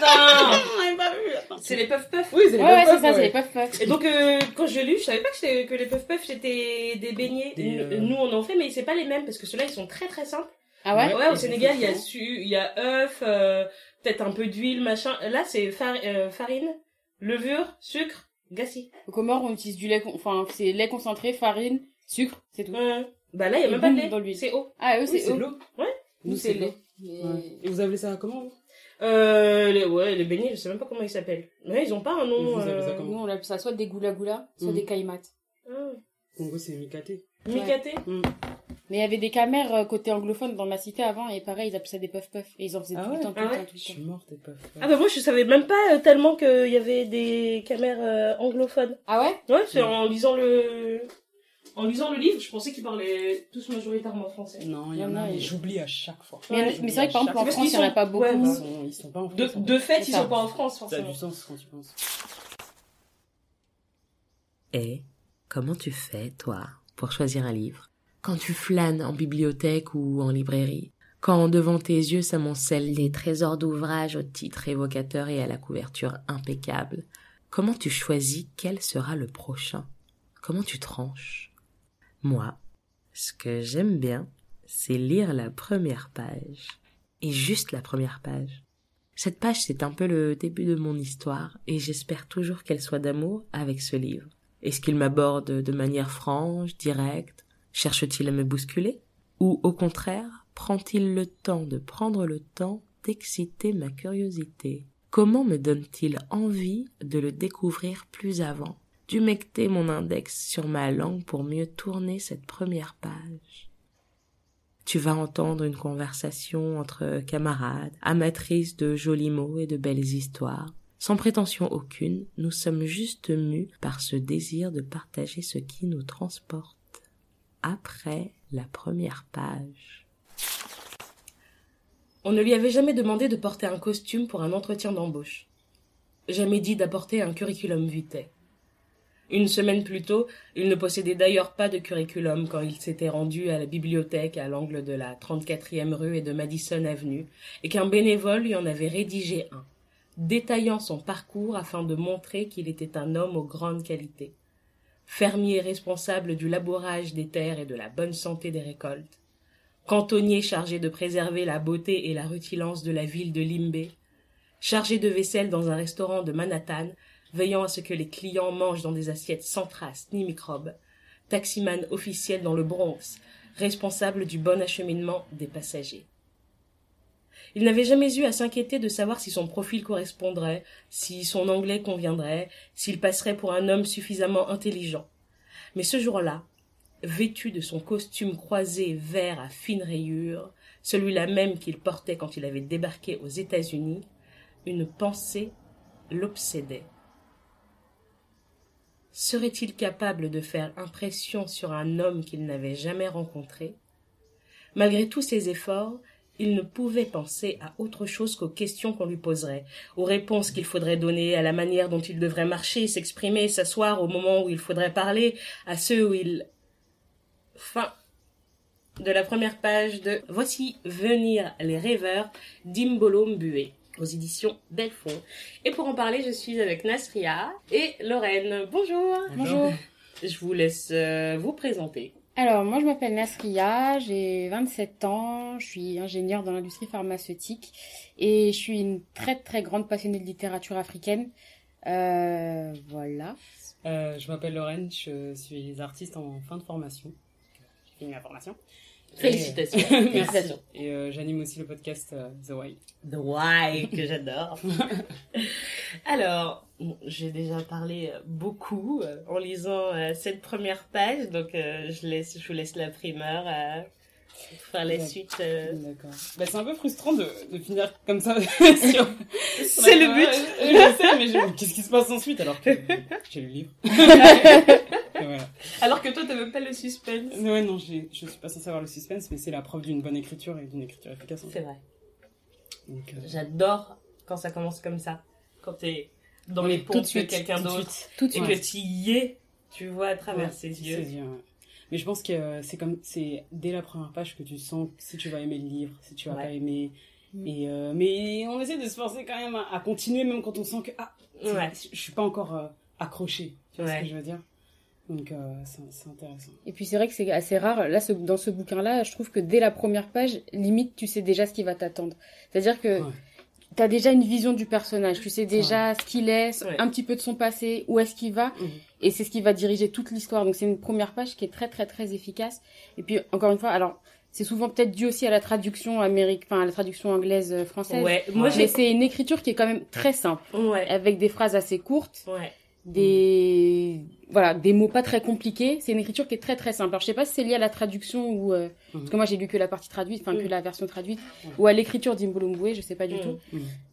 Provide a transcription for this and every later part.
Attends On n'avait pas vu. attends. C'est les puff puff. Oui, c'est les Ouais, ouais, puff-puff, c'est ça, c'est ouais. les puff puff. Et donc, euh, quand je l'ai lu, je savais pas que, c'était- que les puff puff c'était des beignets. Des, euh, Nous, on en fait, mais c'est pas les mêmes parce que ceux-là, ils sont très très simples. Ah ouais? Ouais, au Sénégal, il y a su, il y a œuf, euh, peut-être un peu d'huile, machin. Là, c'est far- euh, farine, levure, sucre, gassi. Au Comores, on utilise du lait, con- enfin, c'est lait concentré, farine, sucre, c'est tout. Ouais. Bah là, il y a Et même pas de lait. dans l'huile. C'est eau. Ah, eux, Oui, c'est c'est de eau. l'eau. Nous, Nous, c'est c'est de lait. l'eau. Ouais. Et vous appelez ça comment vous? Euh, les, ouais, les beignets, je sais même pas comment ils s'appellent. Ouais, ils ont pas un nom. Vous ça euh, comment Nous, on appelle ça soit des goula goula, soit Mhm. des kaimates. ah, En gros, c'est Mikaté. Mikaté. Mais il y avait des camères euh, côté anglophone dans ma cité avant, et pareil, ils appelaient ça des puff puff. Et ils en faisaient Ah tout ouais le temps, tout Ah le ouais temps, tout Je le suis temps. morte, tes puffs. Ah bah moi, je savais même pas euh, tellement qu'il y avait des caméras euh, anglophones. Ah ouais? Ouais, c'est Ouais. en lisant le... En lisant le livre, je pensais qu'ils parlaient tous majoritairement français. Non, il y en a, il- j'oublie à chaque fois. Mais, c'est vrai que par exemple, en France, il n'y en a sont- pas beaucoup. ouais, Ils sont, ils sont pas en De, France. de fait, ils ça. sont pas en France, Ça a forcément. du sens quand tu penses. Et comment tu fais, toi, pour choisir un livre? Quand tu flânes en bibliothèque ou en librairie? Quand devant tes yeux s'amoncellent les trésors d'ouvrages au titre évocateur et à la couverture impeccable? Comment tu choisis quel sera le prochain? Comment tu tranches? Moi, ce que j'aime bien, c'est lire la première page. Et juste la première page. Cette page, c'est un peu le début de mon histoire, et j'espère toujours qu'elle soit d'amour avec ce livre. Est-ce qu'il m'aborde de manière franche, directe? Cherche-t-il à me bousculer? Ou au contraire, prend-il le temps de prendre le temps d'exciter ma curiosité? Comment me donne-t-il envie de le découvrir plus avant? D'humecter mon index sur ma langue pour mieux tourner cette première page tu vas entendre une conversation entre camarades, amatrices de jolis mots et de belles histoires. Sans prétention aucune, nous sommes juste mus par ce désir de partager ce qui nous transporte. Après la première page. On ne lui avait jamais demandé de porter un costume pour un entretien d'embauche. Jamais dit d'apporter un curriculum vitae. Une semaine plus tôt, il ne possédait d'ailleurs pas de curriculum quand il s'était rendu à la bibliothèque à l'angle de la 34e rue et de Madison Avenue, et qu'un bénévole lui en avait rédigé un, détaillant son parcours afin de montrer qu'il était un homme aux grandes qualités. Fermier responsable du labourage des terres et de la bonne santé des récoltes, cantonnier chargé de préserver la beauté et la rutilance de la ville de Limbé, chargé de vaisselle dans un restaurant de Manhattan, veillant à ce que les clients mangent dans des assiettes sans traces ni microbes, taximan officiel dans le Bronx, responsable du bon acheminement des passagers. Il n'avait jamais eu à s'inquiéter de savoir si son profil correspondrait, si son anglais conviendrait, s'il passerait pour un homme suffisamment intelligent. Mais ce jour-là, vêtu de son costume croisé vert à fines rayures, celui-là même qu'il portait quand il avait débarqué aux États-Unis, une pensée l'obsédait. Serait-il capable de faire impression sur un homme qu'il n'avait jamais rencontré? Malgré tous ses efforts, il ne pouvait penser à autre chose qu'aux questions qu'on lui poserait, aux réponses qu'il faudrait donner, à la manière dont il devrait marcher, s'exprimer, s'asseoir au moment où il faudrait parler, à ceux où il... Fin de la première page de Voici venir les rêveurs d'Imbolo Mbué aux éditions Belfond. Et pour en parler, je suis avec Nasria et Lorraine. Bonjour. Bonjour. Je vous laisse euh, vous présenter. Alors, moi, je m'appelle Nasria, j'ai 27 ans, je suis ingénieure dans l'industrie pharmaceutique et je suis une très très grande passionnée de littérature africaine. Euh, voilà. Euh, je m'appelle Lorraine, je suis artiste en fin de formation. J'ai fini ma formation. Félicitations. Merci. Félicitations. Et euh, j'anime aussi le podcast euh, The Wild. The Why, que j'adore. Alors, bon, j'ai déjà parlé euh, beaucoup euh, en lisant euh, cette première page, donc euh, je, laisse, je vous laisse la primeur à faire la Ouais. suite. euh. D'accord. Bah, c'est un peu frustrant de, de finir comme ça sur... C'est le but. Je sais, mais je- qu'est-ce qui se passe ensuite alors que j'ai le livre voilà. Alors que toi, t'avais pas le suspense. Ouais, non, je suis pas censée avoir le suspense, mais c'est la preuve d'une bonne écriture et d'une écriture efficace. C'est vrai. Donc, euh, J'adore quand ça commence comme ça. Quand t'es dans Oui, les pompes de quelqu'un d'autre. Et que tu y es, tu vois à travers Ouais, ses ses yeux. ouais. Mais je pense que euh, c'est comme c'est dès la première page que tu sens si tu vas aimer le livre, si tu vas pas aimer. Mm. Et euh, mais on essaie de se forcer quand même à, à continuer, même quand on sent que ah, je suis pas encore accroché. Tu vois Ouais. ce que je veux dire Donc euh, c'est intéressant. Et puis c'est vrai que c'est assez rare. Là, ce- dans ce bouquin-là, je trouve que dès la première page, limite, tu sais déjà ce qui va t'attendre. C'est-à-dire que Ouais. tu as déjà une vision du personnage. Tu sais déjà ce qu'il est, Ouais. un petit peu de son passé, où est-ce qu'il va. Mhm. Et c'est ce qui va diriger toute l'histoire. Donc c'est une première page qui est très très très efficace. Et puis encore une fois, alors c'est souvent peut-être dû aussi à la traduction américaine, enfin à la traduction anglaise euh, française. Ouais, moi. Mais j'ai. c'est une écriture qui est quand même très simple, Ouais, avec des phrases assez courtes, ouais. des voilà, des mots pas très compliqués. C'est une écriture qui est très très simple. Alors je sais pas si c'est lié à la traduction ou euh, Mhm. parce que moi j'ai lu que la partie traduite, enfin que Mhm. la version traduite, ou à l'écriture d'Imbulumbwe, je sais pas du Mhm. tout.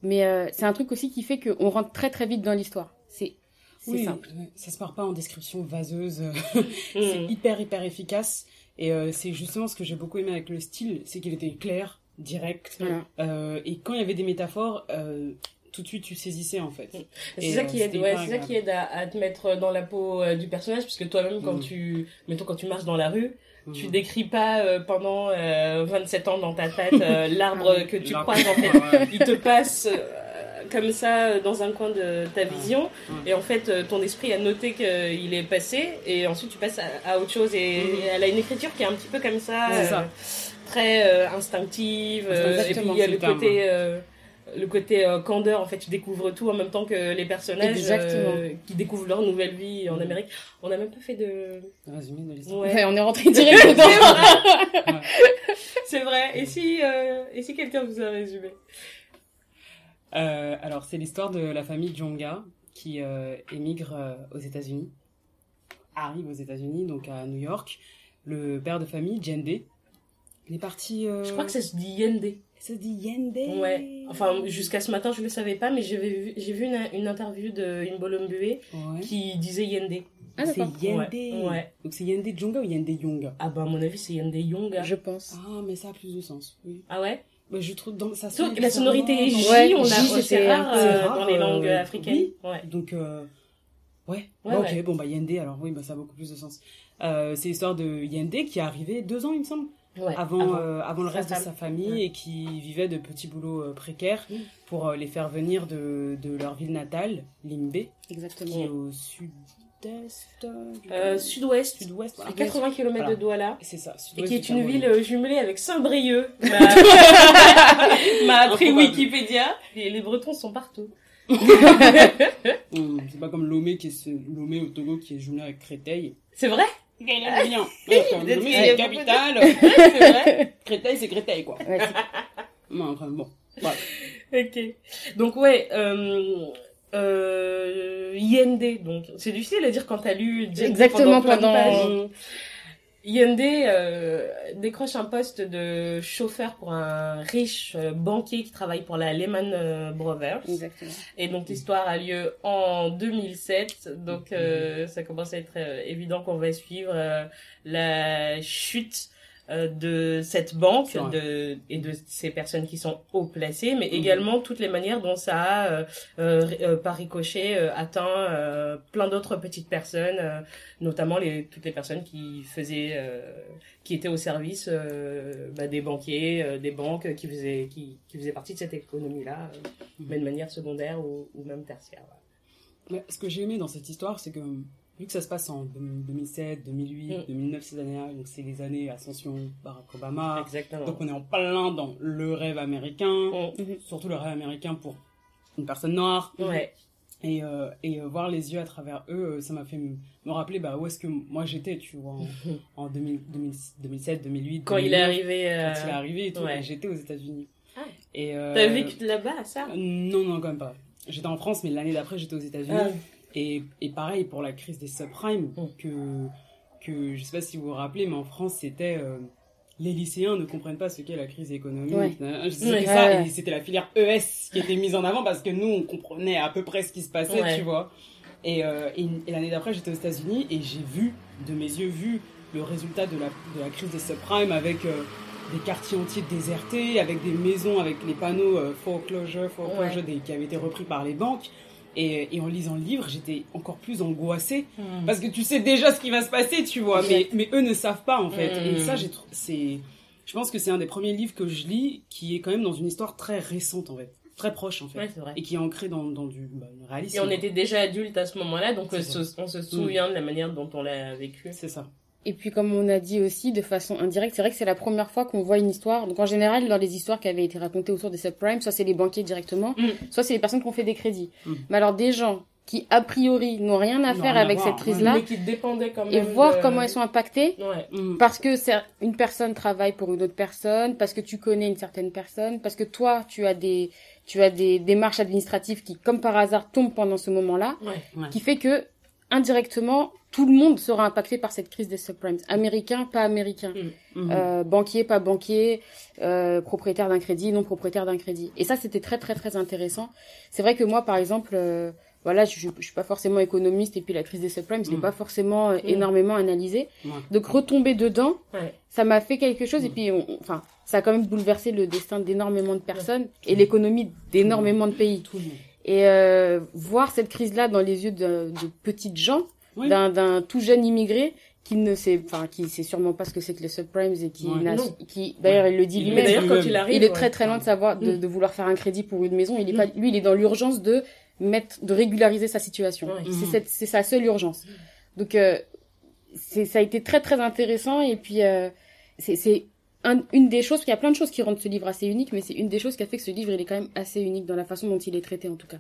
Mais euh, c'est un truc aussi qui fait qu'on rentre très très vite dans l'histoire. C'est c'est Oui, simple. ça se part pas en description vaseuse. c'est Mm. hyper hyper efficace. Et euh, c'est justement ce que j'ai beaucoup aimé avec le style, c'est qu'il était clair, direct. Euh, et quand il y avait des métaphores, euh, tout de suite tu saisissais en fait. C'est Et, ça euh, qui aide, ouais, c'est ça qui aide à, à te mettre dans la peau euh, du personnage, parce que toi-même, quand Mm. tu, mettons, quand tu marches dans la rue, tu Mhm. décris pas euh, pendant euh, 27 ans dans ta tête l'arbre Ah que tu croises en fait. Il te passe comme ça dans un coin de ta vision, et en fait, ton esprit a noté qu'il est passé, et ensuite tu passes à, à autre chose. Et elle a une écriture qui est un petit peu comme ça, C'est ça. très instinctive. et puis il y a c'est le côté. Le côté euh, candeur, en fait, tu découvres tout en même temps que les personnages euh, qui découvrent leur nouvelle vie en. Amérique. On n'a même pas fait de... Résumé de l'histoire. Ouais. Ouais, on est rentré direct dedans. C'est vrai. Et si, euh, et si quelqu'un vous a résumé Euh, alors, c'est l'histoire de la famille Jonga qui euh, émigre euh, aux États-Unis, arrive aux États-Unis, donc à New York. Le père de famille, Jende, il est parti. euh, Je crois que ça se dit Yende. Ça se dit Yende. Ouais. Enfin, jusqu'à ce matin, je le savais pas, mais j'avais vu, j'ai vu une, une interview de Imbolombe Ouais. qui disait Yende. Ah, c'est. Yende. Ouais, ouais. Donc c'est Yende Jonga ou Yende Yonga Ah bah, à mon avis, c'est Yende Yonga. Je pense. Ah, mais ça a plus de sens. Oui. Ah ouais? Mais je trouve dans ça sonne la sonorité J, Ouais, on a, J, c'est c'était rare, euh, rare, dans les langues euh, africaines. oui. Ouais. Donc, euh, ouais. Ouais, Bah, ok, ouais. bon, bah, Yende, alors oui, bah, ça a beaucoup plus de sens. Euh, c'est l'histoire de Yende qui est arrivé deux ans, il me semble, Ouais, avant, euh, avant le reste de sa famille Ouais. et qui vivait de petits boulots euh, précaires Mm. pour euh, les faire venir de, de leur ville natale, Limbe, qui est Exactement. au sud-est du Euh, sud-ouest, sud-ouest, à voilà. 80 km Voilà. de Douala. C'est ça, Et qui est une ville jumelée avec Saint-Brieuc. M'a appris. Wikipédia. Et les Bretons sont partout. Hum, c'est pas comme Lomé, qui est Lomé au Togo qui est jumelé avec Créteil. C'est vrai? Peut-être qu'il y c'est la capitale. C'est vrai Créteil, c'est Créteil, quoi. Ouais, Non, enfin, bon. Voilà. Ok. Donc ouais, euh, euh, Yende, donc c'est difficile à dire quand t'as lu Exactement, de pendant- Yende euh, décroche un poste de chauffeur pour un riche euh, banquier qui travaille pour la Lehman euh, Brothers. Exactement. Et donc l'histoire a lieu en 2007, donc euh, ça commence à être évident qu'on va suivre la chute euh, de cette banque de, et de ces personnes qui sont haut placées, mais Mhm. également toutes les manières dont ça a, euh, euh, par ricochet, atteint plein d'autres petites personnes, notamment les, toutes les personnes qui faisaient, qui étaient au service bah, des banquiers, des banques, qui faisaient, qui, qui faisaient partie de cette économie-là, Mhm. mais de manière secondaire ou, ou même tertiaire. Mais ce que j'ai aimé dans cette histoire, c'est que vu que ça se passe en 2007, 2008, Mm. 2009, ces années-là, donc c'est les années Ascension Barack Obama. Exactement. Donc on est en plein dans le rêve américain, Mm. surtout le rêve américain pour une personne noire. Ouais. Et, euh, et euh, voir les yeux à travers eux, euh, ça m'a fait me, rappeler bah, où est-ce que moi j'étais, tu vois, en, en 2000, 2000, 2007, 2008. Quand il est 2009, arrivé. euh, Quand il est arrivé et tout, ouais. j'étais aux États-Unis. Ah. T'as vécu là-bas, ça? Non, non, quand même pas. J'étais en France, mais l'année d'après, j'étais aux États-Unis. Ah. Et, et pareil pour la crise des subprimes, Mm. que, que je sais pas si vous vous rappelez, mais en France, c'était. euh, les lycéens ne comprennent pas ce qu'est la crise économique. Ouais. C'était Ouais. ça, Ouais. et c'était la filière ES qui était mise en avant parce que nous, on comprenait à peu près ce qui se passait, tu vois. Et, euh, et, et l'année d'après, j'étais aux États-Unis et j'ai vu, de mes yeux, vu le résultat de la, de la crise des subprimes avec euh, des quartiers entiers désertés, avec des maisons avec les panneaux euh, foreclosure, foreclosure des- qui avaient été repris par les banques. Et, et en lisant le livre, j'étais encore plus angoissée parce que tu sais déjà ce qui va se passer, tu vois, mais, mais eux ne savent pas en fait. Et ça, j'ai trou- c'est Je pense que c'est un des premiers livres que je lis qui est quand même dans une histoire très récente en fait, très proche en fait, Ouais, vrai. et qui est ancré dans, dans du bah, réalisme. Et on était déjà adultes à ce moment-là, donc on ça. se, on se souvient de la manière dont on l'a vécu. C'est ça. Et puis comme on a dit aussi de façon indirecte, c'est vrai que c'est la première fois qu'on voit une histoire. Donc en général, dans les histoires qui avaient été racontées autour des subprimes, soit c'est les banquiers directement, Mm. soit c'est les personnes qui ont fait des crédits. Mm. Mais alors des gens qui a priori n'ont rien à faire avec voir, cette ouais. crise-là, Mais qui dépendait quand même. et voir de- comment elles sont impactées, Ouais. Mm. parce que une personne travaille pour une autre personne, parce que tu connais une certaine personne, parce que toi tu as des tu as des démarches administratives qui, comme par hasard, tombent pendant ce moment-là, Ouais. Ouais. qui fait que indirectement tout le monde sera impacté par cette crise des subprimes, américains, pas américains. Mhm. Euh, banquier, pas banquier, euh, propriétaire d'un crédit, non propriétaire d'un crédit. Et ça, c'était très très très intéressant. C'est vrai que moi, par exemple, euh, voilà, je, je, je suis pas forcément économiste et puis la crise des subprimes, je l'ai Mm. pas forcément euh, Mm. énormément analysé. Ouais. Donc retomber dedans, Ouais. ça m'a fait quelque chose et puis, on- on- enfin, ça a quand même bouleversé le destin d'énormément de personnes et l'économie d'énormément de pays. Tout le monde. Et euh, voir cette crise-là dans les yeux de, de petites gens, Oui. d'un tout jeune immigré qui ne sait, enfin, qui sait sûrement pas ce que c'est que les subprimes et qui, Ouais. d'ailleurs, il le dit lui-même. il est ouais. très très loin de savoir, de, Mm. de vouloir faire un crédit pour une maison. Il est Mm. pas, lui, il est dans l'urgence de mettre, de régulariser sa situation. Ouais. C'est cette, c'est sa seule urgence. Donc, euh, c'est, ça a été très très intéressant et puis, euh, c'est, c'est un- une des choses, parce qu'il y a plein de choses qui rendent ce livre assez unique, mais c'est une des choses qui a fait que ce livre, il est quand même assez unique dans la façon dont il est traité en tout cas.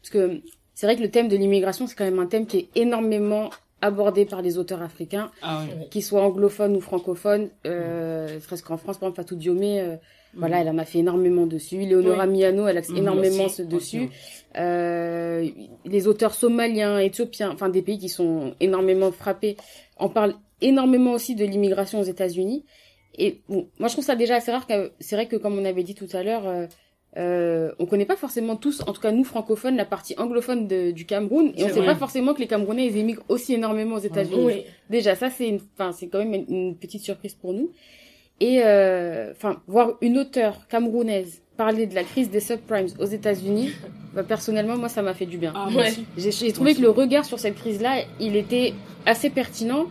Parce que c'est vrai que le thème de l'immigration, c'est quand même un thème qui est énormément abordé par les auteurs africains Ah qu'ils soient anglophones ou francophones, euh, serait-ce qu'en France, par exemple, Fatou Diomé, euh, voilà, elle en a fait énormément dessus. Léonora Oui. Miano, elle axe Mhm, énormément aussi, ce dessus. Euh, les auteurs somaliens, éthiopiens, enfin des pays qui sont énormément frappés, en parlent énormément aussi de l'immigration aux États-Unis. Et bon, moi je trouve ça déjà assez rare. que- C'est vrai que comme on avait dit tout à l'heure, euh, on connaît pas forcément tous, en tout cas nous francophones, la partie anglophone de- du Cameroun, et on sait vrai. pas forcément que les Camerounais ils émigrent aussi énormément aux États-Unis. Oui. Déjà, ça, c'est une, enfin, c'est quand même une, une petite surprise pour nous. Et, euh, enfin, voir une auteure camerounaise parler de la crise des subprimes aux États-Unis, bah, personnellement, moi, ça m'a fait du bien. Ah, Ouais. j'ai trouvé que le regard sur cette crise-là, il était assez pertinent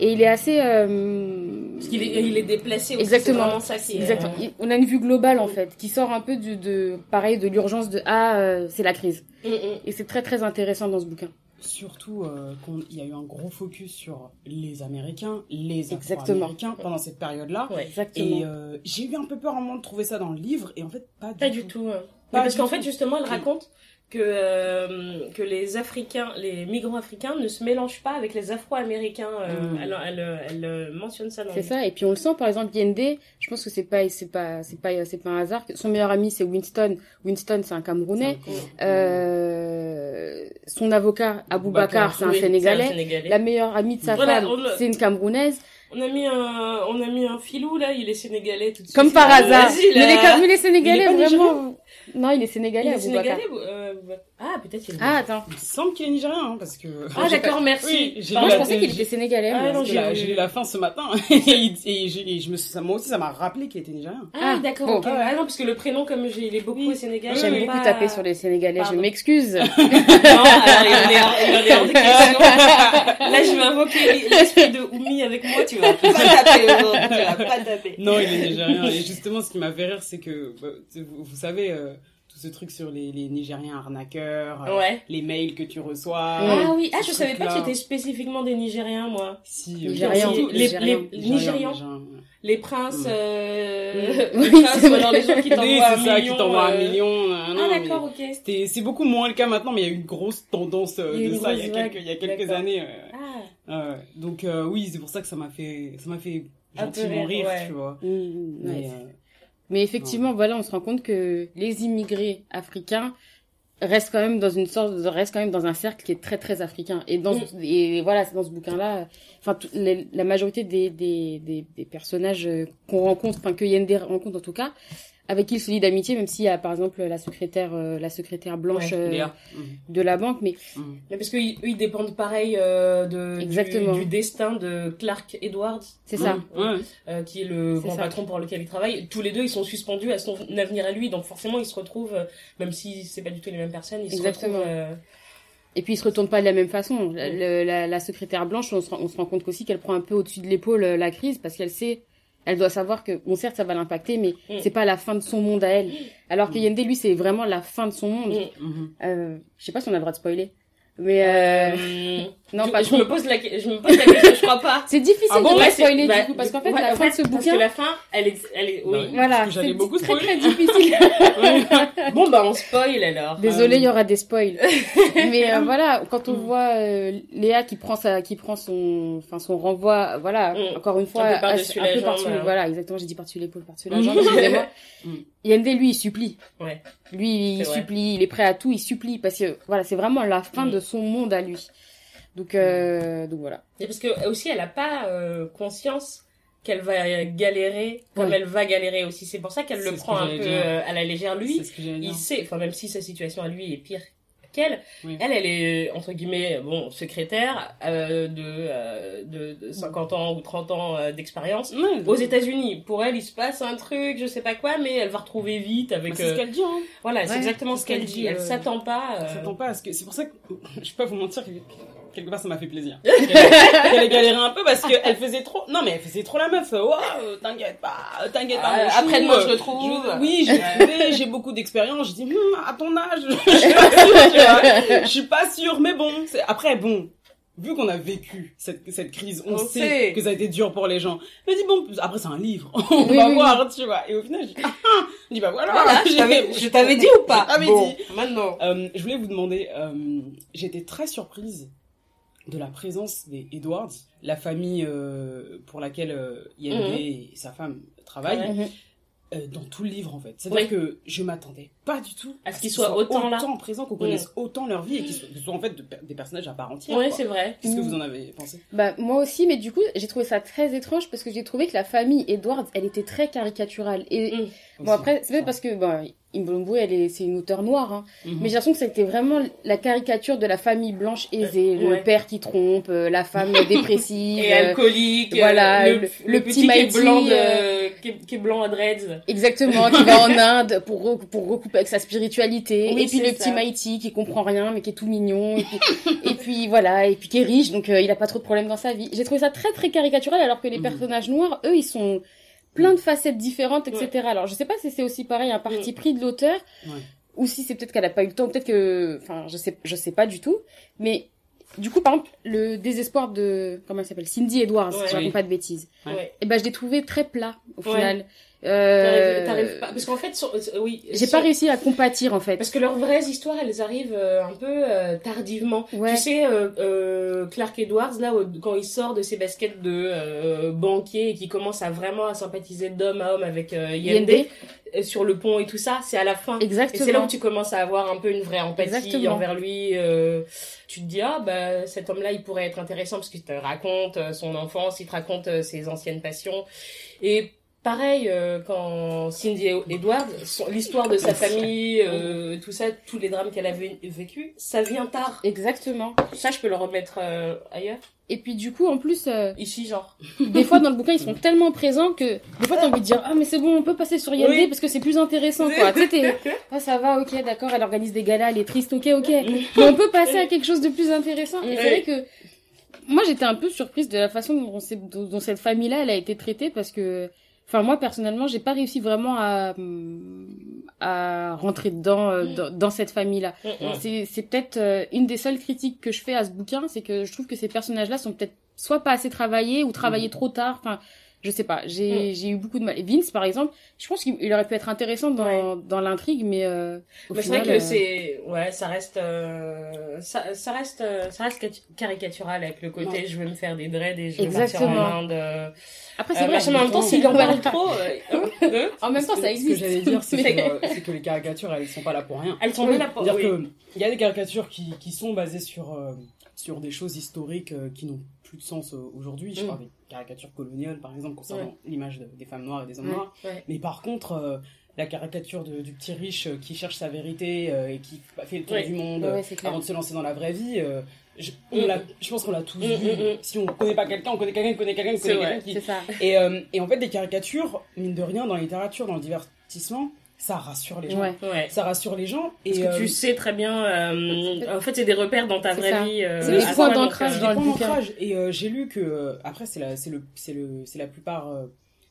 et il est assez. euh, Parce qu'il est, il est déplacé aussi. Exactement. Ça qui est. Exactement. On a une vue globale en fait, qui sort un peu du, de, pareil, de l'urgence de ah, euh, c'est la crise. mm, mm. Et c'est très très intéressant dans ce bouquin. Surtout euh, qu'il y a eu un gros focus sur les Américains, les. Afro-Américains pendant cette période-là. Ouais. Exactement. Et euh, j'ai eu un peu peur à un moment de trouver ça dans le livre, et en fait, pas du Pas tout. du tout. hein. Pas Mais parce du qu'en tout. fait, justement, elle raconte que, euh, que les Africains, les migrants africains ne se mélangent pas avec les Afro-Américains. euh, Mm. elle, elle, elle, euh, mentionne ça dans C'est ça, et puis on le sent par exemple Yende, je pense que c'est pas c'est pas c'est pas c'est pas un hasard. Son meilleur ami c'est Winston. Winston c'est un Camerounais. Euh, son avocat Aboubacar c'est un Oui, Sénégalais. Sénégalais. La meilleure amie de sa Voilà, femme c'est une Camerounaise. On a mis un, on a mis un filou là, il est sénégalais tout de suite. Comme par Euh, hasard. Mais les, mais les Sénégalais vraiment. Non, il est Il Sénégalais est Aboubacar. sénégalais Ah, peut-être qu'il est. Ah attends. Il me semble qu'il est nigérien, hein, parce que... Ah, d'accord, merci. Oui, j'ai Moi lu je la- pensais qu'il était Sénégalais. Ah, non, j'ai lu- la fin ce matin, et, et je me suis, ça, moi aussi, ça m'a rappelé qu'il était nigérien. Ah, Ah, d'accord. bon. ok. Ah non, parce que le prénom, comme j'ai, il est beaucoup Oui. au Sénégal. J'aime j'ai beaucoup pas- taper sur les Sénégalais, Pardon. je m'excuse. Non, alors il il en est hors de question. Là, je vais invoquer l'esprit de Oumi avec moi, tu vas pas taper aujourd'hui, tu vas pas taper. Non, il est nigérien. Et justement, ce qui m'a fait rire, c'est que, bah, vous savez, euh, tout ce truc sur les, les Nigériens arnaqueurs, euh, les mails que tu reçois. Ah oui, ah, je savais pas que truc-là. c'était spécifiquement des Nigériens, moi. Si, Nigérians, les, les, Nigérians. les Nigérians. les princes, Mm. euh, Mm. les Oui, princes, c'est ou alors vrai. les gens qui Oui, t'envoient un ça, million. qui t'envoie un euh, million. euh, Ah, non, mais d'accord, ok. c'était- C'est beaucoup moins le cas maintenant, mais il y a eu une grosse tendance euh, Il de ça il y a quelques, y a quelques années. euh, Ah, euh, donc euh, oui, c'est pour ça que ça m'a fait, ça m'a fait gentiment rire, tu vois. Mm, Mais, effectivement, voilà, on se rend compte que les immigrés africains restent quand même dans une sorte, restent quand même dans un cercle qui est très très africain. Et dans, et voilà, c'est dans ce bouquin-là, enfin, la majorité des des des, des personnages euh, qu'on rencontre, enfin que Yende rencontre en tout cas, avec qui il se lie d'amitié, même s'il y a par exemple la secrétaire, euh, la secrétaire blanche Ouais, euh, de la banque, mais mais parce qu'ils eux, ils dépendent pareil euh, de, du- Exactement. Du, destin de Clark Edwards, c'est ça. Ouais. euh, qui est le grand ça. patron pour lequel il travaille. Tous les deux, ils sont suspendus à son avenir à lui, donc forcément, ils se retrouvent, euh, même si c'est pas du tout les mêmes personnes, ils Exactement. se retrouvent. euh, Et puis ils se retournent pas de la même façon. Le- la, la secrétaire blanche, on se rend, on se rend compte aussi qu'elle prend un peu au-dessus de l'épaule la crise parce qu'elle sait, elle doit savoir que, bon, certes, ça va l'impacter, mais Mm. c'est pas la fin de son monde à elle. Alors que Yende, lui, c'est vraiment la fin de son monde. Mm. Euh, je sais pas si on a le droit de spoiler. Mais, euh, Euh, non, je, pas je me pose la, je me pose la question, je crois pas. C'est difficile Ah bon, de pas spoiler, bah, du coup, parce qu'en fait, ouais, la en fin de ce parce bouquin, que la fin, elle est, elle est, oui. Bah, voilà, Parce c'est beaucoup très très difficile. bon, bah, on spoil alors. Désolée, il y Euh, aura des spoils. Mais euh, voilà, quand on voit euh, Léa qui prend sa, qui prend son, enfin son renvoi, voilà, Mm. encore une fois, Un peu par-dessus la peu jambe, par-dessus, euh. voilà, exactement, j'ai dit par-dessus l'épaule, par-dessus la jambe, excusez-moi. Mm. Lui, il supplie. Ouais. Lui, il supplie, il est prêt à tout, il supplie, parce que voilà, c'est vraiment la fin Mm. de son monde à lui. Donc, euh, donc voilà. Et parce que aussi, elle a pas euh, conscience qu'elle va galérer comme elle va galérer aussi. C'est pour ça qu'elle le prend que un peu euh, à la légère. Lui, il sait, enfin même si sa situation à lui est pire qu'elle, Oui. elle, elle est entre guillemets bon secrétaire euh, de, euh, de de 50 ans ou 30 ans euh, d'expérience. Aux États-Unis, pour elle, il se passe un truc, je sais pas quoi, mais elle va retrouver vite bah, avec. c'est ce qu'elle dit, hein. Voilà, c'est exactement ce qu'elle dit. Elle euh, s'attend pas. euh, s'attend pas à ce que c'est pour ça que je peux pas vous mentir quelque part ça m'a fait plaisir qu'elle qu'elle ait galéré un peu parce que elle faisait trop non mais elle faisait trop la meuf t'inquiète pas t'inquiète pas mon chou, après-demain, je le euh, trouve. je- oui j'ai trouvé j'ai beaucoup d'expérience je dis Hum, à ton âge je suis pas sûre tu vois. je suis pas sûre mais bon après bon Vu qu'on a vécu cette, cette crise, on, On sait, sait. que ça a été dur pour les gens. Je me dis, bon, après c'est un livre, on Oui, va oui, voir, tu vois. Et au final, je dis, ah, ah. Je dis, bah voilà, Voilà, je t'avais- dit ou pas? Je t'avais Bon, dit. Maintenant. Euh, je voulais vous demander, euh, j'étais très surprise de la présence des Edwards, la famille euh, pour laquelle euh, Yende Mhm. et sa femme travaillent, euh, dans tout le livre en fait. C'est-à-dire Oui. que je m'attendais pas du tout À ce qu'ils soient autant là. présents, qu'on connaisse autant leur vie et qu'ils soient, ce soit en fait de- des personnages à part entière. Ouais, quoi. c'est vrai. Qu'est-ce que vous en avez pensé? Bah, moi aussi, mais du coup, j'ai trouvé ça très étrange parce que j'ai trouvé que la famille Edwards, elle était très caricaturale. Et Mm. bon, après, c'est parce que, bon, Imbombo, elle est, c'est une auteure noire, hein. Mhm. Mais j'ai l'impression que c'était vraiment la caricature de la famille blanche aisée, Euh, ouais. le père qui trompe, euh, la femme dépressive. Et euh, alcoolique. voilà, euh, le, le- le le petit, petit qui est blanc de, euh, qui, est, qui est blanc à dreads. Exactement, qui va en Inde pour, re- pour recouper avec sa spiritualité. Oui, et puis le petit. Mighty qui comprend rien mais qui est tout mignon. Et puis, et puis voilà, et puis qui est riche donc euh, il a pas trop de problèmes dans sa vie. J'ai trouvé ça très très caricatural alors que les Mhm. personnages noirs, eux, ils sont plein de facettes différentes, etc. Alors je sais pas si c'est aussi pareil un parti Mhm. pris de l'auteur Ouais. ou si c'est peut-être qu'elle a pas eu le temps, peut-être que, enfin je sais, je sais pas du tout. Mais du coup par exemple le désespoir de comment elle s'appelle? Cindy Edwards, Ouais. si je raconte pas de bêtises. Ouais. Ouais. Et ben je l'ai trouvé très plat au Ouais. final. Euh, t'arrives pas. Parce qu'en fait, sur- euh, oui. j'ai sur- pas réussi à compatir en fait. Parce que leurs vraies histoires, elles arrivent euh, un peu euh, tardivement. Ouais. Tu sais, euh, euh, Clark Edwards, là, quand il sort de ses baskets de euh, banquier et qui commence à vraiment à sympathiser d'homme à homme avec Yende, Yende. sur le pont et tout ça, c'est à la fin. Et Exactement. c'est là où tu commences à avoir un peu une vraie empathie Exactement. envers lui. euh, tu te dis, ah, bah, cet homme-là, il pourrait être intéressant parce qu'il te raconte son enfance, il te raconte ses anciennes passions. Et pareil, euh, quand Cindy Edwards, son- l'histoire de sa famille, euh, tout ça, tous les drames qu'elle a vé- vécu, ça vient tard. Exactement. Ça, je peux le remettre euh, ailleurs. Et puis du coup, en plus, Ici, genre. des fois dans le bouquin, ils sont tellement présents que des fois t'as envie de dire ah mais c'est bon, on peut passer sur Yende Oui. parce que c'est plus intéressant quoi. tu sais, ah ça va, ok, d'accord, elle organise des galas, elle est triste, ok, ok. Mais on peut passer à quelque chose de plus intéressant. Et c'est vrai que moi j'étais un peu surprise de la façon dont cette famille-là elle a été traitée parce que, enfin moi personnellement, j'ai pas réussi vraiment à à rentrer dedans euh, dans, dans cette famille-là. Mm, mm. C'est, c'est peut-être euh, une des seules critiques que je fais à ce bouquin, c'est que je trouve que ces personnages-là sont peut-être soit pas assez travaillés ou travaillés trop tard. Enfin, je sais pas. J'ai, j'ai eu beaucoup de mal. Et Vince, par exemple, je pense qu'il il aurait pu être intéressant dans, dans l'intrigue, mais euh, au Mais c'est final, vrai que euh, c'est ouais ça reste euh, ça, ça reste euh, ça reste cari- caricatural avec le côté Ouais. je vais me faire des dreads et je vais partir Exactement. en Inde euh, Après, euh, c'est vrai. mais en même temps temps, s'il en parle trop euh, euh, En même temps, ça existe. Ce que j'allais dire, c'est Mais- que, euh, c'est que les caricatures, elles sont pas là pour rien. elles sont Oui. là pour C'est-à-dire oui. que il y a des caricatures qui, qui sont basées sur euh, sur des choses historiques euh, qui n'ont plus de sens euh, aujourd'hui. Je Mm. parle des caricatures coloniales, par exemple, concernant l'image de- des femmes noires et des hommes Ouais. noirs. Ouais. Mais par contre, euh, la caricature de- du petit riche qui cherche sa vérité et qui fait le tour du monde avant de se lancer dans la vraie vie. je, on Mm. je pense qu'on l'a tous Mm, vu. mm. Si on connaît pas quelqu'un, on connaît quelqu'un, qui connaît quelqu'un, C'est connaît vrai. quelqu'un qui, C'est ça. et, euh, et en fait, des caricatures, mine de rien, dans la littérature, dans le divertissement, ça rassure les gens. Ouais. ouais Ça rassure les gens. Et, parce que euh, tu sais très bien euh, en fait c'est des repères dans ta vraie ça. vie euh, C'est des points d'ancrage euh, des dans le points bouquin. d'ancrage. Et euh, j'ai lu que, euh, après, c'est la, c'est le, c'est le, c'est la plupart, euh,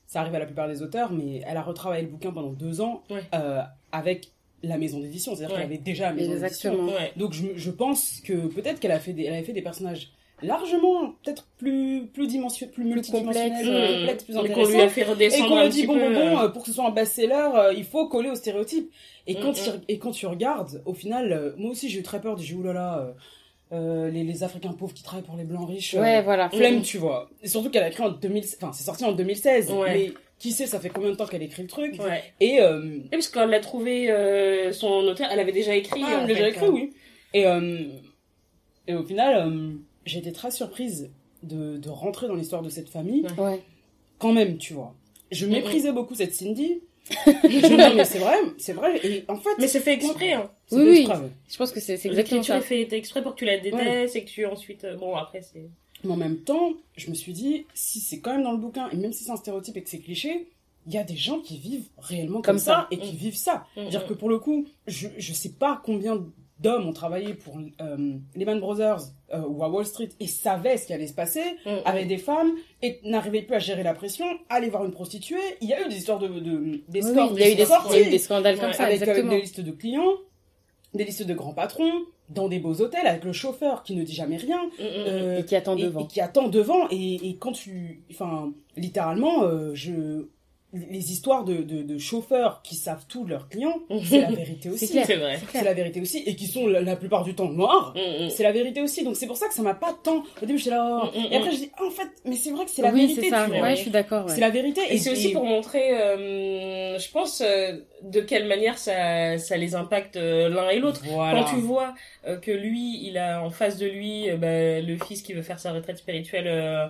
ça arrive à la plupart des auteurs, mais elle a retravaillé le bouquin pendant deux ans Ouais. euh, avec la maison d'édition. C'est-à-dire Ouais. qu'elle avait déjà la maison d'édition. Exactement. Ouais. Donc je, je pense que peut-être qu'elle a fait des, elle avait fait des personnages largement peut-être plus plus dimension, plus multidimensionnels, complexes, plus Mmh. complexes, plus Et qu'on lui a fait Et redescendre qu'on un lui dit bon bon bon euh, euh, pour que ce soit un best-seller, euh, il faut coller aux stéréotypes. Et quand Mm, tu, et quand tu regardes, au final, euh, moi aussi j'ai eu très peur. J'ai dit oulala, euh, euh, les, les Africains pauvres qui travaillent pour les blancs riches. euh, Ouais, voilà. flemme, Mm. tu vois. Et surtout qu'elle a écrit en 2000, enfin c'est sorti en 2016. Ouais. Mais qui sait, ça fait combien de temps qu'elle écrit le truc? Ouais. Et euh, Et parce qu'elle a trouvé euh, son auteur, elle avait déjà écrit. Ah, elle l'a déjà écrit, euh. oui. Et, euh, et au final, été très surprise de, de rentrer dans l'histoire de cette famille. Ouais. Ouais. Quand même, tu vois. Je méprisais beaucoup cette Cindy. je non, mais c'est vrai, c'est vrai. Et en fait, Mais c'est fait exprès. Hein. Oui, oui. exprès, ouais. Je pense que c'est c'est exactement ça. est faite exprès pour que tu la détestes et que tu ensuite. euh, Bon, après, c'est. Mais en même temps, je me suis dit, si c'est quand même dans le bouquin, et même si c'est un stéréotype et que c'est cliché, il y a des gens qui vivent réellement comme, Comme ça, ça. et qui Mm. vivent ça. Mm, C'est-à-dire mm. que pour le coup, je, je sais pas combien d'hommes ont travaillé pour euh, Lehman Brothers euh, ou à Wall Street et savaient ce qui allait se passer, Mm, avaient des femmes et n'arrivaient plus à gérer la pression, aller voir une prostituée. Il y a eu des histoires de, Oui, il y a eu des, il y a eu des scandales comme Ouais, ça, avec euh, exactement. des listes de clients, des listes de grands patrons, dans des beaux hôtels avec le chauffeur qui ne dit jamais rien. Mm, mm, mm. euh, Et qui attend devant. Et qui attend devant. Et, et quand tu. Enfin, littéralement, je. Les histoires de, de, de chauffeurs qui savent tout de leurs clients, c'est la vérité aussi. C'est vrai. C'est la vérité aussi. Et qui sont la, la plupart du temps noirs. Mm, mm. C'est la vérité aussi. Donc c'est pour ça que ça m'a pas tant. Au début, j'étais là. oh. Mm, mm, Et après, je dis, en fait, mais c'est vrai que c'est la oui, vérité. c'est ça. tu vois. Ouais, je suis d'accord. ouais. C'est la vérité. Et c'est aussi pour montrer, euh, je pense, euh, de quelle manière ça, ça les impacte euh, l'un et l'autre. Voilà. Quand tu vois euh, que lui, il a en face de lui euh, bah, le fils qui veut faire sa retraite spirituelle euh,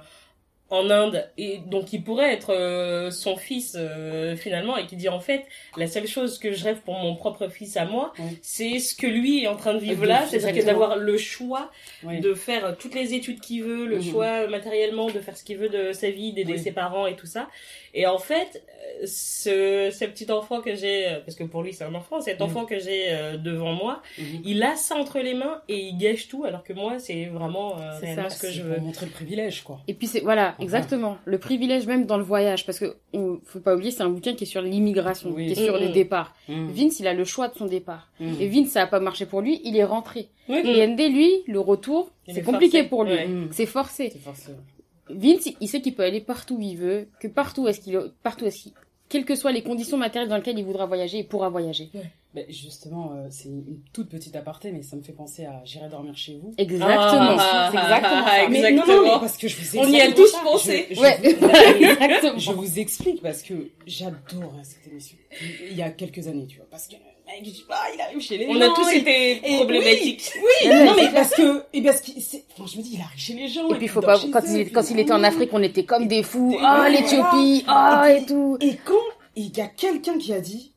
en Inde, et donc il pourrait être euh, son fils euh, finalement, et qui dit en fait, la seule chose que je rêve pour mon propre fils à moi, c'est ce que lui est en train de vivre De- là, c'est-à-dire que d'avoir le choix de faire toutes les études qu'il veut, le Mhm. choix euh, matériellement de faire ce qu'il veut de sa vie, d'aider Oui. ses parents et tout ça. Et en fait, euh, ce, ce petit enfant que j'ai, euh, parce que pour lui c'est un enfant, cet Mhm. enfant que j'ai euh, devant moi, Mhm. il a ça entre les mains et il gâche tout, alors que moi c'est vraiment euh, C'est réellement ça, ce que C'est je veux. montrer le privilège, quoi. Et puis c'est voilà. Exactement. Le privilège même dans le voyage, parce que on, faut pas oublier, c'est un bouquin qui est sur l'immigration, Oui. qui est sur les mm. départs. Mm. Vince, il a le choix de son départ. Mm. Et Vince, ça a pas marché pour lui, il est rentré. Oui. Et ND, lui, le retour, c'est est compliqué forcé. pour lui. Ouais. C'est forcé. C'est forcément. Vince, il sait qu'il peut aller partout où il veut, que partout est-ce qu'il, partout est-ce qu'il, quelles que soient les conditions matérielles dans lesquelles il voudra voyager, il pourra voyager. Ben, justement, euh, c'est une toute petite aparté, mais ça me fait penser à J'irai dormir chez vous. Exactement. Ah, c'est exactement ah, ça. Mais Exactement. non, non, mais parce que je vous On y a tous pensé. je- Ouais, vous- exactement. Je vous explique parce que j'adore cette émission. Il y a quelques années, tu vois. Parce que le mec, je dis, ah, il arrive chez les On a tous été et problématiques. Oui, Ouais, non, mais parce que, et parce que, c'est, enfin, je me dis, il arrive chez les gens. Et puis, faut pas, quand eux, il, quand il était en ah, Afrique, on était comme des fous. Ah, l'Éthiopie, ah, Et et tout. Et quand il y a quelqu'un qui a dit,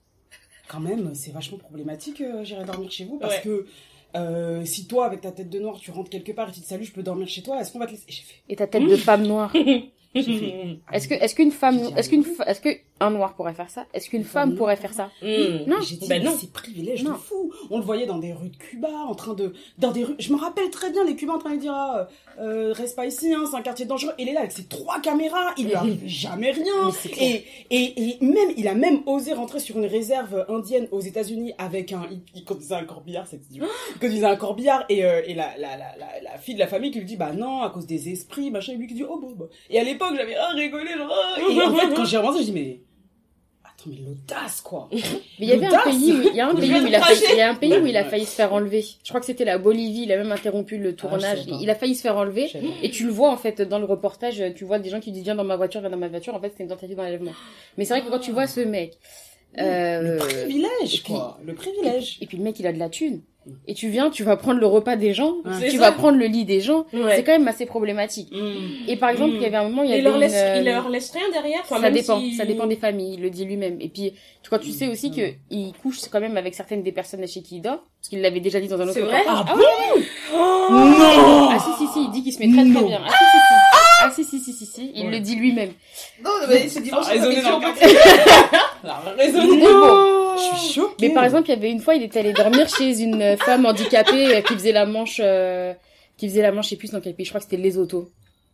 quand même, c'est vachement problématique, euh, j'irai dormir chez vous, parce Ouais. que euh, si toi, avec ta tête de noir, tu rentres quelque part et tu te salut, je peux dormir chez toi, est-ce qu'on va te laisser? Et j'ai fait, Et ta tête de femme noire. Est-ce que, est-ce qu'une femme, est-ce qu'une, est-ce que un noir pourrait faire ça? Est-ce qu'une femme non. pourrait faire ça? Mm. Non. J'ai dit, Ben mais non. c'est privilège Non. de fou. On le voyait dans des rues de Cuba, en train de, dans des rues. Je me rappelle très bien les Cubains en train de dire, ah, euh, reste pas ici, hein, c'est un quartier dangereux. Il est là avec ses trois caméras, il lui arrive jamais rien. Et, et, et même, il a même osé rentrer sur une réserve indienne aux États-Unis avec un, il, conduisait un corbillard, c'est idiot. Il conduisait un corbillard et, euh, et la, la, la, la, la fille de la famille qui lui dit, bah non, à cause des esprits, machin, et lui qui dit, oh bon, bah. Et à l'époque, j'avais, ah, rigolé, genre, ah. Et en fait, quand j'ai avancé, je dis, mais, mais l'audace, quoi. Mais il y avait un pays où, il y a un pays où il a failli, cracher. il y a un pays où il a failli se faire enlever. Je crois que c'était la Bolivie, il a même interrompu le tournage. savais pas. il a failli se faire enlever. Et tu le vois, en fait, dans le reportage, tu vois des gens qui disent viens dans ma voiture, viens dans ma voiture. En fait, c'était une tentative d'enlèvement. Mais c'est vrai que quand tu vois ce mec, euh, Le privilège, et puis- quoi. Le privilège. et puis le mec, il a de la thune. Et tu viens, tu vas prendre le repas des gens, Ouais. tu vas prendre le lit des gens. Ouais. C'est quand même assez problématique. Mm. Et par exemple, Mm. il y avait un moment, il y avait leur laisse, euh, il leur laisse rien derrière. Enfin, ça dépend, si- ça dépend des familles, il le dit lui-même. Et puis, quand tu sais aussi Mm. que il couche quand même avec certaines des personnes chez qui il dort, parce qu'il l'avait déjà dit dans un autre C'est vrai. Ah ouais. Oh Non Ah si si si, il dit qu'il se met très très bien. Ah si si si. Ah si si si si si, il Ouais. le dit lui-même. Non, mais c'est Ça a résonné dans le bon. Je suis choquée. Mais par exemple, il y avait une fois, il était allé dormir chez une femme handicapée euh, qui faisait la manche, euh, qui faisait la manche, je sais plus dans quel pays, je crois que c'était Lesotho.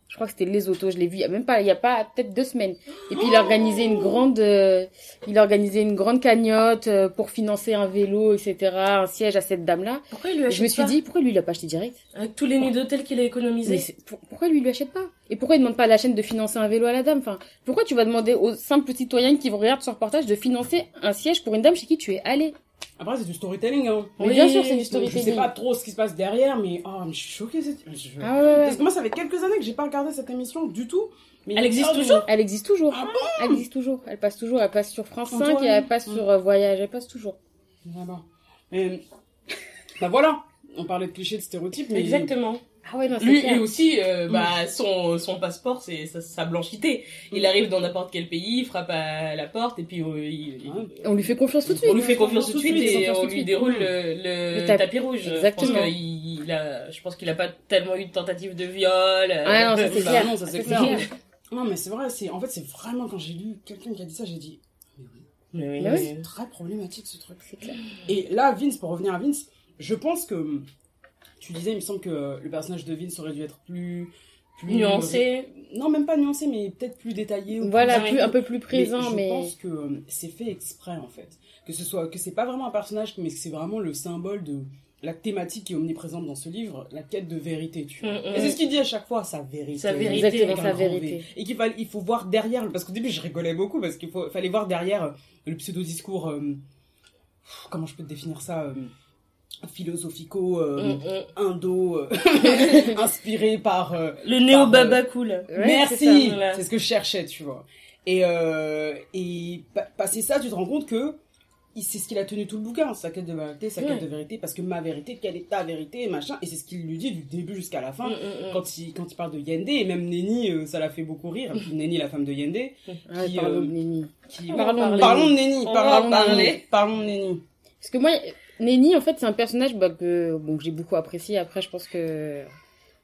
Je crois que c'était les autos, je l'ai vu il y a même pas, il y a pas peut-être deux semaines. Et puis il a organisé une grande, euh, il a organisé une grande cagnotte euh, pour financer un vélo, etc., un siège à cette dame-là. Pourquoi il lui achète je me suis pas dit, pourquoi lui il a pas acheté direct? Avec tous les nuits d'hôtel qu'il a Mais pour- pourquoi lui il lui achète pas? Et pourquoi il demande pas à la chaîne de financer un vélo à la dame? Enfin, pourquoi tu vas demander aux simples citoyennes qui regardent ce reportage de financer un siège pour une dame chez qui tu es allé? Après, c'est du storytelling, hein. Mais bien sûr, c'est du Donc, Je storytelling. sais pas trop ce qui se passe derrière, mais oh, mais je suis choquée. cette- je- Ah ouais. Parce que moi, ça fait quelques années que j'ai pas regardé cette émission du tout. Mais Elle existe toujours Elle existe toujours. Ah elle existe toujours. Elle passe toujours. Elle passe sur France Antoine. 5 et elle passe sur euh, Voyage. Elle passe toujours. Vraiment. Mais, bah voilà, on parlait de clichés, de stéréotypes, mais... Exactement. Ah ouais, non, c'est Lui clair. et aussi, euh, bah, son, son passeport, c'est sa, sa blanchité. Il Mm. arrive dans n'importe quel pays, il frappe à la porte et puis euh, il, il- Ouais. On lui fait confiance tout de suite. on lui fait confiance tout de suite et on lui déroule le, le Le tapis. tapis rouge. Exactement. Je pense qu'il il a, je pense qu'il a pas tellement eu de tentative de viol. euh, Ouais, non, ça c'est clair. non, ça, c'est c'est clair. clair. Non, mais c'est vrai, c'est en fait, c'est vraiment quand j'ai lu quelqu'un qui a dit ça, j'ai dit, mais oui, oui, c'est très problématique ce truc. C'est clair. Et là, Vince, pour revenir à Vince, je pense que tu disais, il me semble que le personnage de Vince aurait dû être plus, plus nuancé. Non, même pas nuancé, mais peut-être plus détaillé. ou Voilà, plus- un peu plus présent, je mais. pense que euh, c'est fait exprès en fait. Que ce soit que c'est pas vraiment un personnage, mais que c'est vraiment le symbole de la thématique qui est omniprésente dans ce livre, la quête de vérité. Tu vois. Mm, mm. Et c'est ce qu'il dit à chaque fois, sa vérité. Sa vérité, Exactement, sa vérité. Et qu'il fallait, il faut voir derrière, parce qu'au début je rigolais beaucoup parce qu'il fallait voir derrière euh, le pseudo discours. comment je peux te définir ça euh, philosophico euh, Mm, mm. indo euh, inspiré par euh, Le néo Par, baba cool. Merci, c'est ce que je cherchais, tu vois. Et, euh, et pa- passer ça, tu te rends compte que c'est ce qu'il a tenu tout le bouquin, sa quête de vérité, sa Ouais. quête de vérité, parce que ma vérité, quelle est ta vérité, et machin, et c'est ce qu'il lui dit du début jusqu'à la fin. Mm. Quand il, quand il parle de Yende, et même Nenny, euh, ça l'a fait beaucoup rire. Nenny, la femme de Yende, Ouais, qui, parlons euh, de qui... En Parlons de parler. Parlons de On parlons, de Nenny. Parce que moi, Nenny, en fait, c'est un personnage bah, que bon, que j'ai beaucoup apprécié. Après, je pense que.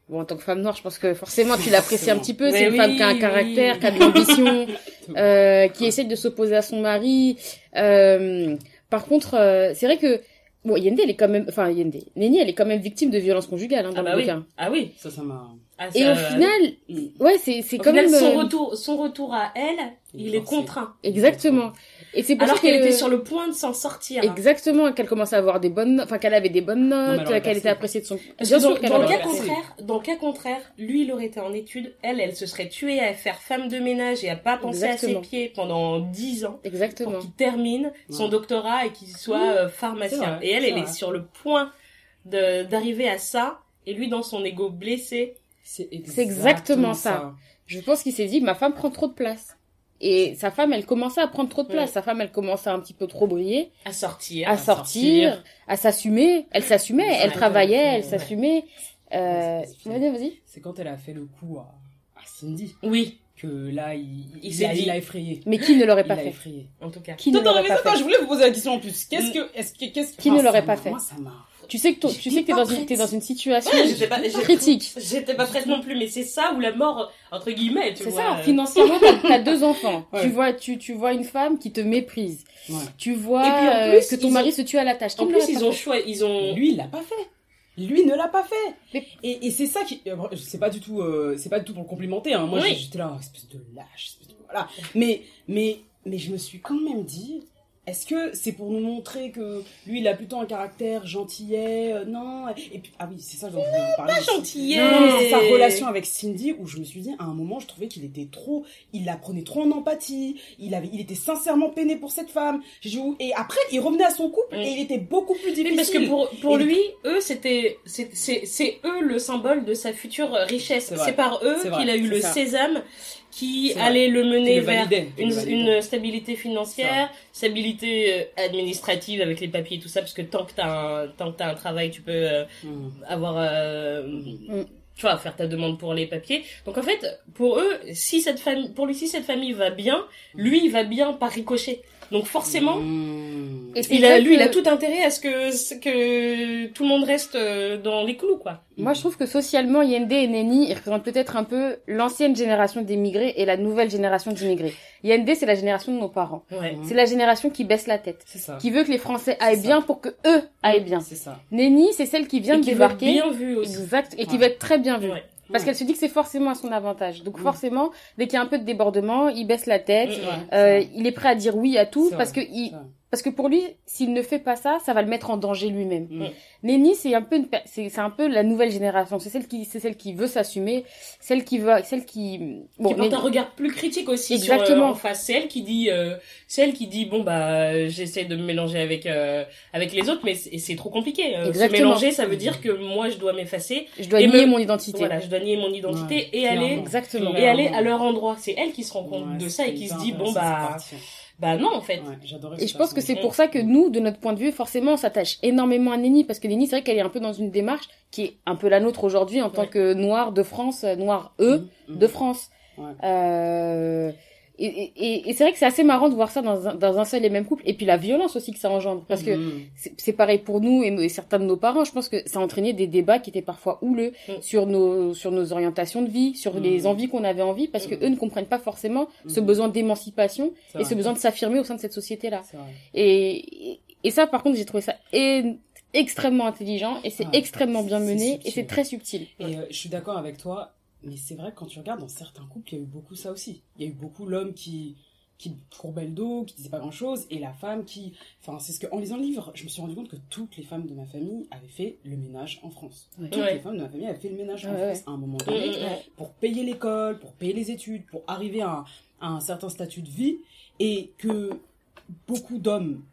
Bon, en tant que femme noire, je pense que forcément tu l'apprécies un petit peu. C'est une femme oui, qui a un oui. caractère, qui a de l'ambition, euh, qui essaie de s'opposer à son mari. Euh, par contre, euh, c'est vrai que bon, Yende, elle est quand même, enfin Yende, Nenny, elle est quand même victime de violences conjugales hein, dans Ah le bah oui. bouquin. Ah oui. Ça, ça m'a... Ah, Et au final, ouais, c'est c'est quand final, même son euh, retour, son retour à elle, il est contraint. exactement. Et c'est pour Alors qu'elle était sur le point de s'en sortir. exactement qu'elle commençait à avoir des bonnes, enfin qu'elle avait des bonnes notes, qu'elle était appréciée de son. Bien sûr dans, le cas contraire, dans le cas contraire, lui, il aurait été en études, elle, elle se serait tuée à faire femme de ménage et à pas penser à ses pieds pendant dix ans Exactement. pour qu'il termine son Ouais. doctorat et qu'il soit euh, pharmacien. Vrai, et elle, elle est sur le point d'arriver à ça. Et lui, dans son ego blessé, C'est exactement ça. Je pense qu'il s'est dit, ma femme prend trop de place. Et sa femme, elle commençait à prendre trop de place. Sa femme, elle commençait à un petit peu trop briller, à sortir. à sortir, à s'assumer. Elle s'assumait, elle travaillait, elle s'assumait. Euh... Vas-y, vas-y. C'est quand elle a fait le coup à, à Cindy Oui, que là, il, Il il, s'est a, dit- il a effrayé. Mais qui ne l'aurait Il pas l'a fait effrayé. en tout cas. Qui ne Attends, l'aurait mais pas attends, fait je voulais vous poser la question en plus. Qu'est-ce que, est-ce que, qu'est-ce Qui ne enfin, l'aurait pas fait Moi, ça m'a. Tu sais que toi- tu sais que t'es dans une, t'es dans une situation Ouais, pas, critique. J'étais pas prête non plus, mais c'est ça ou la mort, entre guillemets, tu C'est vois. ça, financièrement, t'as t'as deux enfants. Ouais. Tu vois, tu, tu vois une femme qui te méprise. Ouais. Tu vois Et puis, en euh, plus, que ton mari ont- se tue à la tâche. En plus, ils ont choisi, ils ont. Lui, il l'a pas fait. Lui ne l'a pas fait. Et, et c'est ça qui, euh, c'est pas du tout, euh, c'est pas du tout pour le complimenter. Hein. Moi, Oui. j'étais là, espèce de lâche, espèce de voilà. Mais, mais, mais je me suis quand même dit, est-ce que c'est pour nous montrer que lui, il a plutôt un caractère gentillet, euh, non Et puis, ah oui, c'est ça dont je voulais vous parler. Pas gentillet. Non, non, mais c'est sa relation avec Cindy où je me suis dit, à un moment, je trouvais qu'il était trop, il la prenait trop en empathie, il avait, il était sincèrement peiné pour cette femme. Et après, il revenait à son couple Oui. et il était beaucoup plus difficile. Oui, parce que pour, pour Et- lui, eux, c'était, c'est, eux le symbole de sa future richesse. C'est par eux qu'il a eu le ça. sésame qui allait le mener le vers une, une stabilité financière, stabilité euh, administrative avec les papiers et tout ça, parce que tant que t'as un, tant que t'as un travail, tu peux euh, Hmm. avoir, euh, Mm. tu vois, faire ta demande pour les papiers. Donc en fait, pour eux, si cette famille, pour lui, si cette famille va bien, lui, il va bien par ricochet. Donc forcément. Et c'est il a, lui, il a tout intérêt à ce que, que tout le monde reste euh, dans les clous, quoi. Moi, je trouve que socialement, Yende et Nenny, ils représentent peut-être un peu l'ancienne génération d'immigrés et la nouvelle génération d'immigrés. Yende, c'est la génération de nos parents. Ouais. C'est la génération qui baisse la tête. C'est ça. Qui veut que les Français aillent bien pour que eux aillent bien. C'est ça. Nenny, c'est celle qui vient Et de qui va être débarquer. bien vu aussi. Exact. Et qui va être très bien vue. Ouais. Parce qu'elle se dit que c'est forcément à son avantage. Donc Oui. forcément, dès qu'il y a un peu de débordement, il baisse la tête. Vrai, Euh, il est prêt à dire oui à tout parce que il. Parce que pour lui, s'il ne fait pas ça, ça va le mettre en danger lui-même. Mm. Nenny, c'est un peu une, c'est, c'est un peu la nouvelle génération. C'est celle qui, c'est celle qui veut s'assumer, celle qui veut, celle qui, bon, qui porte Nenny- un regard plus critique aussi Exactement. sur euh, en face. C'est elle qui dit, euh, c'est elle qui dit bon bah j'essaie de me mélanger avec euh, avec les autres, mais c'est c'est trop compliqué. Euh, se Exactement. mélanger, ça veut dire que moi je dois m'effacer. je dois et nier me- mon identité. Voilà, je dois nier mon identité Ouais, et aller. Exactement. et aller à leur endroit. C'est elle qui se rend compte Ouais, de ça et qui se dit bon bah. Bah non en fait. Ouais, j'adorais Et je pense que c'est pour ça que nous, de notre point de vue, forcément, on s'attache énormément à Nenny, parce que Nenny, c'est vrai qu'elle est un peu dans une démarche qui est un peu la nôtre aujourd'hui en tant que noire de France, euh, noire eux, Mhm, mhm. de France. Ouais. Euh, et et, et, c'est vrai que c'est assez marrant de voir ça dans un, dans un seul et même couple. Et puis la violence aussi que ça engendre. Parce que Mhm. c'est pareil pour nous et, et certains de nos parents. Je pense que ça a entraîné des débats qui étaient parfois houleux Mm. sur nos sur nos orientations de vie, sur Mm. les envies qu'on avait envie, parce que Mm. eux ne comprennent pas forcément ce Mm. besoin d'émancipation et vrai. ce besoin de s'affirmer au sein de cette société-là. Et, et, ça, par contre, j'ai trouvé ça extrêmement intelligent et c'est Ouais. extrêmement bien mené subtil. et c'est très subtil. Et euh, je suis d'accord avec toi, mais c'est vrai que quand tu regardes dans certains couples, il y a eu beaucoup ça aussi. Il y a eu beaucoup l'homme qui qui courbait le dos, qui disait pas grand chose, et la femme qui, enfin c'est ce que en lisant le livre, je me suis rendu compte que toutes les femmes de ma famille avaient fait le ménage en France. Ouais. Toutes Ouais. les femmes de ma famille avaient fait le ménage en France à un moment donné, pour payer l'école, pour payer les études, pour arriver à un, à un certain statut de vie, et que beaucoup d'hommes,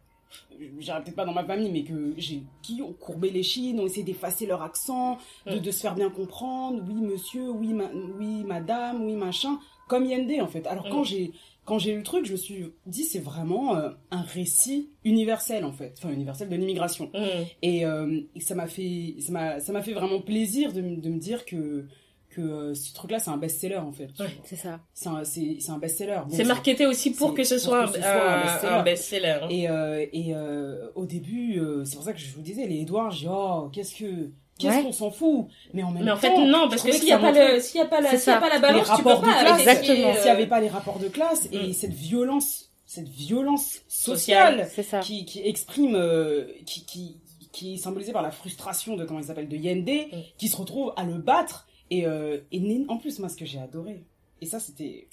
j'irai peut-être pas dans ma famille, mais que j'ai qui ont courbé les chines, ont essayé d'effacer leur accent, de, de se faire bien comprendre, oui monsieur, oui, ma- oui madame, oui machin, comme Yende en fait. Alors quand j'ai quand j'ai lu le truc, je me suis dit c'est vraiment euh, un récit universel en fait, enfin universel de l'immigration. Mm. Et, euh, et ça m'a fait, ça m'a, ça m'a fait vraiment plaisir de, de me dire que que euh, ce truc-là c'est un best-seller en fait. Ouais. C'est ça. C'est un, c'est, c'est un best-seller. Bon, C'est marketé aussi pour que ce soit que ce un- soit un un best-seller. un best-seller. hein. Et, euh, et euh, au début, euh, c'est pour ça que je vous disais, les Edouard, j'ai dit, oh, qu'est-ce que. Qu'est-ce Ouais. qu'on s'en fout? Mais en même Mais en temps. fait non parce que s'il y a pas le s'il y a pas la y a pas la les balance tu peux pas classe. Exactement. S'il n'y avait pas les rapports de classe et Mm. cette violence, cette violence sociale C'est ça. qui, qui exprime, euh, qui, qui, qui est symbolisée par la frustration de, comment il s'appelle, de Yende, Mm. qui se retrouve à le battre. Et, euh, et en plus, moi, ce que j'ai adoré, et ça, c'était.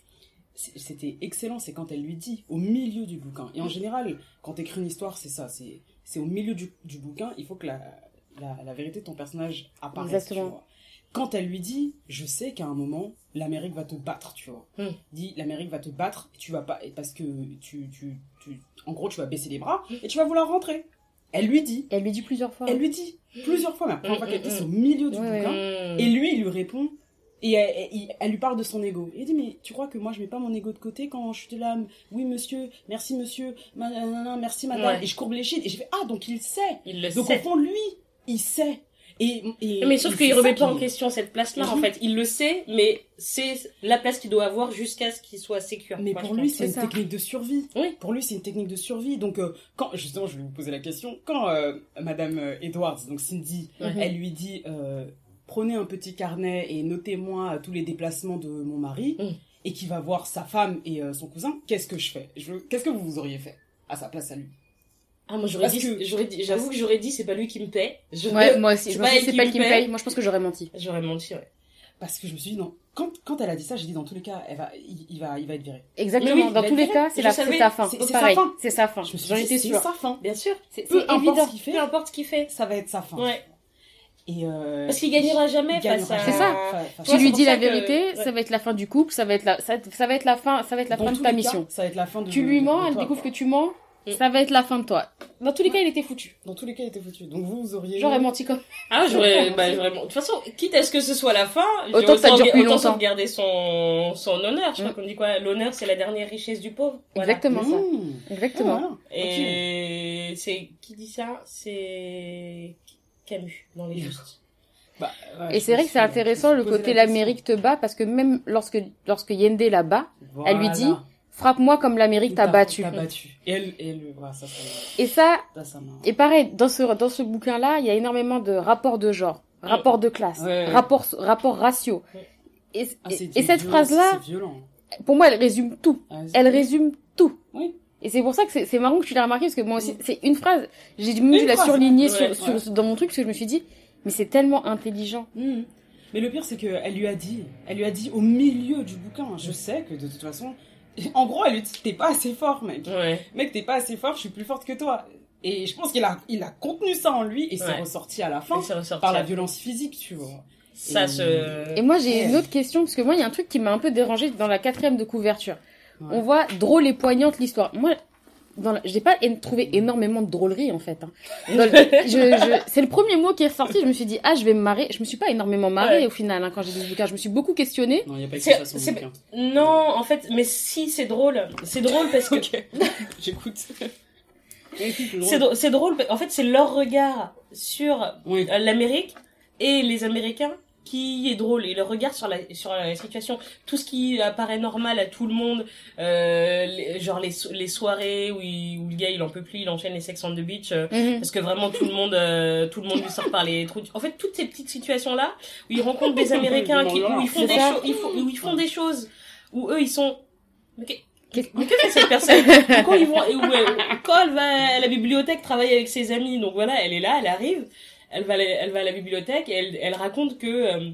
C'était excellent, c'est quand elle lui dit au milieu du bouquin. Et en général, quand tu écris une histoire, c'est ça, c'est c'est au milieu du, du bouquin, il faut que la, la, la vérité de ton personnage apparaisse. Exactement. tu vois. Quand elle lui dit, je sais qu'à un moment, l'Amérique va te battre, tu vois. Mm. Dit, l'Amérique va te battre, et tu vas pas, et parce que tu, tu, tu, en gros, tu vas baisser les bras, et tu vas vouloir rentrer. Elle lui dit, Elle lui dit plusieurs fois. elle lui dit plusieurs fois, mais la première fois Mm, qu'elle dit, c'est au mm. milieu du Ouais, bouquin. Et lui, il lui répond, et elle, elle- elle lui parle de son ego. Il dit, mais tu crois que moi, je mets pas mon ego de côté quand je suis là, oui, monsieur, merci, monsieur, ma- merci, madame, Ouais. et je courbe les chines, et je fais, ah, donc il sait. il le Donc au sait fond, lui, il sait. Et, et- mais sauf qu'il remet pas en question cette place-là en Mhm. fait. Il le sait, mais c'est la place qu'il doit avoir jusqu'à ce qu'il soit sécure. Mais quoi, pour lui, c'est une ça. technique de survie. Oui. Pour lui, c'est une technique de survie. Donc, euh, quand, justement, je vais vous poser la question, quand euh, Madame euh, Edwards, donc Cindy, elle lui dit, euh, prenez un petit carnet et notez-moi tous les déplacements de mon mari, Mm. et qui va voir sa femme et son cousin, qu'est-ce que je fais? Qu'est-ce que vous auriez fait à sa place à lui? Ah moi j'aurais dit, que- j'aurais dit, j'avoue que j'aurais dit c'est pas lui qui me paie. Je- Ouais, moi aussi. C'est Je me c'est pas me elle qui me paie. paye. Moi, je pense que j'aurais menti. J'aurais menti, ouais. Parce que je me suis dit, non, quand, quand elle a dit ça, j'ai dit, dans tous les cas, elle va, il, il va, il va être viré. Exactement. Oui, Dans tous les cas, c'est c'est sa fin. c'est- c'est sa fin. C'est sa fin. Je me suis J'en dit, étais c'est sûre. sa fin. Bien sûr. C'est Peu c'est importe évident. ce qu'il fait, Peu importe ce qu'il fait. ça va être sa fin. Ouais. Et euh, Parce qu'il gagnera jamais face à. C'est ça. Tu lui c'est dis la que- vérité, ouais. ça va être la fin du couple, ça va être la, ça, ça va être la fin, ça va être la Dans fin de ta cas, mission. ça va être la fin de Tu lui mens, de elle toi, découvre quoi. que tu mens. Ça va être la fin de toi. Dans tous les cas, il était foutu. Dans tous les cas, il était foutu. Donc vous, vous auriez. J'aurais menti comme. Ah, j'aurais, bah, j'aurais, de toute façon, quitte à ce que ce soit la fin, Autant que ça dure plus autant longtemps. sauvegarder son, son honneur. Je crois Mm. qu'on dit quoi? L'honneur, c'est la dernière richesse du pauvre. Voilà. Exactement ça. Mmh. Exactement. Ah. Et c'est, qui dit ça? C'est Camus, dans les justes. Bah, ouais, Et c'est vrai que c'est intéressant le côté la l'Amérique te bat parce que même lorsque lorsque Yende la bat, elle lui dit frappe-moi comme l'Amérique t'a battu. Battu. Et elle, et elle, voilà, ça, ça, Et ça, et pareil dans ce dans ce bouquin là, il y a énormément de rapports de genre, rapports de classe, Ouais, ouais. rapports rapports. Et, Ah, et- cette violent, phrase là, C'est violent. pour moi, elle résume tout. Ah, Elle résume tout. Oui. Et c'est pour ça que c'est marrant que tu l'as remarqué parce que moi aussi, c'est une phrase. J'ai dû la surligner sur, sur- dans mon truc parce que je me suis dit, mais c'est tellement intelligent. Mmh. Mais le pire, c'est qu'elle lui a dit, elle lui a dit au milieu du bouquin, je sais que de toute façon, en gros, elle lui dit, t'es pas assez fort, mec. Ouais. Mec, t'es pas assez fort, je suis plus forte que toi. Et je pense qu'il a, il a contenu ça en lui et c'est Ouais. ressorti à la fin Et c'est ressorti par la violence physique, tu vois. Ça Et- se. Et moi, j'ai une autre question, parce que moi, il y a un truc qui m'a un peu dérangé dans la quatrième de couverture. Ouais. On voit drôle et poignante l'histoire. Moi, dans la- j'ai pas trouvé énormément de drôlerie, en fait. hein. Dans le- je, je- c'est le premier mot qui est ressorti, je me suis dit, ah, je vais me marrer. Je me suis pas énormément marrée Ouais. au final, hein, quand j'ai lu ce bouquin. Je me suis beaucoup questionnée. Non, il n'y a pas ça bouquin. Non, en fait, mais si, c'est drôle. C'est drôle parce que. J'écoute. C'est drôle, drôle, en fait, c'est leur regard sur Oui. l'Amérique et les Américains qui est drôle et leur regard sur la sur la situation tout ce qui apparaît normal à tout le monde euh, les- genre les, les soirées où, il- où le gars il en peut plus il enchaîne les sex on the beach euh, Mhm. parce que vraiment tout le monde euh, tout le monde lui sort par les trous en fait toutes ces petites situations là où ils rencontrent des Américains qui, où ils font des choses où ils font des choses où eux ils sont mais que, Qu'est-ce- mais que fait cette personne? Quand ils vont et où elle- quand elle va à la bibliothèque travailler avec ses amis donc voilà elle est là elle arrive elle va à la- elle va à la bibliothèque et elle, elle raconte que euh,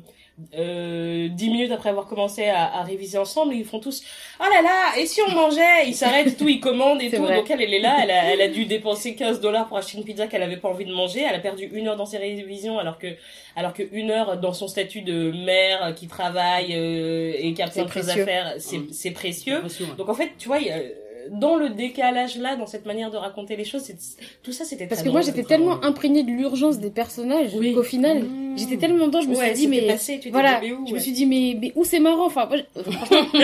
euh, dix minutes après avoir commencé à, à réviser ensemble ils font tous oh là là et si on mangeait? Ils s'arrêtent tout ils commandent et tout vrai. donc elle elle est là elle a, elle a dû dépenser 15 dollars pour acheter une pizza qu'elle avait pas envie de manger elle a perdu une heure dans ses révisions alors que alors que une heure dans son statut de mère qui travaille euh, et qui a plein de choses à précieux. faire c'est Mm. c'est précieux Impressionnant. donc en fait, tu vois, il y a- dans le décalage là, dans cette manière de raconter les choses, tout ça c'était Parce que moi, j'étais tellement imprégnée de l'urgence des personnages Oui. qu'au final, Mmh. j'étais tellement dedans, je me Ouais, suis dit, mais passé, tu t'es voilà, dit, mais où, je me suis dit, mais, mais où c'est marrant Enfin, moi, je- franchement, eh,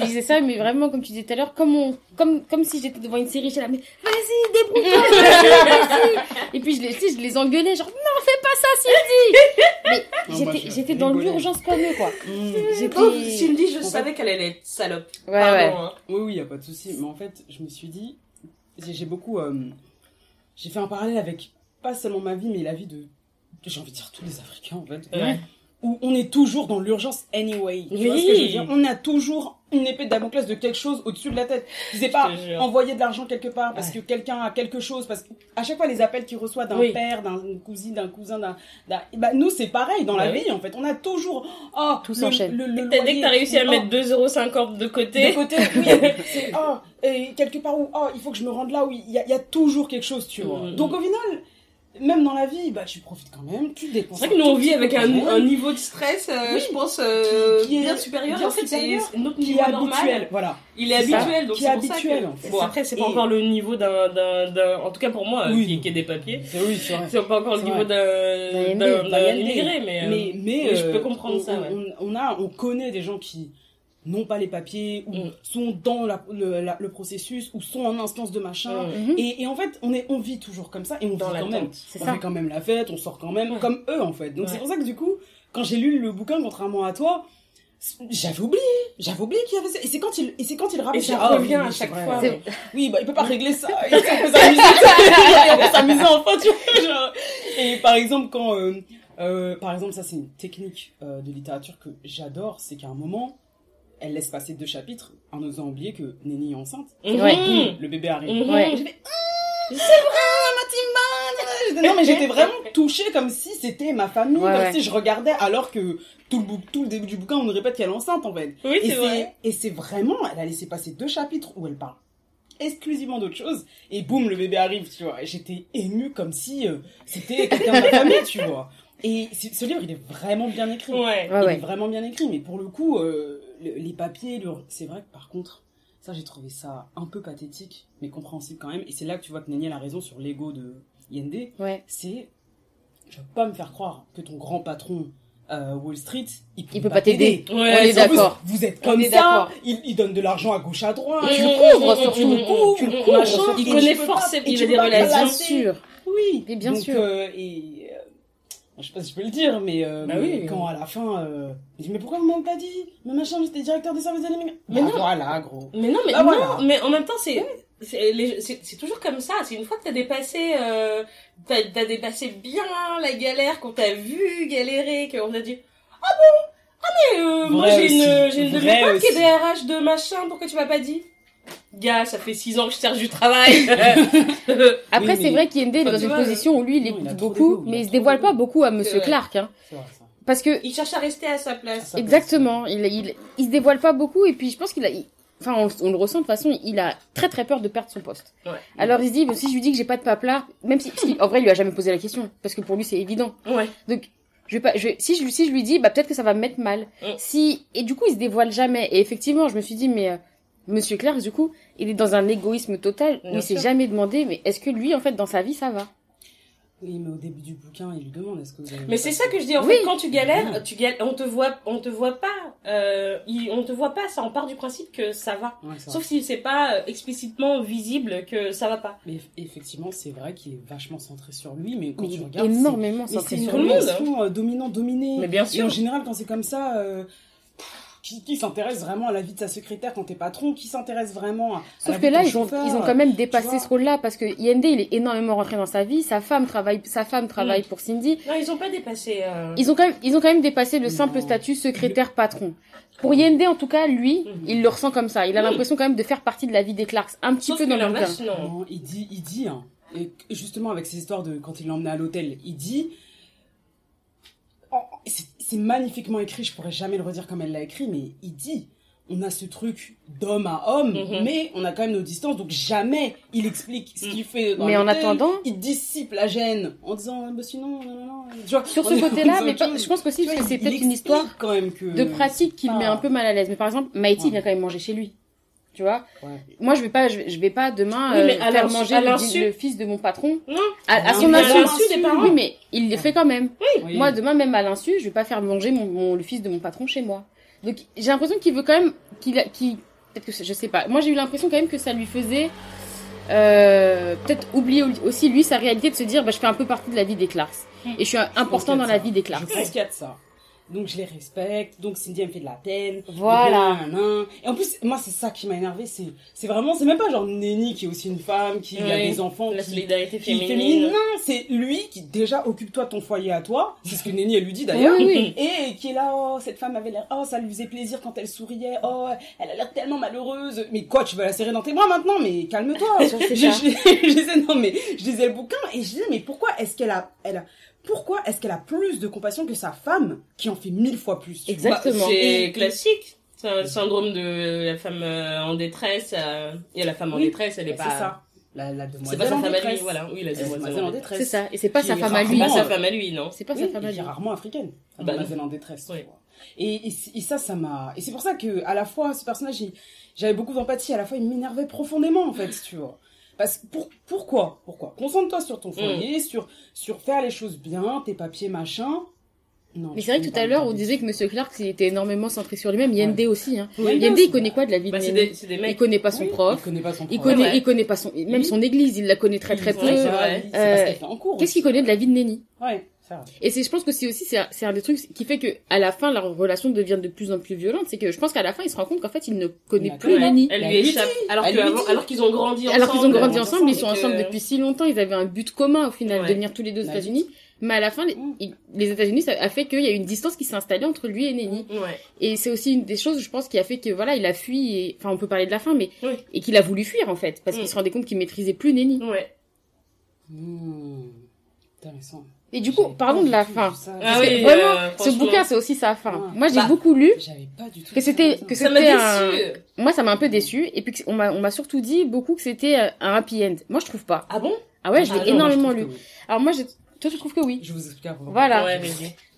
je disais ça, mais vraiment, comme tu disais tout à l'heure, comme, on, comme, comme si j'étais devant une série, j'étais là, mais vas-y, débrouille-toi, vas-y. Et puis, je les, tu sais, je les engueulais, genre, non, fais pas ça, Cindy Mais j'étais je j'étais dans l'urgence comme eux, quoi. Mmh. J'étais... Oh, Cindy, je En fait- savais qu'elle allait être salope. Ouais, Pardon, ouais. hein. Oui, oui, y a pas de souci. Mais en fait, je me suis dit, j'ai j'ai beaucoup, euh, j'ai fait un parallèle avec pas seulement ma vie, mais la vie de, j'ai envie de dire tous les Africains en fait, Ouais. Où on est toujours dans l'urgence anyway. Tu vois Oui. ce que je veux dire? On a toujours une épée de Damoclès de quelque chose au-dessus de la tête. C'est pas te jure. envoyer de l'argent quelque part parce Ouais. que quelqu'un a quelque chose, parce que à chaque fois les appels qu'il reçoit d'un Oui. père, d'une cousine, d'un cousin, d'un, d'un- bah, nous c'est pareil dans la vie en fait. On a toujours, oh, Tout s'enchaîne. Dès que t'as réussi à oh, mettre 2,50€ de côté, de côté, oui, c'est ah, et quelque part où ah, il faut que je me rende là où il y a, il y a toujours quelque chose, tu vois. Mhm. Donc au final, même dans la vie, bah tu profites quand même, tu dépenses. c'est vrai que nous on vit avec un, un niveau de stress, euh, Oui. je pense, euh, Qui- qui est bien supérieur. bien en fait, c'est supérieur, c'est notre niveau est normal. habituel, voilà. Il est C'est ça, habituel, donc qui est c'est pour ça habituel, que- en fait. Bon, C'est après, ça. c'est pas Et- encore le niveau d'un, d'un, d'un, en tout cas pour moi, euh, Oui. qui, qui est des papiers. C'est oui, c'est pas encore le niveau d'un, immigré, mais, euh, mais, mais oui, je euh, peux comprendre on, ça, ouais. on, on a, on connaît des gens qui n'ont pas les papiers ou Mm. sont dans la- le, la- le processus ou sont en instance de machin. Mm. Mhm. Et, et en fait, on, est, on vit toujours comme ça et on Dans vit quand même. on ça. fait quand même la fête, on sort quand même Ouais. comme eux en fait. Donc Ouais. c'est pour ça que du coup, quand j'ai lu le bouquin, contrairement à toi, j'avais oublié, j'avais oublié qu'il y avait ça. Et c'est quand il, et c'est quand il rappelle. Et ça Ah, revient oui, à c'est chaque vrai. fois. Ouais. Oui, bah il peut pas régler ça. Il peut s'amuser, il peut s'amuser enfin, tu vois. genre. Et par exemple quand, euh, euh, par exemple ça c'est une technique euh, de littérature que j'adore, c'est qu'à un moment, elle laisse passer deux chapitres en osant oublier que Nenny est enceinte. Mhm. Ouais. Boum, le bébé arrive. Mhm. Ouais. Fait, Ah, c'est vrai, Mathilde Non, mais j'étais vraiment touchée comme si c'était ma famille, Ouais, comme ouais. si je regardais, alors que tout le, bou- tout le début du bouquin, on nous répète qu'elle est enceinte, en fait. Oui, c'est vrai. Et c'est vraiment, elle a laissé passer deux chapitres où elle parle exclusivement d'autre chose, et boum, le bébé arrive, tu vois. Et J'étais émue comme si euh, c'était quelqu'un de ma famille, tu vois. Et ce livre, il est vraiment bien écrit. Ouais. Ouais, Il ouais. est vraiment bien écrit, mais pour le coup, euh, le- les papiers, le- c'est vrai que par contre, ça j'ai trouvé ça un peu pathétique, mais compréhensible quand même. Et c'est là que tu vois que Naniel a raison sur l'ego de Yende. Ouais. C'est, je peux pas me faire croire que ton grand patron euh, Wall Street, il peut, Il peut pas t'aider. Ouais, On est d'accord. Vous êtes comme ça. Il, il donne de l'argent à gauche à droite. Tu le couvres mm, mm, Tu le couvres. Il Et connaît tu forcément, et il tu a des relations. Bien sûr. Oui, Mais bien Donc, sûr. euh, et euh, je sais pas si je peux le dire, mais, euh, Bah mais oui. quand à la fin, euh, il dit mais pourquoi vous m'avez pas dit? Mais machin, j'étais directeur des services de l'immigration. Mais Bah, non. Voilà, gros. Mais non, mais Bah non, voilà. mais en même temps, c'est c'est toujours comme ça. C'est une fois que t'as dépassé, euh, t'as dépassé bien la galère, qu'on t'a vu galérer, qu'on t'a dit ah bon, ah mais euh, moi j'ai une j'ai une de mes potes qui est. DRH de machin, pourquoi tu m'as pas dit? Gars, ça fait six ans que je cherche du travail. Après, Oui, c'est vrai qu'Yende il est dans une vois, position où lui, il écoute beaucoup, mais il se dévoile pas beaucoup à Monsieur. Clark. Hein. C'est vrai, ça. parce que Il cherche à rester à sa place. Exactement, il, il, il se dévoile pas beaucoup et puis je pense qu'il a, il- enfin on, on le ressent de toute façon, il a très très peur de perdre son poste. Ouais. Alors il se dit, bon, si je lui dis que j'ai pas de paplard, même si, parce qu'en vrai il lui a jamais posé la question, parce que pour lui c'est évident. Ouais. Donc je vais pas, je, si je lui, si je lui dis, bah peut-être que ça va me mettre mal. Mm. Si et du coup il se dévoile jamais. Et effectivement, je me suis dit, mais euh, Monsieur Clerc, du coup, il est dans un égoïsme total où Bien il s'est sûr. jamais demandé, mais est-ce que lui, en fait, dans sa vie, ça va? Oui, mais au début du bouquin, il lui demande est-ce que vous avez. Mais c'est ça que je dis en Oui. fait quand tu galères, tu galères, on te voit, on te voit pas, euh, il- on te voit pas, ça on part du principe que ça va. Ouais, c'est vrai. Sauf si c'est pas euh, explicitement visible que ça va pas. Mais eff- effectivement, c'est vrai qu'il est vachement centré sur lui, mais quand Mais tu il est regardes. énormément c'est- Mais centré c'est une sur le monde. relation euh, dominant-dominé. Mais bien Et sûr. en général, quand c'est comme ça, euh, qui, qui s'intéresse vraiment à la vie de sa secrétaire quand t'es patron Qui s'intéresse vraiment à, à la Sauf vie que de là, ton ils ont, chauffeur ils ont quand même dépassé ce rôle-là parce que Yende, il est énormément rentré dans sa vie. Sa femme travaille, sa femme travaille pour Cindy. Non, ils ont pas dépassé. euh, Ils ont quand même, ils ont quand même dépassé le simple Non. statut secrétaire patron. Pour Yende, en tout cas, lui, Mhm. il le ressent comme ça. Il a Oui. l'impression quand même de faire partie de la vie des Clarks, un petit Sauf peu dans le non. Il dit, il dit, hein, et justement avec ces histoires de quand il l'a emmené à l'hôtel, il dit, oh, c'est c'est magnifiquement écrit, je pourrais jamais le redire comme elle l'a écrit, mais il dit, on a ce truc d'homme à homme, Mhm. mais on a quand même nos distances, donc jamais il explique ce qu'il fait. Dans Mais en attendant- il dissipe la gêne en disant, bah sinon, non, non, non. Tu vois, Sur on ce côté-là, mais pas- je pense que c'est peut-être une histoire quand même que de pratique qui le met un peu mal à l'aise. Mais par exemple, Maïti Ouais. vient quand même manger chez lui. Tu vois Ouais. Moi, je vais pas, je vais, je vais pas demain Oui, mais euh, faire manger à le, fils de mon patron Non. à, à Non, son mais à insu. l'insu des parents. Oui, mais il le fait quand même. Oui. Moi, demain, même à l'insu, je vais pas faire manger mon, mon- le fils de mon patron chez moi. Donc, j'ai l'impression qu'il veut quand même, qu'il, qu'il, peut-être que je sais pas. Moi, j'ai eu l'impression quand même que ça lui faisait, euh, peut-être oublier aussi lui sa réalité de se dire, bah, je fais un peu partie de la vie des Clarks. Mm. Et je suis important dans la vie des Clarks. Je pense qu'il y a de ça. Donc je les respecte, donc Cindy elle me fait de la peine. Voilà. Et, bien, nan, nan. Et en plus, moi c'est ça qui m'a énervé, c'est c'est vraiment, c'est même pas genre Nenny qui est aussi une femme, qui a des enfants, La qui, solidarité qui féminine. féminine. Non, c'est lui qui déjà occupe-toi de ton foyer à toi, c'est ce que Nenny elle lui dit d'ailleurs. Oui, oui. Et qui est là, oh, cette femme avait l'air, oh, ça lui faisait plaisir quand elle souriait, oh, elle a l'air tellement malheureuse. Mais quoi, tu vas la serrer dans tes bras maintenant, mais calme-toi. Je, je- je disais, non, mais je lisais le bouquin et je disais, mais pourquoi est-ce qu'elle a, elle a, pourquoi est-ce qu'elle a plus de compassion que sa femme qui en fait mille fois plus tu Exactement. Bah, c'est Et- classique. C'est un syndrome de la femme euh, en détresse. euh, et la femme en Oui, détresse, elle est Bah, pas. C'est ça. La, la C'est demoiselle pas sa en femme à lui, détresse. voilà. Oui, la demoiselle en détresse. C'est ça. Et c'est pas sa femme à lui. C'est pas sa femme à lui, non. C'est pas Oui, sa femme à lui. est rarement africaine. La Bah demoiselle en détresse. Oui. Et, et, et ça, ça m'a. Et c'est pour ça que, à la fois, ce personnage, j'avais beaucoup d'empathie, à la fois, il m'énervait profondément, en fait, tu vois. Parce que pour, pourquoi Pourquoi? Concentre-toi sur ton foyer, sur, sur faire les choses bien, tes papiers, machin. Non, Mais c'est vrai que tout à l'heure, on disait que Monsieur Clark, il était énormément centré sur lui-même. Yende aussi, hein. Oui, Yende, il connaît quoi de la vie Bah, de des, c'est des Il connaît pas son Oui, prof. Il connaît pas son Il prof. connaît, Ouais. il connaît pas son, même Oui. son église, il la connaît très très peu. ouais, c'est c'est vrai. vrai, c'est parce Euh, qu'elle fait en cours. Qu'est-ce qu'il connaît de la vie de Nenny Ouais, Et c'est, je pense que c'est aussi, c'est un, c'est un des trucs qui fait que, à la fin, leur relation devient de plus en plus violente. C'est que je pense qu'à la fin, il se rend compte qu'en fait, il ne connaît Il plus a- Nenny. Elle Elle lui échappe. Alors que avant- alors qu'ils ont grandi ensemble. Alors qu'ils ont grandi euh, ensemble, ils sont que- ensemble depuis si longtemps, ils avaient un but commun au final, Ouais. de venir tous les deux aux États-Unis. Mais à la fin, les, Mm. les États-Unis, ça a fait qu'il y a une distance qui s'est installée entre lui et Nenny. Ouais. Et c'est aussi une des choses, je pense, qui a fait que voilà, il a fui. Et, enfin, on peut parler de la fin, mais Oui. et qu'il a voulu fuir en fait, parce Mm. qu'il se rendait compte qu'il maîtrisait plus Nenny. Ouais. Hmm, Intéressant. Et du coup, parlons de la fin. Ah oui, vraiment, euh, ce bouquin, c'est aussi sa fin. Ouais. Moi, j'ai Bah, beaucoup lu. J'avais pas du tout Que c'était- que C'était un-. Moi, ça m'a un peu déçu. Et puis, on m'a, on m'a surtout dit beaucoup que c'était euh, un happy end. Moi, je trouve pas. Ah bon? Ah ouais, je Ah l'ai énormément lu. oui. Alors moi, j'ai- toi, tu trouves que oui. Je vous explique après. Voilà. Ouais.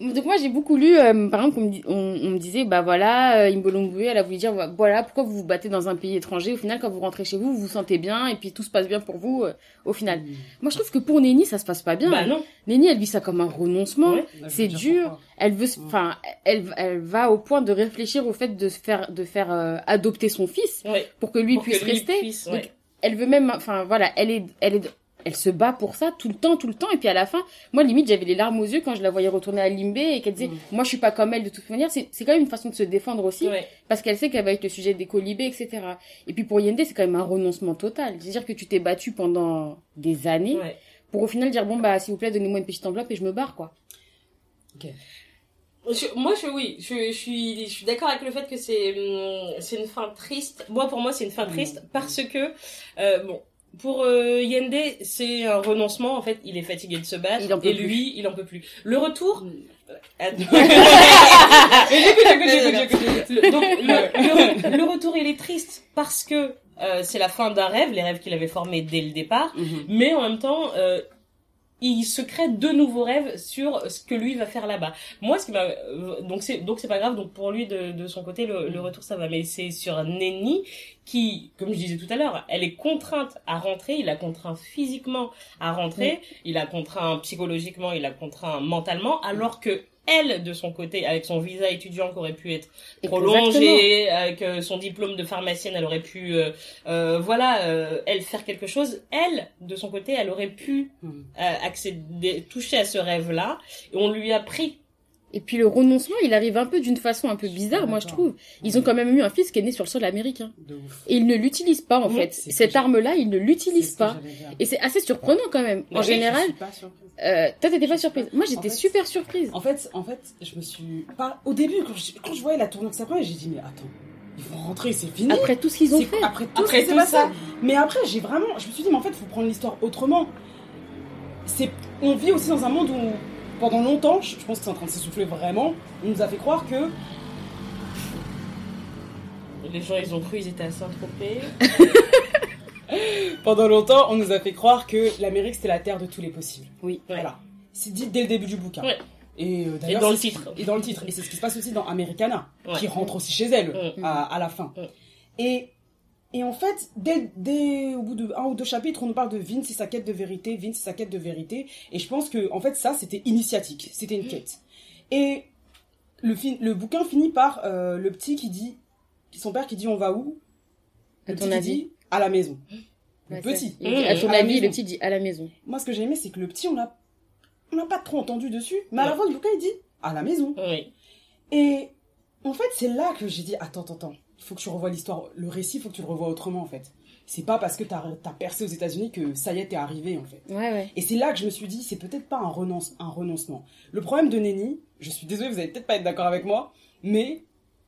Donc moi, j'ai beaucoup lu. euh, par exemple, on me, dit- on, on me disait, bah voilà, euh, Imbolongwe, elle a voulu dire, voilà, pourquoi vous vous battez dans un pays étranger? Au final, quand vous rentrez chez vous, vous vous sentez bien et puis tout se passe bien pour vous. euh, au final, moi, je trouve que pour Nenny, ça se passe pas bien. Bah non. Nenny, elle vit ça comme un renoncement. Ouais. Je c'est dur. Elle veut, enfin, elle, elle va au point de réfléchir au fait de se faire, de faire euh, adopter son fils Ouais. pour que lui Pour que puisse lui rester. puisse, Donc, elle veut même, enfin voilà, elle est, elle est, elle se bat pour ça tout le temps, tout le temps. Et puis à la fin, moi limite j'avais les larmes aux yeux quand je la voyais retourner à Limbé et qu'elle disait, Mm. moi je suis pas comme elle de toute manière. C'est, quand même une façon de se défendre aussi Ouais. parce qu'elle sait qu'elle va être le sujet des colibés, etc. Et puis pour Yende, c'est quand même un renoncement total. C'est-à-dire que tu t'es battu pendant des années Ouais. pour au final dire bon bah s'il vous plaît donnez-moi une petite enveloppe et je me barre quoi. Je- moi, je, oui, je, je suis, je suis d'accord avec le fait que c'est, hum, c'est une fin triste. Moi, pour moi, c'est une fin triste parce que, euh, bon, pour euh, Yende, c'est un renoncement. En fait, il est fatigué de se battre Il en peut et plus. lui, il en peut plus. Le retour. Le, donc le, le- le retour, il est triste parce que euh, c'est la fin d'un rêve, les rêves qu'il avait formés dès le départ. Mhm. Mais en même temps, euh, il se crée de nouveaux rêves sur ce que lui va faire là-bas. Moi, ce qui m'a euh, donc c'est donc c'est pas grave. Donc pour lui de, de son côté, le, le retour ça va. Mais c'est sur Nenny qui, comme je disais tout à l'heure, elle est contrainte à rentrer. Il a contraint physiquement à rentrer. Il a contraint psychologiquement. Il a contraint mentalement. Alors que elle, de son côté, avec son visa étudiant qui aurait pu être prolongé, avec euh, son diplôme de pharmacienne, elle aurait pu, euh, euh, voilà, euh, elle faire quelque chose. Elle, de son côté, elle aurait pu euh, accéder, toucher à ce rêve-là, et on lui a pris. Et puis le renoncement, il arrive un peu d'une façon un peu bizarre, moi je trouve. Ils ont quand même eu un fils qui est né sur le sol américain. Et ils ne l'utilisent pas en Oui, fait. Cette arme-là, ils ne l'utilisent pas. Et c'est assez surprenant quand même. En général, Je suis pas surprise. euh, toi t'étais pas surprise. Moi j'étais En fait- super surprise. En fait, en fait, je me suis pas au début quand je, quand je voyais la tournure que ça prenait, j'ai dit mais attends, ils vont rentrer, c'est fini. Après tout ce qu'ils ont fait. Après tout ce passé. ça. Mais après, j'ai vraiment, je me suis dit mais en fait, il faut prendre l'histoire autrement. C'est, on vit aussi dans un monde où pendant longtemps, je pense que c'est en train de s'essouffler vraiment. On nous a fait croire que Les gens, ils ont cru, ils étaient à Saint-Tropez. pendant longtemps, on nous a fait croire que l'Amérique c'était la terre de tous les possibles. Oui. Voilà. C'est dit dès le début du bouquin. Ouais. Et, euh, Et dans le titre. Et dans le titre. Et c'est ce qui se passe aussi dans Americana, Ouais. qui rentre aussi chez elle à, à la fin. Et, et en fait, dès, dès au bout de un ou deux chapitres, on nous parle de Vince et sa quête de vérité, Vince et sa quête de vérité. Et je pense que en fait ça, c'était initiatique, c'était Mm. une quête. Et le, fi- le bouquin finit par euh, le petit qui dit, son père qui dit on va où? À Le ton petit qui dit à la maison. Le Ouais, petit. il dit, À ton À la avis, maison. le petit dit à la maison. Moi, ce que j'ai aimé, c'est que le petit, on l'a, on n'a pas trop entendu dessus, mais à la Ouais. fin du bouquin, il dit à la maison. Oui. Et en fait, c'est là que j'ai dit attends, attends, attends, il faut que tu revoies l'histoire, le récit, il faut que tu le revoies autrement en fait. C'est pas parce que t'as as percé aux États-Unis que ça y est, t'es arrivé en fait. Ouais, ouais. Et c'est là que je me suis dit, c'est peut-être pas un, renonce, un renoncement. Le problème de Nenny, je suis désolée, vous allez peut-être pas être d'accord avec moi, mais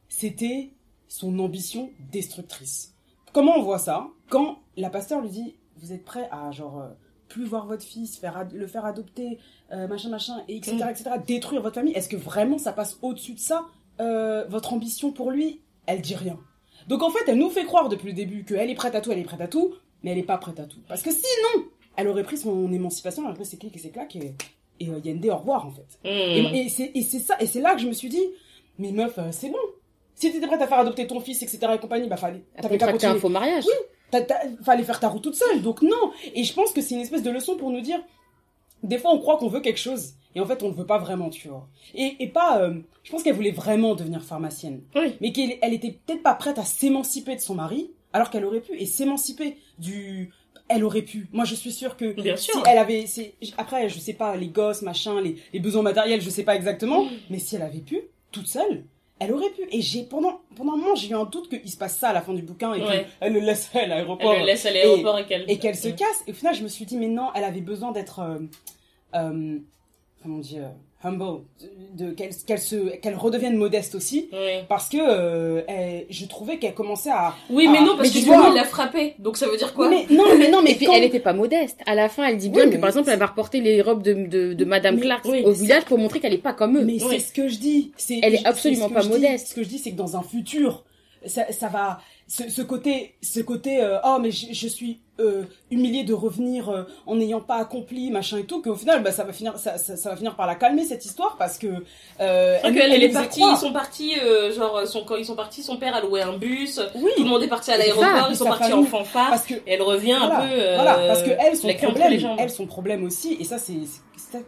c'était son ambition destructrice. Comment on voit ça Quand la pasteur lui dit, vous êtes prêt à genre euh, plus voir votre fils, faire le faire adopter, euh, machin, machin, et etc., etc., détruire votre famille, est-ce que vraiment ça passe au-dessus de ça Euh, Votre ambition pour lui, elle dit rien. Donc en fait, elle nous fait croire depuis le début qu'elle est prête à tout, elle est prête à tout, mais elle est pas prête à tout. Parce que sinon, elle aurait pris son émancipation, elle aurait pris ses clics et ses claques et, et euh, Yende au revoir en fait. Mm. Et, et c'est ça, et c'est là que je me suis dit, mais meuf, euh, c'est bon. Si t'étais prête à faire adopter ton fils, etc. et compagnie, bah fallait, t'avais qu'à contracter un continuer. faux mariage. T'as- t'as- fallait faire ta route toute seule, donc non. Et je pense que c'est une espèce de leçon pour nous dire, des fois on croit qu'on veut quelque chose, et en fait on ne veut pas vraiment, tu vois. Et, et pas, euh, je pense qu'elle voulait vraiment devenir pharmacienne, Oui. mais qu'elle elle était peut-être pas prête à s'émanciper de son mari, alors qu'elle aurait pu, et s'émanciper du... Elle aurait pu. Moi, je suis sûre que Bien si sûr. elle avait, après, je sais pas, les gosses, machin, les, les besoins matériels, je sais pas exactement, mais si elle avait pu, toute seule, elle aurait pu. Et j'ai pendant pendant un moment, j'ai eu un doute qu'il se passe ça à la fin du bouquin et Ouais. qu'elle le laisse à Elle l'aéroport le laisse à l'aéroport et qu'elle... et qu'elle se casse. Et au final, je me suis dit, mais non, elle avait besoin d'être, euh, euh, comment dire, humble, de, de- qu'elle qu'elle se qu'elle redevienne modeste aussi, Oui. parce que euh, elle- je trouvais qu'elle commençait à. Oui, mais non, parce mais que vois- coup, il l'a frappé. Donc ça veut dire quoi? Mais non, mais non, mais puis quand- elle était pas modeste. À la fin, elle dit bien Oui, que par exemple, c'est- elle va reporter les robes de, de, de Madame Mais- Clark oui, au c'est- village pour montrer qu'elle est pas comme eux. Mais Oui. c'est ce que je dis. C'est, Elle est c'est absolument pas dis. modeste. Ce que je dis, c'est que dans un futur, ça, ça va, ce, ce côté, ce côté, euh, oh mais je, je suis euh, humiliée de revenir euh, en n'ayant pas accompli machin et tout, qu'au final, bah, ça va finir, ça, ça, ça va finir par la calmer cette histoire parce que. Euh, elle est partie, croire. ils sont partis, genre, son, quand ils sont partis, son père a loué un bus, Oui. tout le monde est parti à l'aéroport, ils sont partis en fanfare, Parce que elle revient voilà, un peu, voilà, parce que elle, son problème, elle, son problème aussi, et ça, c'est,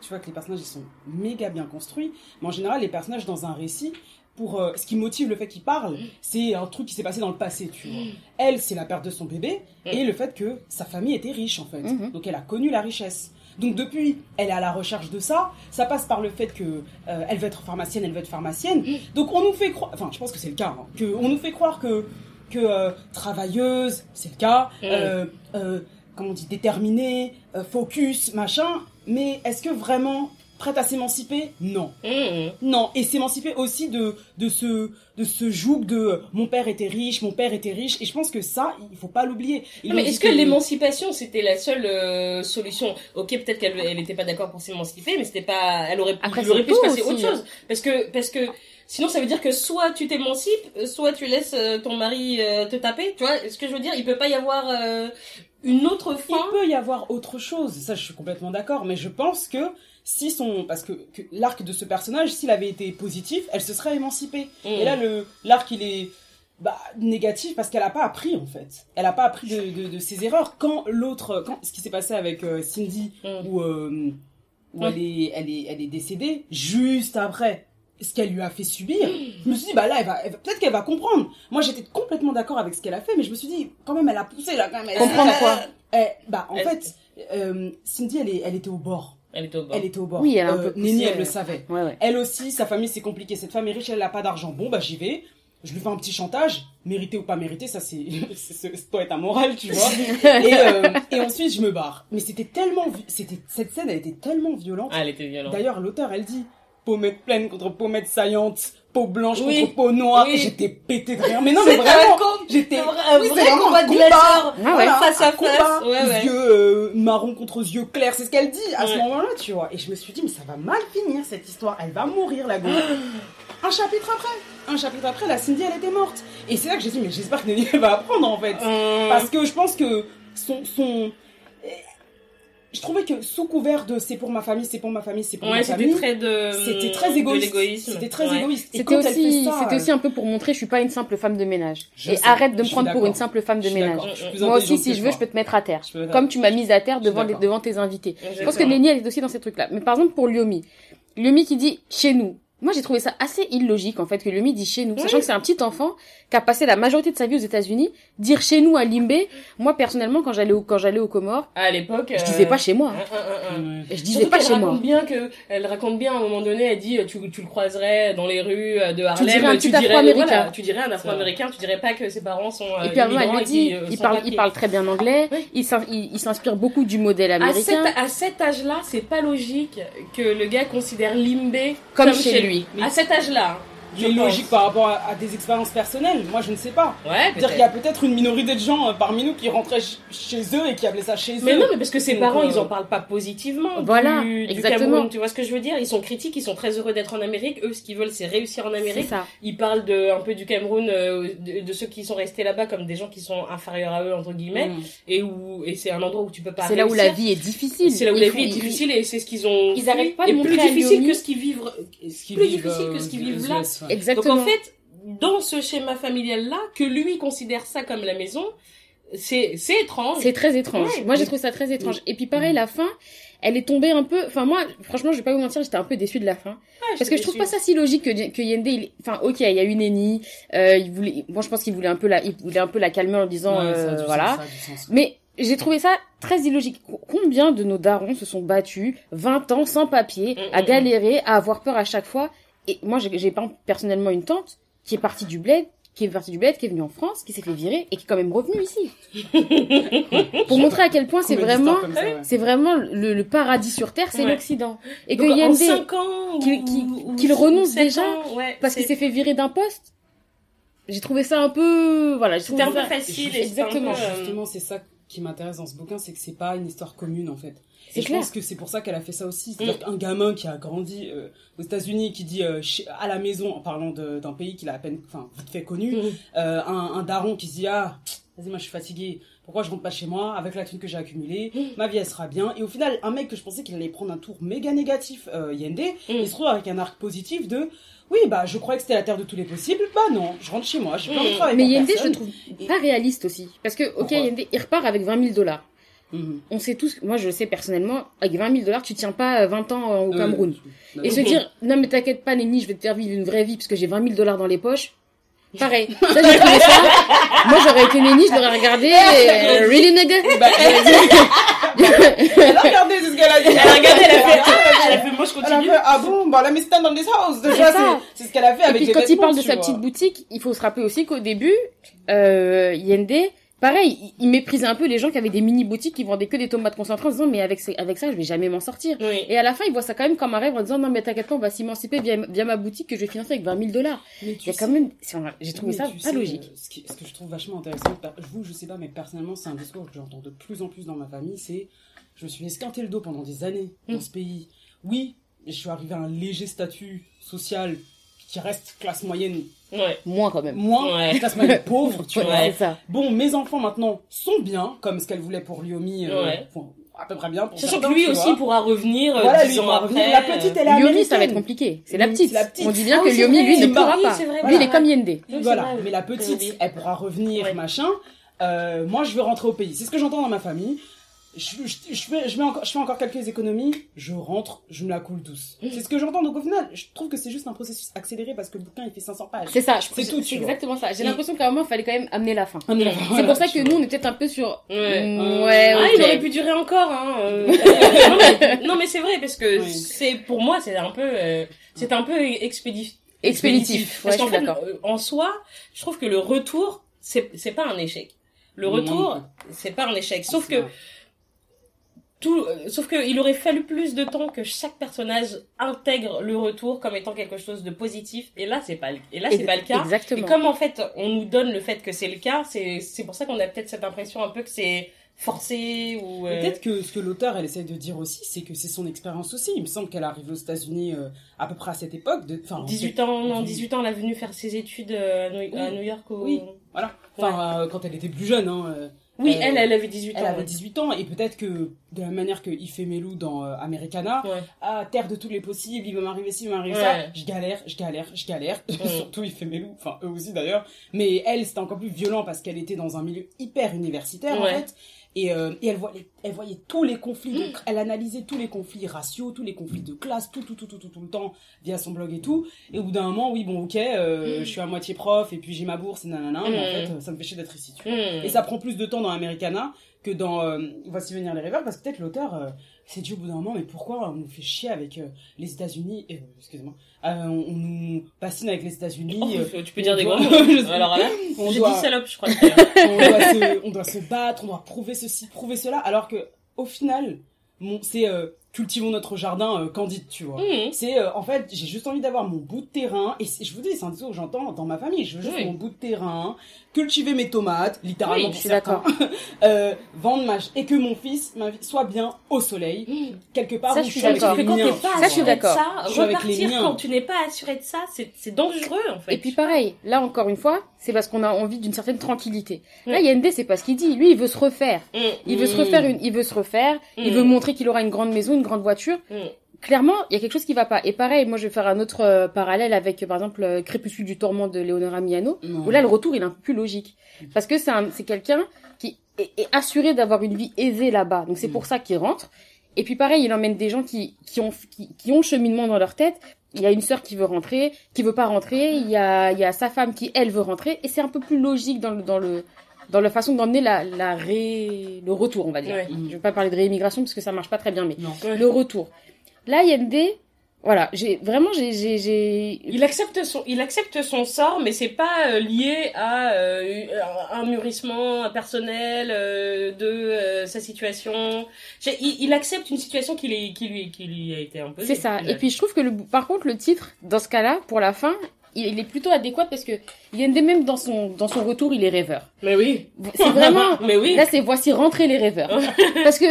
tu vois que les personnages, ils sont méga bien construits, mais en général, les personnages dans un récit, pour euh, ce qui motive le fait qu'ils parlent, c'est un truc qui s'est passé dans le passé, tu vois. Elle, c'est la perte de son bébé, et le fait que sa famille était riche, en fait. Mhm. Donc, elle a connu la richesse. Donc depuis, elle est à la recherche de ça. Ça passe par le fait que euh, elle veut être pharmacienne, elle veut être pharmacienne. Donc on nous fait croire, enfin je pense que c'est le cas, hein, que on nous fait croire que que euh, travailleuse, c'est le cas, Mm. euh, euh, comment on dit, déterminée, euh, focus, machin. Mais est-ce que vraiment prête à s'émanciper Non. Mmh. Non, et s'émanciper aussi de de ce de ce joug de mon père était riche, mon père était riche, et je pense que ça, il faut pas l'oublier. Mais est-ce que l'émancipation c'était la seule euh, solution? Ok, peut-être qu'elle elle était pas d'accord pour s'émanciper, mais c'était pas, elle aurait, Après, aurait c'est pu se passer autre aussi, chose. Parce que parce que sinon ça veut dire que soit tu t'émancipes, euh, soit tu laisses euh, ton mari euh, te taper. Tu vois ce que je veux dire Il peut pas y avoir euh, une autre fin. Il peut y avoir autre chose, ça je suis complètement d'accord, mais je pense que si son parce que, que l'arc de ce personnage, s'il avait été positif, elle se serait émancipée. Mmh. Et là le l'arc il est bah, négatif parce qu'elle a pas appris en fait. Elle a pas appris de, de, de ses erreurs. Quand l'autre, quand ce qui s'est passé avec euh, Cindy Mm. où, euh, où Ouais. elle est elle est elle est décédée juste après ce qu'elle lui a fait subir, je me suis dit bah là elle va, elle peut-être qu'elle va comprendre. Moi j'étais complètement d'accord avec ce qu'elle a fait, mais je me suis dit quand même elle a poussé là quand même. Elle- Comprendre quoi Eh, bah en Elle- fait euh, Cindy elle est elle était au bord. Elle était au bord. Elle était au bord. Oui, elle a un Euh, peu poussé, Néni, elle euh, le savait. Ouais, ouais. Elle aussi, sa famille, c'est compliqué. Cette femme est riche, elle n'a pas d'argent. Bon, bah j'y vais. Je lui fais un petit chantage. Mérité ou pas mérité, ça c'est c'est ce ce poète amoral, tu vois. et, euh, et ensuite, je me barre. Mais c'était tellement... vi- c'était Cette scène, elle était tellement violente. Ah, elle était violente. D'ailleurs, l'auteur, elle dit pommette pleine contre pommette saillante, peau blanche Oui. contre peau noire. Oui. Et J'étais pété de rire. Mais non, mais vraiment, j'étais... un oui, vrai combat de. Face à face, ouais, ouais. Yeux euh, marron contre yeux clairs, c'est ce qu'elle dit à ce moment-là, tu vois. Et je me suis dit, mais ça va mal finir cette histoire. Elle va mourir, la go. un chapitre après, un chapitre après, la Cindy, elle était morte. Et c'est là que j'ai dit, mais j'espère que Nelly elle va apprendre en fait. Hum. Parce que je pense que son. son... Je trouvais que sous couvert de c'est pour ma famille, c'est pour ma famille, c'est pour Ouais, ma c'était famille. très de. C'était très égoïste. C'était très Ouais. égoïste. C'était aussi, c'était euh, aussi un peu pour montrer, je suis pas une simple femme de ménage. Je et sais, arrête de me prendre pour une simple femme de ménage. Moi aussi, si je veux, je peux te mettre à terre. Comme tu m'as mise à terre devant, tes invités. Je pense que. Lénie, elle est aussi dans ces trucs-là. Mais par exemple, pour Lyomi. Lyomi qui dit chez nous. Moi, j'ai trouvé ça assez illogique, en fait, que Lyomi dit chez nous. Sachant que c'est un petit enfant qui a passé la majorité de sa vie aux États-Unis. Dire chez nous à Limbé. Moi, personnellement, quand j'allais au, quand j'allais aux Comores, À l'époque. je euh, disais pas chez moi. Ouais. Je disais pas chez moi. raconte bien que elle raconte bien à un moment donné elle dit tu, tu le croiserais dans les rues euh, de Harlem dirais un petit dirais Afro-Américain. voilà, tu dirais un afro-américain tu dirais pas que ses parents sont euh, Et puis à un moment, immigrants elle lui dit, qui, euh, il parle, il papiers. parle très bien anglais. Oui. Il s'in- il il s'inspire beaucoup du modèle à cet, américain. à cet âge-là, c'est pas logique que le gars considère Limbé Comme comme, chez chez lui. À cet âge-là. Mais pense. logique par rapport à, à des expériences personnelles. Moi, je ne sais pas. Ouais, Dire qu'il y a peut-être une minorité de gens euh, parmi nous qui rentraient ch- chez eux et qui appelaient ça chez Mais eux. non, mais parce que ses Donc, parents, euh, ils en parlent pas positivement. Voilà, du, du exactement. Cameroun. Tu vois ce que je veux dire? Ils sont critiques, ils sont très heureux d'être en Amérique. Eux, ce qu'ils veulent, c'est réussir en C'est Amérique. ça. Ils parlent de, un peu du Cameroun, euh, de, de ceux qui sont restés là-bas comme des gens qui sont inférieurs à eux, entre guillemets. Mm. Et où, et c'est un endroit où tu peux pas C'est là où la vie est difficile. C'est là où Ils la font- vie est ils- difficile et c'est ce qu'ils ont. Ils fui. arrêtent pas et montrer plus à difficile que ce qu'ils vivent. Qui Plus difficile que euh, ce qu'ils vivent là. Ouais. Donc Exactement. en fait, dans ce schéma familial là, que lui considère ça comme la maison, c'est c'est étrange. C'est très étrange. Ouais. moi, j'ai trouvé ça très étrange. Et puis pareil, la fin, elle est tombée un peu. Enfin, moi, franchement, je vais pas vous mentir, j'étais un peu déçue de la fin. Ouais, Parce que je trouve pas ça si logique que, que Yende, il... enfin, ok, il y a eu Nenny, euh, il voulait, moi, je pense qu'il voulait un peu la, il voulait un peu la calmer en disant, Ouais, euh, sens, voilà. Mais j'ai trouvé ça très illogique. Co- Combien de nos darons se sont battus 20 ans sans papier, Mm, à mm, galérer, à avoir peur à chaque fois Et moi, j'ai pas personnellement une tante qui est partie du bled, qui est partie du bled, qui est venue en France, qui s'est fait virer et qui est quand même revenue ici. Pour montrer à quel point c'est vraiment, ouais. c'est vraiment le, le paradis sur terre, c'est Ouais. l'Occident. Et que Donc, en Yende, 5 ans, qu'il- ou renonce déjà, ans, ouais, parce qu'il s'est fait virer d'un poste, j'ai trouvé ça un peu, voilà, j'ai C'était un peu ça- facile. et c'était un Exactement. peu, euh, Justement, c'est ça qui m'intéresse dans ce bouquin, c'est que c'est pas une histoire commune en fait. Et je clair. pense que c'est pour ça qu'elle a fait ça aussi. C'est-à-dire qu'un gamin qui a grandi euh, aux États-Unis, qui dit euh, à la maison, en parlant d'un pays qu'il a à peine, enfin, vite fait connu, Mhm. euh, un, un daron qui se dit ah, vas-y, moi je suis fatigué. Pourquoi je rentre pas chez moi avec la thune que j'ai accumulée Ma vie elle sera bien. Et au final, un mec que je pensais qu'il allait prendre un tour méga négatif, euh, Yende, il se trouve avec un arc positif de oui bah je croyais que c'était la terre de tous les possibles. Bah non, je rentre chez moi, j'ai pas envie de travailler Mais Yende, je le trouve pas réaliste aussi. Parce que, ok, Yende, il repart avec 20 000 dollars. Mhm. On sait tous, moi je le sais personnellement, avec 20 000 dollars, tu tiens pas euh, 20 ans euh, au Euh, Cameroun. Et se dire, non mais t'inquiète pas, Nenni, je vais te faire vivre une vraie vie parce que j'ai 20 000 dollars dans les poches. Pareil. Ça, j'ai trouvé ça. Moi, j'aurais été Nenni, je l'aurais regardé. euh, really, nigga? Bah, elle a regardé c'est ce qu'elle a dit. Elle a regardé, elle a fait, ah, elle a fait, moi je Elle a continue. fait, ah bon, bah, la me stand on this house. C'est Déjà, ce qu'elle a fait Et avec puis les quand il parle de sa vois. petite boutique, il faut se rappeler aussi qu'au début, euh, Yende, pareil, il- méprisait un peu les gens qui avaient des mini boutiques qui vendaient que des tomates concentrées en disant mais avec, ça je vais jamais m'en sortir. Oui. Et à la fin, il voit ça quand même comme un rêve en disant non mais t'inquiète pas, on va s'émanciper via, via ma boutique que je vais financer avec 20 000 dollars. Il y a quand même, j'ai trouvé Mais ça pas sais, logique. euh, ce, qui- ce que je trouve vachement intéressant, vous, je sais pas, mais personnellement, c'est un discours que j'entends de plus en plus dans ma famille, c'est je me suis esquinté le dos pendant des années dans Mm. ce pays. Oui, je suis arrivé à un léger statut social qui reste classe moyenne, Ouais. Moins quand même. moins Ouais. classe moyenne pauvre, tu Ouais, vois. ça. Bon, mes enfants maintenant sont bien, comme ce qu'elle voulait pour Lyomi, euh, Ouais. enfin, à peu près bien pour Sachant que lui aussi vois. pourra revenir euh, Voilà, lui, pourra revenir. La petite, elle est Yomi, américaine. ça va être compliqué. C'est la petite. c'est la petite. On dit bien Ah que oui, c'est Yomi, vrai, lui, ne c'est pourra pas. Lui, il est comme Yende. Oui, voilà, mais la petite, elle pourra revenir, machin. Euh, moi, je veux rentrer au pays. C'est ce que j'entends dans ma famille. Je, je, je fais, je, mets encore, je fais encore quelques économies, je rentre, je me la coule douce. Mhm. C'est ce que j'entends. Donc au final, je trouve que c'est juste un processus accéléré parce que le bouquin il fait 500 pages. C'est ça, je- C'est tout, C'est vois. exactement ça. J'ai Et- l'impression qu'à un moment, il fallait quand même amener la fin. Amener la- C'est voilà, pour ça que vois. nous, on est peut-être un peu sur. Ouais. Mm, Ouais, Ah, il aurait pu durer encore, hein. euh. non, mais, c'est vrai, parce que Oui. c'est, pour moi, c'est un peu, euh, c'est un peu expéditif. Expéditif. Ouais, je suis fait, d'accord. euh, en soi, je trouve que le retour, c'est, c'est pas un échec. Le retour, c'est pas un échec. Sauf que, tout, euh, sauf que il aurait fallu plus de temps que chaque personnage intègre le retour comme étant quelque chose de positif. Et là, c'est pas, le- et là, c'est pas le cas. Et Exactement. comme en fait, on nous donne le fait que c'est le cas, c'est, c'est pour ça qu'on a peut-être cette impression un peu que c'est forcé ou, euh, Peut-être que ce que l'auteur elle essaye de dire aussi, c'est que c'est son expérience aussi. Il me semble qu'elle arrive aux États-Unis euh, à peu près à cette époque. De, enfin, 18 ans, non, 18 ans, elle est venue faire ses études euh, à New, à New York. Oui. Voilà. Enfin, euh, quand elle était plus jeune, hein. Oui, Euh, elle, elle avait 18 Elle ans. avait ouais. 18 ans et peut-être que de la manière que Ifemelu dans euh, Americana, Ouais. ah terre de tous les possibles, il va m'arriver ci, il va m'arriver Ouais. ça, je galère, je galère, je galère, surtout Ifemelu, enfin eux aussi d'ailleurs, mais elle c'était encore plus violent parce qu'elle était dans un milieu hyper universitaire Ouais. en fait. Et, euh, et elle, voyait, elle voyait tous les conflits, de- elle analysait tous les conflits raciaux, tous les conflits de classe, tout, tout, tout, tout, tout, tout le temps, via son blog et tout. Et au bout d'un moment, oui, bon, ok, euh, je suis à moitié prof, et puis j'ai ma bourse, et nanana, mais en Mm. fait, ça me fait chier d'être ici, tu vois. Et ça prend plus de temps dans Americana que dans euh, Voici venir les rêveurs, parce que peut-être l'auteur s'est dit au bout d'un moment, mais pourquoi on nous fait chier avec euh, les États-Unis, euh, excusez-moi, euh, on, on nous bassine avec les États-Unis. Oh, euh, tu peux dire des gros mots. Alors là, on j'ai doit, dit salope, je crois. on, doit se, on doit se battre, on doit prouver ceci, prouver cela, alors que au final, mon, c'est cultivons notre jardin candide, tu vois. Hmm. C'est en fait, j'ai juste envie d'avoir mon bout de terrain et c'est- je vous dis, c'est un discours que j'entends dans ma famille. Je veux juste Oui. mon bout de terrain, cultiver mes tomates, littéralement Oui, pour je suis certains, euh, vendre ma et que mon fils ma vie, soit bien au soleil quelque part Ça, où je suis avec d'accord. Quand t'es pas Ça, je suis d'accord. ça, Je suis avec les repartir quand tu n'es pas assuré de ça, c'est c'est dangereux en fait. Et puis pareil, là encore une fois, c'est parce qu'on a envie d'une certaine tranquillité. Là, Mm. Yende, c'est pas ce qu'il dit. Lui, il veut se refaire. Hmm. Il veut se Mm. refaire une, il veut se refaire. Il Mm. veut montrer qu'il aura une grande maison, une grande voiture. Clairement, il y a quelque chose qui va pas. Et pareil, moi, je vais faire un autre euh, parallèle avec, euh, par exemple, euh, Crépuscule du tourment de Leonora Miano. Où là, le retour, il est un peu plus logique. Parce que c'est un- c'est quelqu'un qui est, est assuré d'avoir une vie aisée là-bas. Donc c'est Mm. pour ça qu'il rentre. Et puis pareil, il emmène des gens qui, qui ont, qui, qui ont cheminement dans leur tête. Il y a une sœur qui veut rentrer, qui veut pas rentrer. Il y a, il y a sa femme qui, elle, veut rentrer. Et c'est un peu plus logique dans le, dans le, dans la façon d'emmener la, la ré, le retour, on va dire. Ouais. Je vais pas parler de réimmigration parce que ça marche pas très bien, mais Non. le retour. Là, voilà, j'ai, vraiment, j'ai, j'ai, j'ai, Il accepte son, il accepte son sort, mais c'est pas euh, lié à euh, un mûrissement personnel euh, de euh, sa situation. J'ai- Il, il accepte une situation qui, lui- qui lui, qui lui a été imposée. C'est ça. Et puis je trouve que le, par contre le titre dans ce cas-là pour la fin, il, il est plutôt adéquat parce que Yende même dans son dans son retour il est rêveur. Mais oui. C'est vraiment Mais oui. là c'est voici rentrer les rêveurs parce que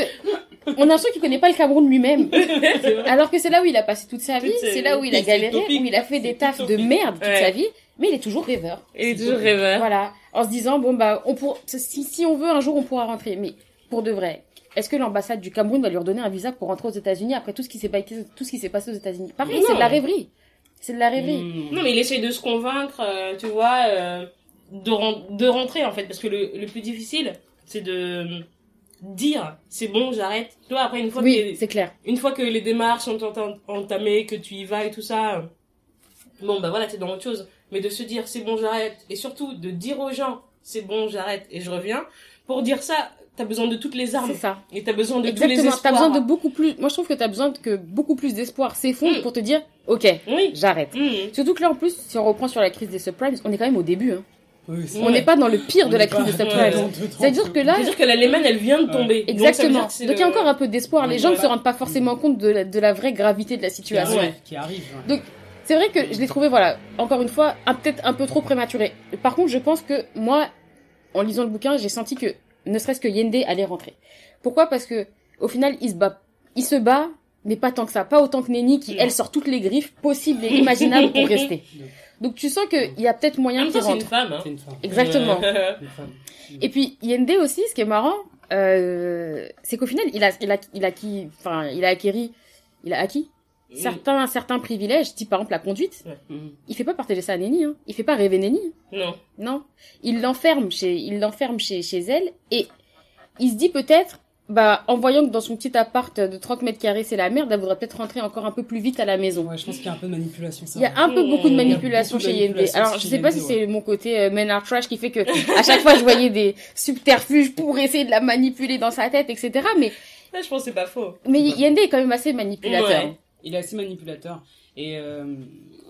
on a l'impression qu'il connaît pas le Cameroun lui-même. Alors que c'est là où il a passé toute sa vie, c'est là où il a galéré, où il a fait des tafs de merde toute sa vie, mais il est toujours rêveur. Il est toujours rêveur. Voilà, en se disant bon bah on pour si si on veut un jour on pourra rentrer, mais pour de vrai. Est-ce que l'ambassade du Cameroun va lui redonner un visa pour rentrer aux États-Unis après tout ce qui s'est passé, tout ce qui s'est passé aux États-Unis? Pareil, c'est de la rêverie. C'est de la rêverie. Mm. Non, mais il essaie de se convaincre, euh, tu vois, euh, de, ren- de rentrer en fait, parce que le, le plus difficile, c'est de dire c'est bon, j'arrête. Tu vois, après une fois que Oui, les- c'est clair. une fois que les démarches sont enta- entamées, que tu y vas et tout ça, bon bah voilà, t'es dans autre chose. Mais de se dire c'est bon, j'arrête, et surtout de dire aux gens c'est bon, j'arrête et je reviens. Pour dire ça, t'as besoin de toutes les armes C'est ça. et t'as besoin de tous les. T'as espoirs. besoin de beaucoup plus. Moi, je trouve que t'as besoin que beaucoup plus d'espoir s'effondre Mm. pour te dire, ok, Oui. j'arrête. Mmh. Surtout que là, en plus, si on reprend sur la crise des subprimes, on est quand même au début. Hein. Oui, On n'est pas dans le pire de On la crise pas- de ouais, subprime. temps, C'est-à-dire que là, C'est-à-dire que la Lehman, elle vient de Ouais. tomber. Exactement. Donc il y a encore un peu d'espoir. Les gens ne Ouais. se rendent pas forcément compte de la, de la vraie gravité de la qui situation. arrive, Ouais. qui arrive. ouais. Donc, C'est vrai que je l'ai trouvé, voilà, encore une fois, un- peut-être un peu trop prématuré. Par contre, je pense que moi, en lisant le bouquin, j'ai senti que ne serait-ce que Yende allait rentrer. Pourquoi? Parce que au final, il se bat, il se bat, mais pas tant que ça, pas autant que Nenny qui elle sort toutes les griffes possibles et imaginables pour rester. Donc tu sens qu'il y a peut-être En moyen même qu'il temps, c'est une rentre. femme. Hein. C'est une femme. Exactement. Euh, Une femme. Et puis Yende aussi, ce qui est marrant, euh, c'est qu'au final, il a, il a, il a acquis, enfin, il a acquéri, il a acquis certains, certains privilèges, type par exemple la conduite. Mhm. Il fait pas partager ça à Nenny, hein. Il fait pas rêver Nenny. Non. Non. Il l'enferme chez, il l'enferme chez, chez elle et il se dit peut-être, bah, en voyant que dans son petit appart de 30 mètres carrés c'est la merde, elle voudrait peut-être rentrer encore un peu plus vite à la maison. Ouais, je pense qu'il y a un peu de manipulation. Ça. Il y a un peu beaucoup de manipulation beaucoup chez Yende. Alors, je sais pas si c'est mon côté euh, men are trash qui fait que à chaque fois je voyais des subterfuges pour essayer de la manipuler dans sa tête, etc. Mais, Ouais, je pense que c'est pas faux. mais Yende est quand même assez manipulateur. Ouais. Il est assez manipulateur. Et euh,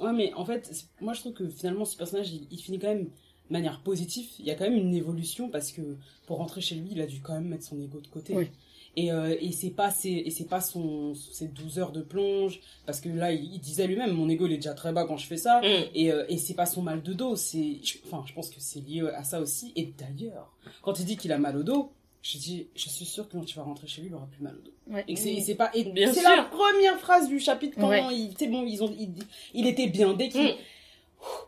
ouais, mais en fait, moi je trouve que finalement ce personnage, il, il finit quand même de manière positive. Il y a quand même une évolution parce que pour rentrer chez lui, il a dû quand même mettre son ego de côté. Oui. Et, euh, et c'est pas ses, et c'est pas son ses 12 heures de plonge parce que là il, il disait lui-même mon ego il est déjà très bas quand je fais ça Mm. et, euh, et c'est pas son mal de dos c'est je- enfin je pense que c'est lié à ça aussi et d'ailleurs quand il dit qu'il a mal au dos je dis je suis sûr que quand tu vas rentrer chez lui il aura plus mal au dos Ouais. et c'est c'est pas et Bien c'est sûr. la première phrase du chapitre quand Ouais. il c'est bon ils ont il, il était bien dès qu'il Mm.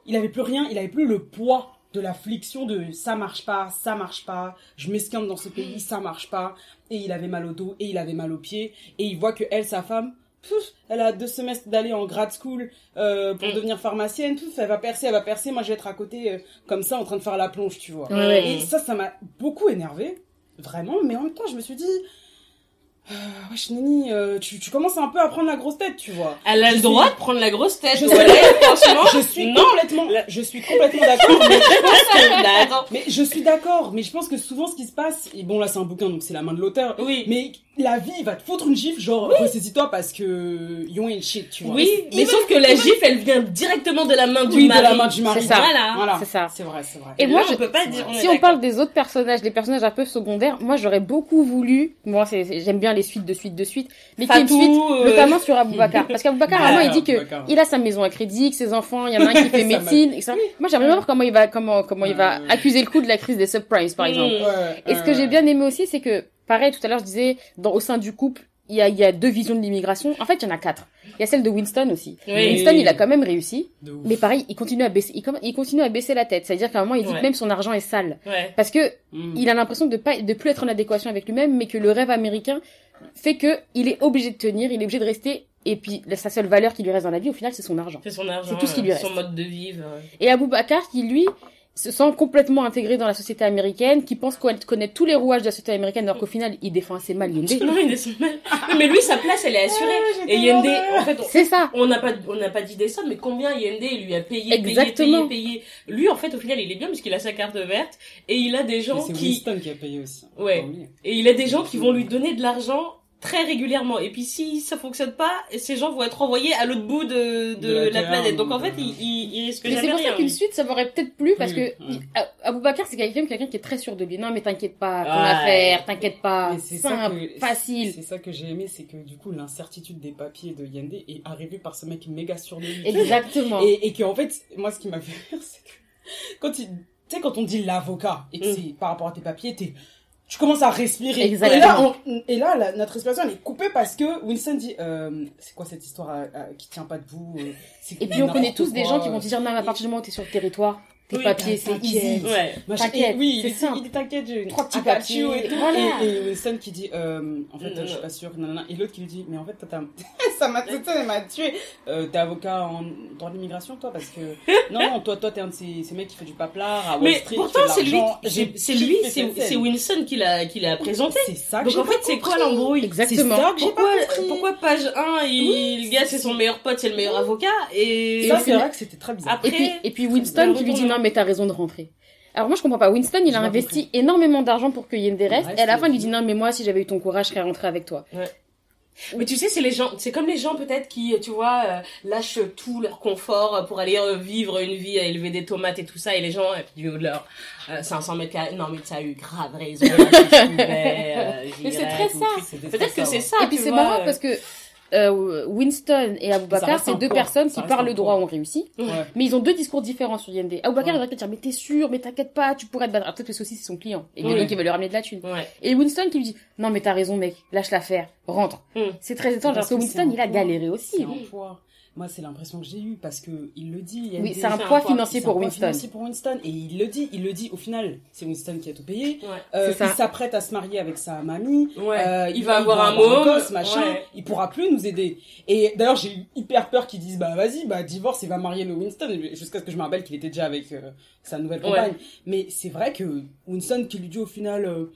il avait plus rien il avait plus le poids de l'affliction de ça marche pas ça marche pas je m'esquinte dans ce pays ça marche pas et il avait mal au dos et il avait mal aux pieds et il voit que elle sa femme pouf, elle a deux semestres d'aller en grad school euh, pour Mm. devenir pharmacienne pouf, elle va percer elle va percer moi je vais être à côté euh, comme ça en train de faire la plonge tu vois. Ouais, et ça ça m'a beaucoup énervé vraiment mais en même temps je me suis dit wesh Nini, euh, tu, tu commences un peu à prendre la grosse tête tu vois Elle a Je le suis- droit de prendre la grosse tête. Je Ouais, franchement. je suis Non. complètement je suis complètement d'accord mais je pense que- attends. mais je suis d'accord, mais je pense que souvent ce qui se passe, et bon là c'est un bouquin donc c'est la main de l'auteur, Oui. mais la vie va te foutre une gifle, genre ressaisis-toi parce que you ain't shit, tu vois. Oui, mais sauf que la gifle, elle vient directement de la main du Oui, de mari. la main du mari. C'est ça. Voilà. Voilà, C'est ça. C'est vrai, c'est vrai. Et moi, Là, on je- peut pas dire. Si on parle des autres personnages, les personnages un peu secondaires, moi j'aurais beaucoup voulu, moi j'aime bien les suites de suite de suite, mais qu'il y ait une Fatou, suite, euh, notamment sur Aboubacar. Parce qu'Aboubacar, vraiment, il dit que Aboubacar. il a sa maison à crédit, que ses enfants, il y en a un qui fait Ça m'a- médecine, etc. Moi j'aimerais bien voir comment il va, comment, comment il va accuser le coup de la crise des subprimes, par Mm. exemple. Et ce que j'ai bien aimé aussi, c'est que, pareil, tout à l'heure je disais, dans, au sein du couple, il y a, y a deux visions de l'immigration. En fait, il y en a quatre. Il y a celle de Winston aussi. Oui. Winston, il a quand même réussi. Mais pareil, il continue à baisser, il, continue à baisser la tête. C'est-à-dire qu'à un moment, il dit Ouais. que même son argent est sale. Ouais. Parce que Mm. il a l'impression de pas de plus être en adéquation avec lui-même mais que le rêve américain fait que il est obligé de tenir il est obligé de rester et puis sa seule valeur qui lui reste dans la vie au final c'est son argent C'est son argent. C'est tout ce qui lui euh, reste. Son mode de vivre. euh. et Aboubacar qui lui se sent complètement intégré dans la société américaine qui pense qu'on- connaître tous les rouages de la société américaine alors qu'au final il défend assez mal Yende Non, il son mal. Mais lui, sa place, elle est assurée. Et Yende, en fait, on- c'est ça on n'a pas, on n'a pas dit des sommes, mais combien Yende il lui a payé, Exactement. payé, payé, payé. Lui, en fait, au final, il est bien parce qu'il a sa carte verte et il a des Mais gens c'est qui, Winston qui a payé aussi. Ouais. et il a des gens qui vont lui donner de l'argent très régulièrement. Et puis si ça fonctionne pas, ces gens vont être envoyés à l'autre bout de, de, De la planète. Donc en fait, de- il, il, il risque mais c'est jamais pour ça qu'une suite ça m'aurait peut-être plu parce que ouais. il- Aboubacar c'est quelqu'un quelqu'un qui est très sûr de lui non mais t'inquiète pas ton Ouais. affaire t'inquiète pas simple que- facile C'est ça que j'ai aimé, c'est que du coup l'incertitude des papiers de Yende est arrivée par ce mec méga sûr de lui. exactement Et, et que en fait, moi, ce qui m'a fait rire, c'est que quand il, tu sais, quand on dit l'avocat et que Mm. c'est par rapport à tes papiers, t'es, tu commences à respirer. Exactement. Et là, on- et là, la- notre respiration elle est coupée parce que Winston dit, euh, c'est quoi cette histoire euh, euh, qui tient pas debout euh, Et puis on connaît tous des gens qui vont te dire non à partir du moment où t'es sur le territoire, tes Oui, papiers c'est easy. Ouais. T'inquiète, oui, c'est il, est- simple. il t'inquiète, j'ai Trois petits papiers, et tout. voilà. Et, et Winston qui dit, euh, en fait, je suis pas sûre, nanana. Et l'autre qui lui dit, mais en fait, toi, t'as, ça m'a, m'a tué. Euh, t'es avocat en droit de l'immigration, toi, parce que, non, non, toi, toi, t'es un de ces, ces mecs qui fait du paplard à Wall Mais Street. pourtant, c'est lui, c'est lui, c'est. Winston qui l'a, qui l'a présenté. C'est ça que Donc en fait, c'est quoi l'embrouille? Exactement. Pourquoi, page 1, il, le gars c'est son meilleur pote, c'est le meilleur avocat, et, ça, c'est vrai que c'était très bizarre. Et puis, et puis Winston qui lui dit. Non mais t'as raison de rentrer. Alors moi je comprends pas. Winston il a investi énormément d'argent pour que Yende reste. reste, Et à la fin il lui dit non mais moi si j'avais eu ton courage je serais rentré avec toi. Ouais. Mais tu sais, c'est les gens, c'est comme les gens peut-être qui, tu vois, euh, lâchent tout leur confort pour aller euh, vivre une vie à élever des tomates et tout ça, et les gens, euh, du haut de leur euh, 500 mètres carrés, non mais tu as eu grave raison. je pouvais, euh, Mais c'est très ça. Peut-être que c'est ça. Et puis c'est marrant euh, parce que euh, Winston et Aboubacar, c'est deux personnes qui par le droit ont réussi, Ouais. mais ils ont deux discours différents sur Yende. Aboubacar, Ouais. il va te dire, mais t'es sûr, mais t'inquiète pas, tu pourrais te battre. Alors, Peut-être que c'est aussi c'est son client. Et Ouais. il va lui ramener de la thune. Ouais. Et Winston qui lui dit, non mais t'as raison mec, lâche l'affaire, rentre. Mm. C'est très étrange parce que Winston, il a galéré aussi. Moi, c'est l'impression que j'ai eue parce que il le dit. il Oui, c'est un poids financier c'est un pour poids Winston. financier pour Winston et il le dit. Il le dit. Au final, c'est Winston qui a tout payé. Ouais. Euh, il s'apprête à se marier avec sa mamie. Ouais. Euh, il va avoir un gosse, machin. Ouais. Il pourra plus nous aider. Et d'ailleurs, j'ai eu hyper peur qu'ils disent bah vas-y, bah divorce et va marier le Winston jusqu'à ce que je me rappelle qu'il était déjà avec euh, sa nouvelle Ouais. compagne. Mais c'est vrai que Winston qui lui dit au final euh,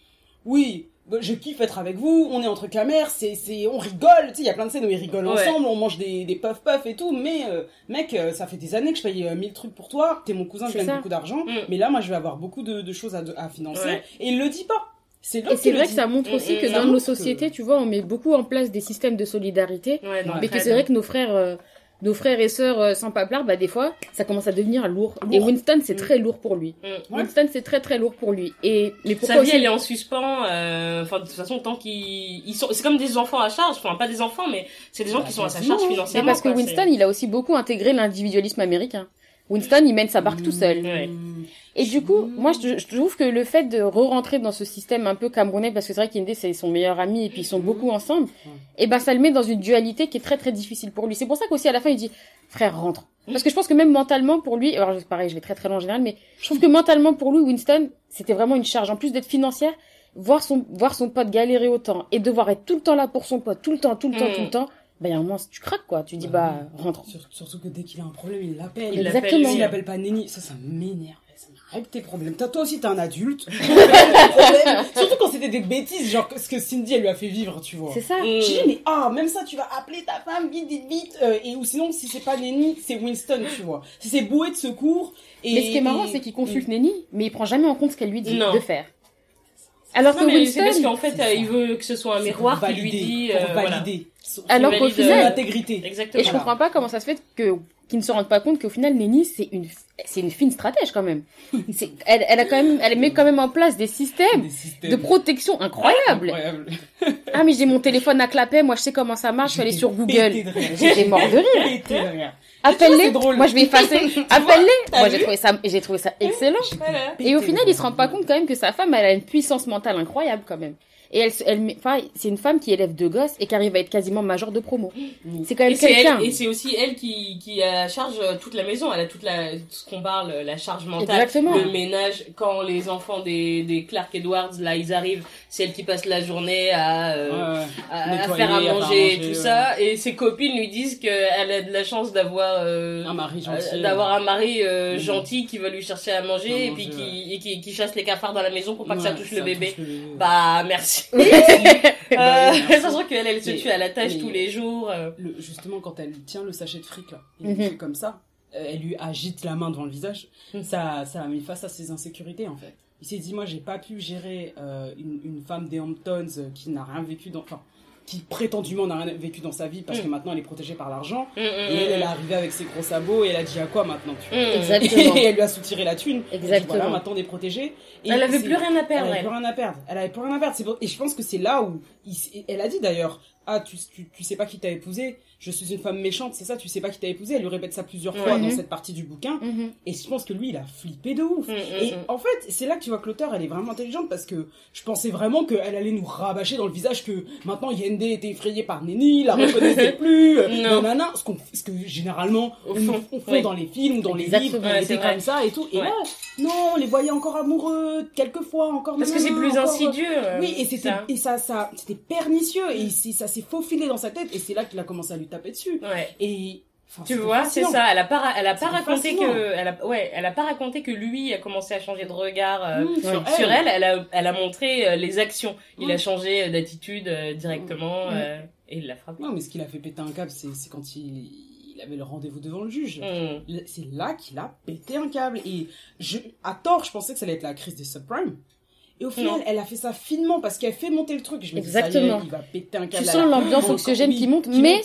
oui. Bah, Je kiffe être avec vous, on est entre camères, c'est, c'est, on rigole, tu sais, il y a plein de scènes où ils rigolent Ouais. ensemble, on mange des, des puff puff et tout, mais, euh, mec, euh, ça fait des années que je paye euh, 1000 trucs pour toi, t'es mon cousin, je gagne ça. beaucoup d'argent, Mm. mais là, moi, je vais avoir beaucoup de, de choses à, à financer, Ouais. et il le dit pas. C'est Et l'autre c'est vrai que ça montre Mm, aussi mm, que ça dans nos que- sociétés, tu vois, on met beaucoup en place des systèmes de solidarité. Ouais, mais que c'est vrai que nos frères, euh, nos frères et sœurs euh, sans paplard, bah des fois, ça commence à devenir lourd. Lourd. Et Winston, c'est Mm. très lourd pour lui. Mm. Winston, c'est très très lourd pour lui. Et mais pourquoi Sa vie, aussi elle est en suspens. euh, Enfin, de toute façon, tant qu'ils ils sont, c'est comme des enfants à charge. Enfin, pas des enfants, mais c'est des gens Bah, qui sont à sa charge hein. Mais financièrement. parce que Winston, il a aussi beaucoup intégré l'individualisme américain. Winston, il mène sa barque tout seul. Ouais. Et du coup, moi, je, je trouve que le fait de re-rentrer dans ce système un peu camerounais, parce que c'est vrai qu'Inde, c'est son meilleur ami, et puis ils sont beaucoup ensemble, et ben, ça le met dans une dualité qui est très très difficile pour lui. C'est pour ça qu'aussi, à la fin, il dit, frère, rentre. Parce que je pense que même mentalement, pour lui, alors, pareil, je vais très très loin en général, mais je trouve que mentalement, pour lui, Winston, c'était vraiment une charge. En plus d'être financière, voir son, voir son pote galérer autant, et devoir être tout le temps là pour son pote, tout le temps, tout le temps, tout le temps, ben, il y a un moment, tu craques, quoi. Tu dis, Bah bah, rentre. Sur- surtout que dès qu'il a un problème, il l'appelle. Exactement. l'appelle, S'il lui. appelle pas Nenny, ça, ça m'énerve. Ça. Règle tes problèmes. Toi, toi aussi, t'es un adulte. Surtout quand c'était des bêtises, genre ce que Cindy, elle lui a fait vivre, tu vois. C'est ça. Mm. Je dis, mais ah, même ça, tu vas appeler ta femme, vite, vite, vite. euh, et ou sinon, si c'est pas Nenny, c'est Winston, tu vois. Si c'est bouée de secours. Et, Mais ce qui est marrant, et- c'est qu'il consulte Nenny, mais il prend jamais en compte ce qu'elle lui dit Non. de faire. Alors Non, que mais c'est parce Winston, qu'en fait, euh, il veut que ce soit un miroir pour qui lui dit. Pour euh, voilà. valider. Son- Alors Il qu'au euh, final, intégrité. Exactement. et je Voilà. comprends pas comment ça se fait que qu'ils ne se rendent pas compte qu'au final Nenny c'est une c'est une fine stratège quand même. Elle, elle a quand même elle met quand même en place des systèmes Des systèmes de protection incroyables. Ah mais j'ai mon téléphone à clapet, moi je sais comment ça marche, je suis allée sur Google. J'étais mort de rire. Appelle-les. Moi je vais effacer. Appelle-les. Moi j'ai trouvé ça j'ai trouvé ça excellent. Voilà. Et au final, il se rend pas compte quand même que sa femme, elle a une puissance mentale incroyable quand même. Et elle, elle, enfin, c'est une femme qui élève deux gosses et qui arrive à être quasiment major de promo. C'est quand même quelqu'un. et c'est aussi elle qui, qui a la charge euh, toute la maison. Elle a toute la, tout ce qu'on parle, la charge mentale, Exactement. le ménage. Quand les enfants des, des Clark Edwards, là, ils arrivent, c'est elle qui passe la journée à, euh, Ouais, ouais. à, faire à manger et tout ouais. ça. Et ses copines lui disent qu'elle a de la chance d'avoir, euh, Un mari gentil. euh, d'avoir un mari euh, Mhm. gentil qui va lui chercher à manger À et puis qui, ouais. et qui, qui chasse les cafards dans la maison pour pas que ça touche le bébé. touche le bébé. Bah, merci. Bah, Euh, sachant qu'elle, elle se Mais- tue à la tâche mais- tous les jours. euh. Le- justement, quand elle tient le sachet de fric, là, et Mhm. comme ça, euh, elle lui agite la main devant le visage, Mhm. ça, ça l'a mis face à ses insécurités, en fait. Il s'est dit, moi, j'ai pas pu gérer euh, une, une femme des Hamptons euh, qui n'a rien vécu dans... Enfin, qui prétendument n'a rien vécu dans sa vie parce Mhm. que maintenant elle est protégée par l'argent. Mm, mm, Et elle, elle est mm, arrivée avec ses gros sabots et elle a dit à quoi maintenant tu mm. Exactement. Et elle lui a soutiré la thune. Elle dit, Exactement. voilà, maintenant on est protégée. Et Elle avait plus rien à Elle perdre. avait elle. plus rien à perdre. Elle avait plus rien à perdre. Et je pense que c'est là où il elle a dit d'ailleurs, ah tu, tu, tu sais pas qui t'a épousé? Je suis une femme méchante, c'est ça. Tu sais pas qui t'a épousé. Elle lui répète ça plusieurs fois dans Mhm. cette partie du bouquin. Mhm. Et je pense que lui, il a flippé de ouf. Mm, mm, Et mm. en fait, c'est là que tu vois que l'auteur, elle est vraiment intelligente parce que je pensais vraiment qu'elle allait nous rabâcher dans le visage que maintenant Yende était effrayée par Nenny, la reconnaissait plus, euh, Non. nanana, ce, qu'on- ce que généralement Au on, fond, on fait oui. dans les films ou dans les Exactement. livres, Ouais, était comme ça et tout. Et Ouais. là, non, on les voyait encore amoureux, quelquefois, encore Parce que c'est plus encore- insidieux. euh, Oui, et c'était ça. et ça, ça c'était pernicieux et c'est- ça s'est faufilé dans sa tête et c'est là qu'il a commencé à lui taper dessus. Ouais. Et enfin, Tu vois, c'est ça. Elle a pas, elle a pas raconté fascinant. que, elle a, ouais, elle a pas raconté que lui a commencé à changer de regard euh, Mmh, sur sur elle. Elle a, elle a montré euh, les actions. Il Mmh. a changé euh, d'attitude euh, directement Mmh. euh, et il l'a frappé. Non, mais ce qu'il a fait péter un câble, c'est c'est quand il, il avait le rendez-vous devant le juge. Mmh. L- C'est là qu'il a pété un câble. Et je, à tort, je pensais que ça allait être la crise des subprimes. Et au final, Non. elle a fait ça finement parce qu'elle fait monter le truc. Je me dis, Exactement. ça y est, il va péter un câble. Tu sens la- l'ambiance oui, qui monte, mais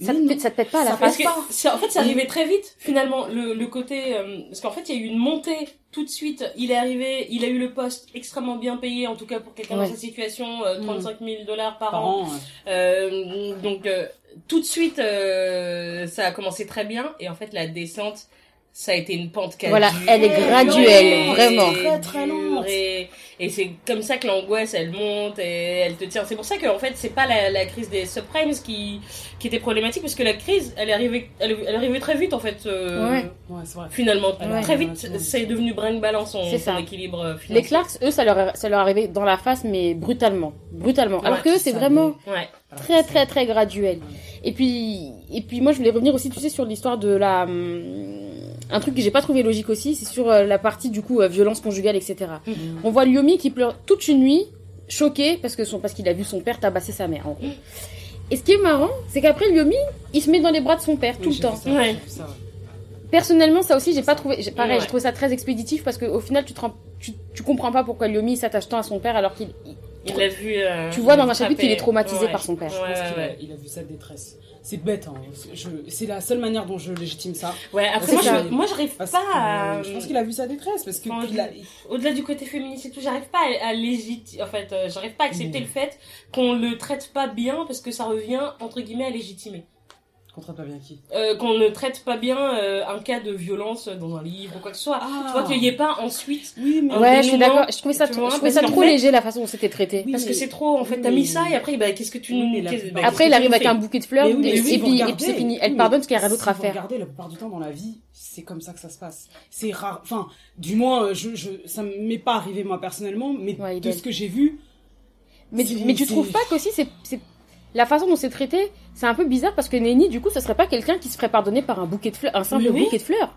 ça, te, ça te pète pas à la Ça face. En fait, c'est arrivé très vite, finalement, le, le côté... euh, parce qu'en fait, il y a eu une montée tout de suite. Il est arrivé, il a eu le poste extrêmement bien payé, en tout cas pour quelqu'un Ouais. dans sa situation, euh, 35 000 dollars par, Par an. an, ouais. Euh, donc, euh, tout de suite, euh, ça a commencé très bien. Et en fait, la descente, ça a été une pente qui Voilà, elle est graduelle, et vraiment. Très, très lente. Et, et c'est comme ça que l'angoisse, elle monte et elle te tient. C'est pour ça que en fait, c'est pas la, la crise des subprimes qui, qui était problématique, parce que la crise, elle est arrivée, elle, elle est arrivée très vite, en fait. euh, Ouais. Ouais, c'est vrai. Finalement, Ouais. très vite, c'est devenu brinque-ballant son, C'est son équilibre euh, Les financier. Clarks, eux, ça leur, ça leur arrivait dans la face, mais brutalement. Brutalement. Alors que eux, c'est vraiment Ouais. Très, très, très graduel. Et puis, et puis moi, je voulais revenir aussi, tu sais, sur l'histoire de la, hum, un truc que j'ai pas trouvé logique aussi, c'est sur euh, la partie, du coup, euh, violence conjugale, etc. Mhm. On voit Lyomi qui pleure toute une nuit, choqué, parce que son, parce qu'il a vu son père tabasser sa mère, en gros. Et ce qui est marrant, c'est qu'après, Lyomi, il se met dans les bras de son père, Oui, tout le temps. ça, Ouais. ça. Personnellement, ça aussi, j'ai pas trouvé. Pareil, Ouais. j'ai trouvé ça très expéditif parce qu'au final, tu, te rends- tu, tu comprends pas pourquoi Lyomi s'attache tant à son père alors qu'il. Il- Il l'a vu. euh, Tu vois il dans l'a un chapitre qu'il est traumatisé Ouais. par son père. Je pense Ouais, qu'il a- ouais. il a vu sa détresse. C'est bête, hein. C'est la seule manière dont je légitime ça. Ouais, après, moi, ça. je, moi, j'arrive Parce pas que, à. euh, je pense qu'il a vu sa détresse parce que Enfin, il a- au-delà du côté féministe et tout, j'arrive pas à, à légitimer, en fait, euh, j'arrive pas à accepter le fait qu'on le traite pas bien parce que ça revient, entre guillemets, à légitimer. Qu'on traite pas bien qui. Euh, qu'on ne traite pas bien euh, un cas de violence dans un livre ou quoi que ce soit. Ah. Tu vois qu'il n'y ait pas ensuite, Oui, mais Ouais, je suis d'accord. Je trouvais ça, vois, je trouvais ça trop fait- léger la façon dont c'était traité. Oui, parce que c'est trop, en fait, oui, t'as mis ça et après, bah, qu'est-ce que tu Oui, nous... qu'est-ce- plupart- bah, Après, il arrive avec un bouquet de fleurs Mais oui, et, mais et puis, et puis regardez- c'est fini. oui, Elle pardonne parce qu'il n'y a rien d'autre à faire. Regardez, la plupart du temps dans la vie, c'est comme ça que ça se passe. C'est rare. Enfin, du moins, euh, je, je, ça m'est pas arrivé moi personnellement, mais de ce que j'ai vu, Mais, tu trouves pas qu'aussi c'est la façon dont c'est traité, c'est un peu bizarre parce que Nenny, du coup, ce serait pas quelqu'un qui se ferait pardonner par un bouquet de fleurs, un simple oui. bouquet de fleurs.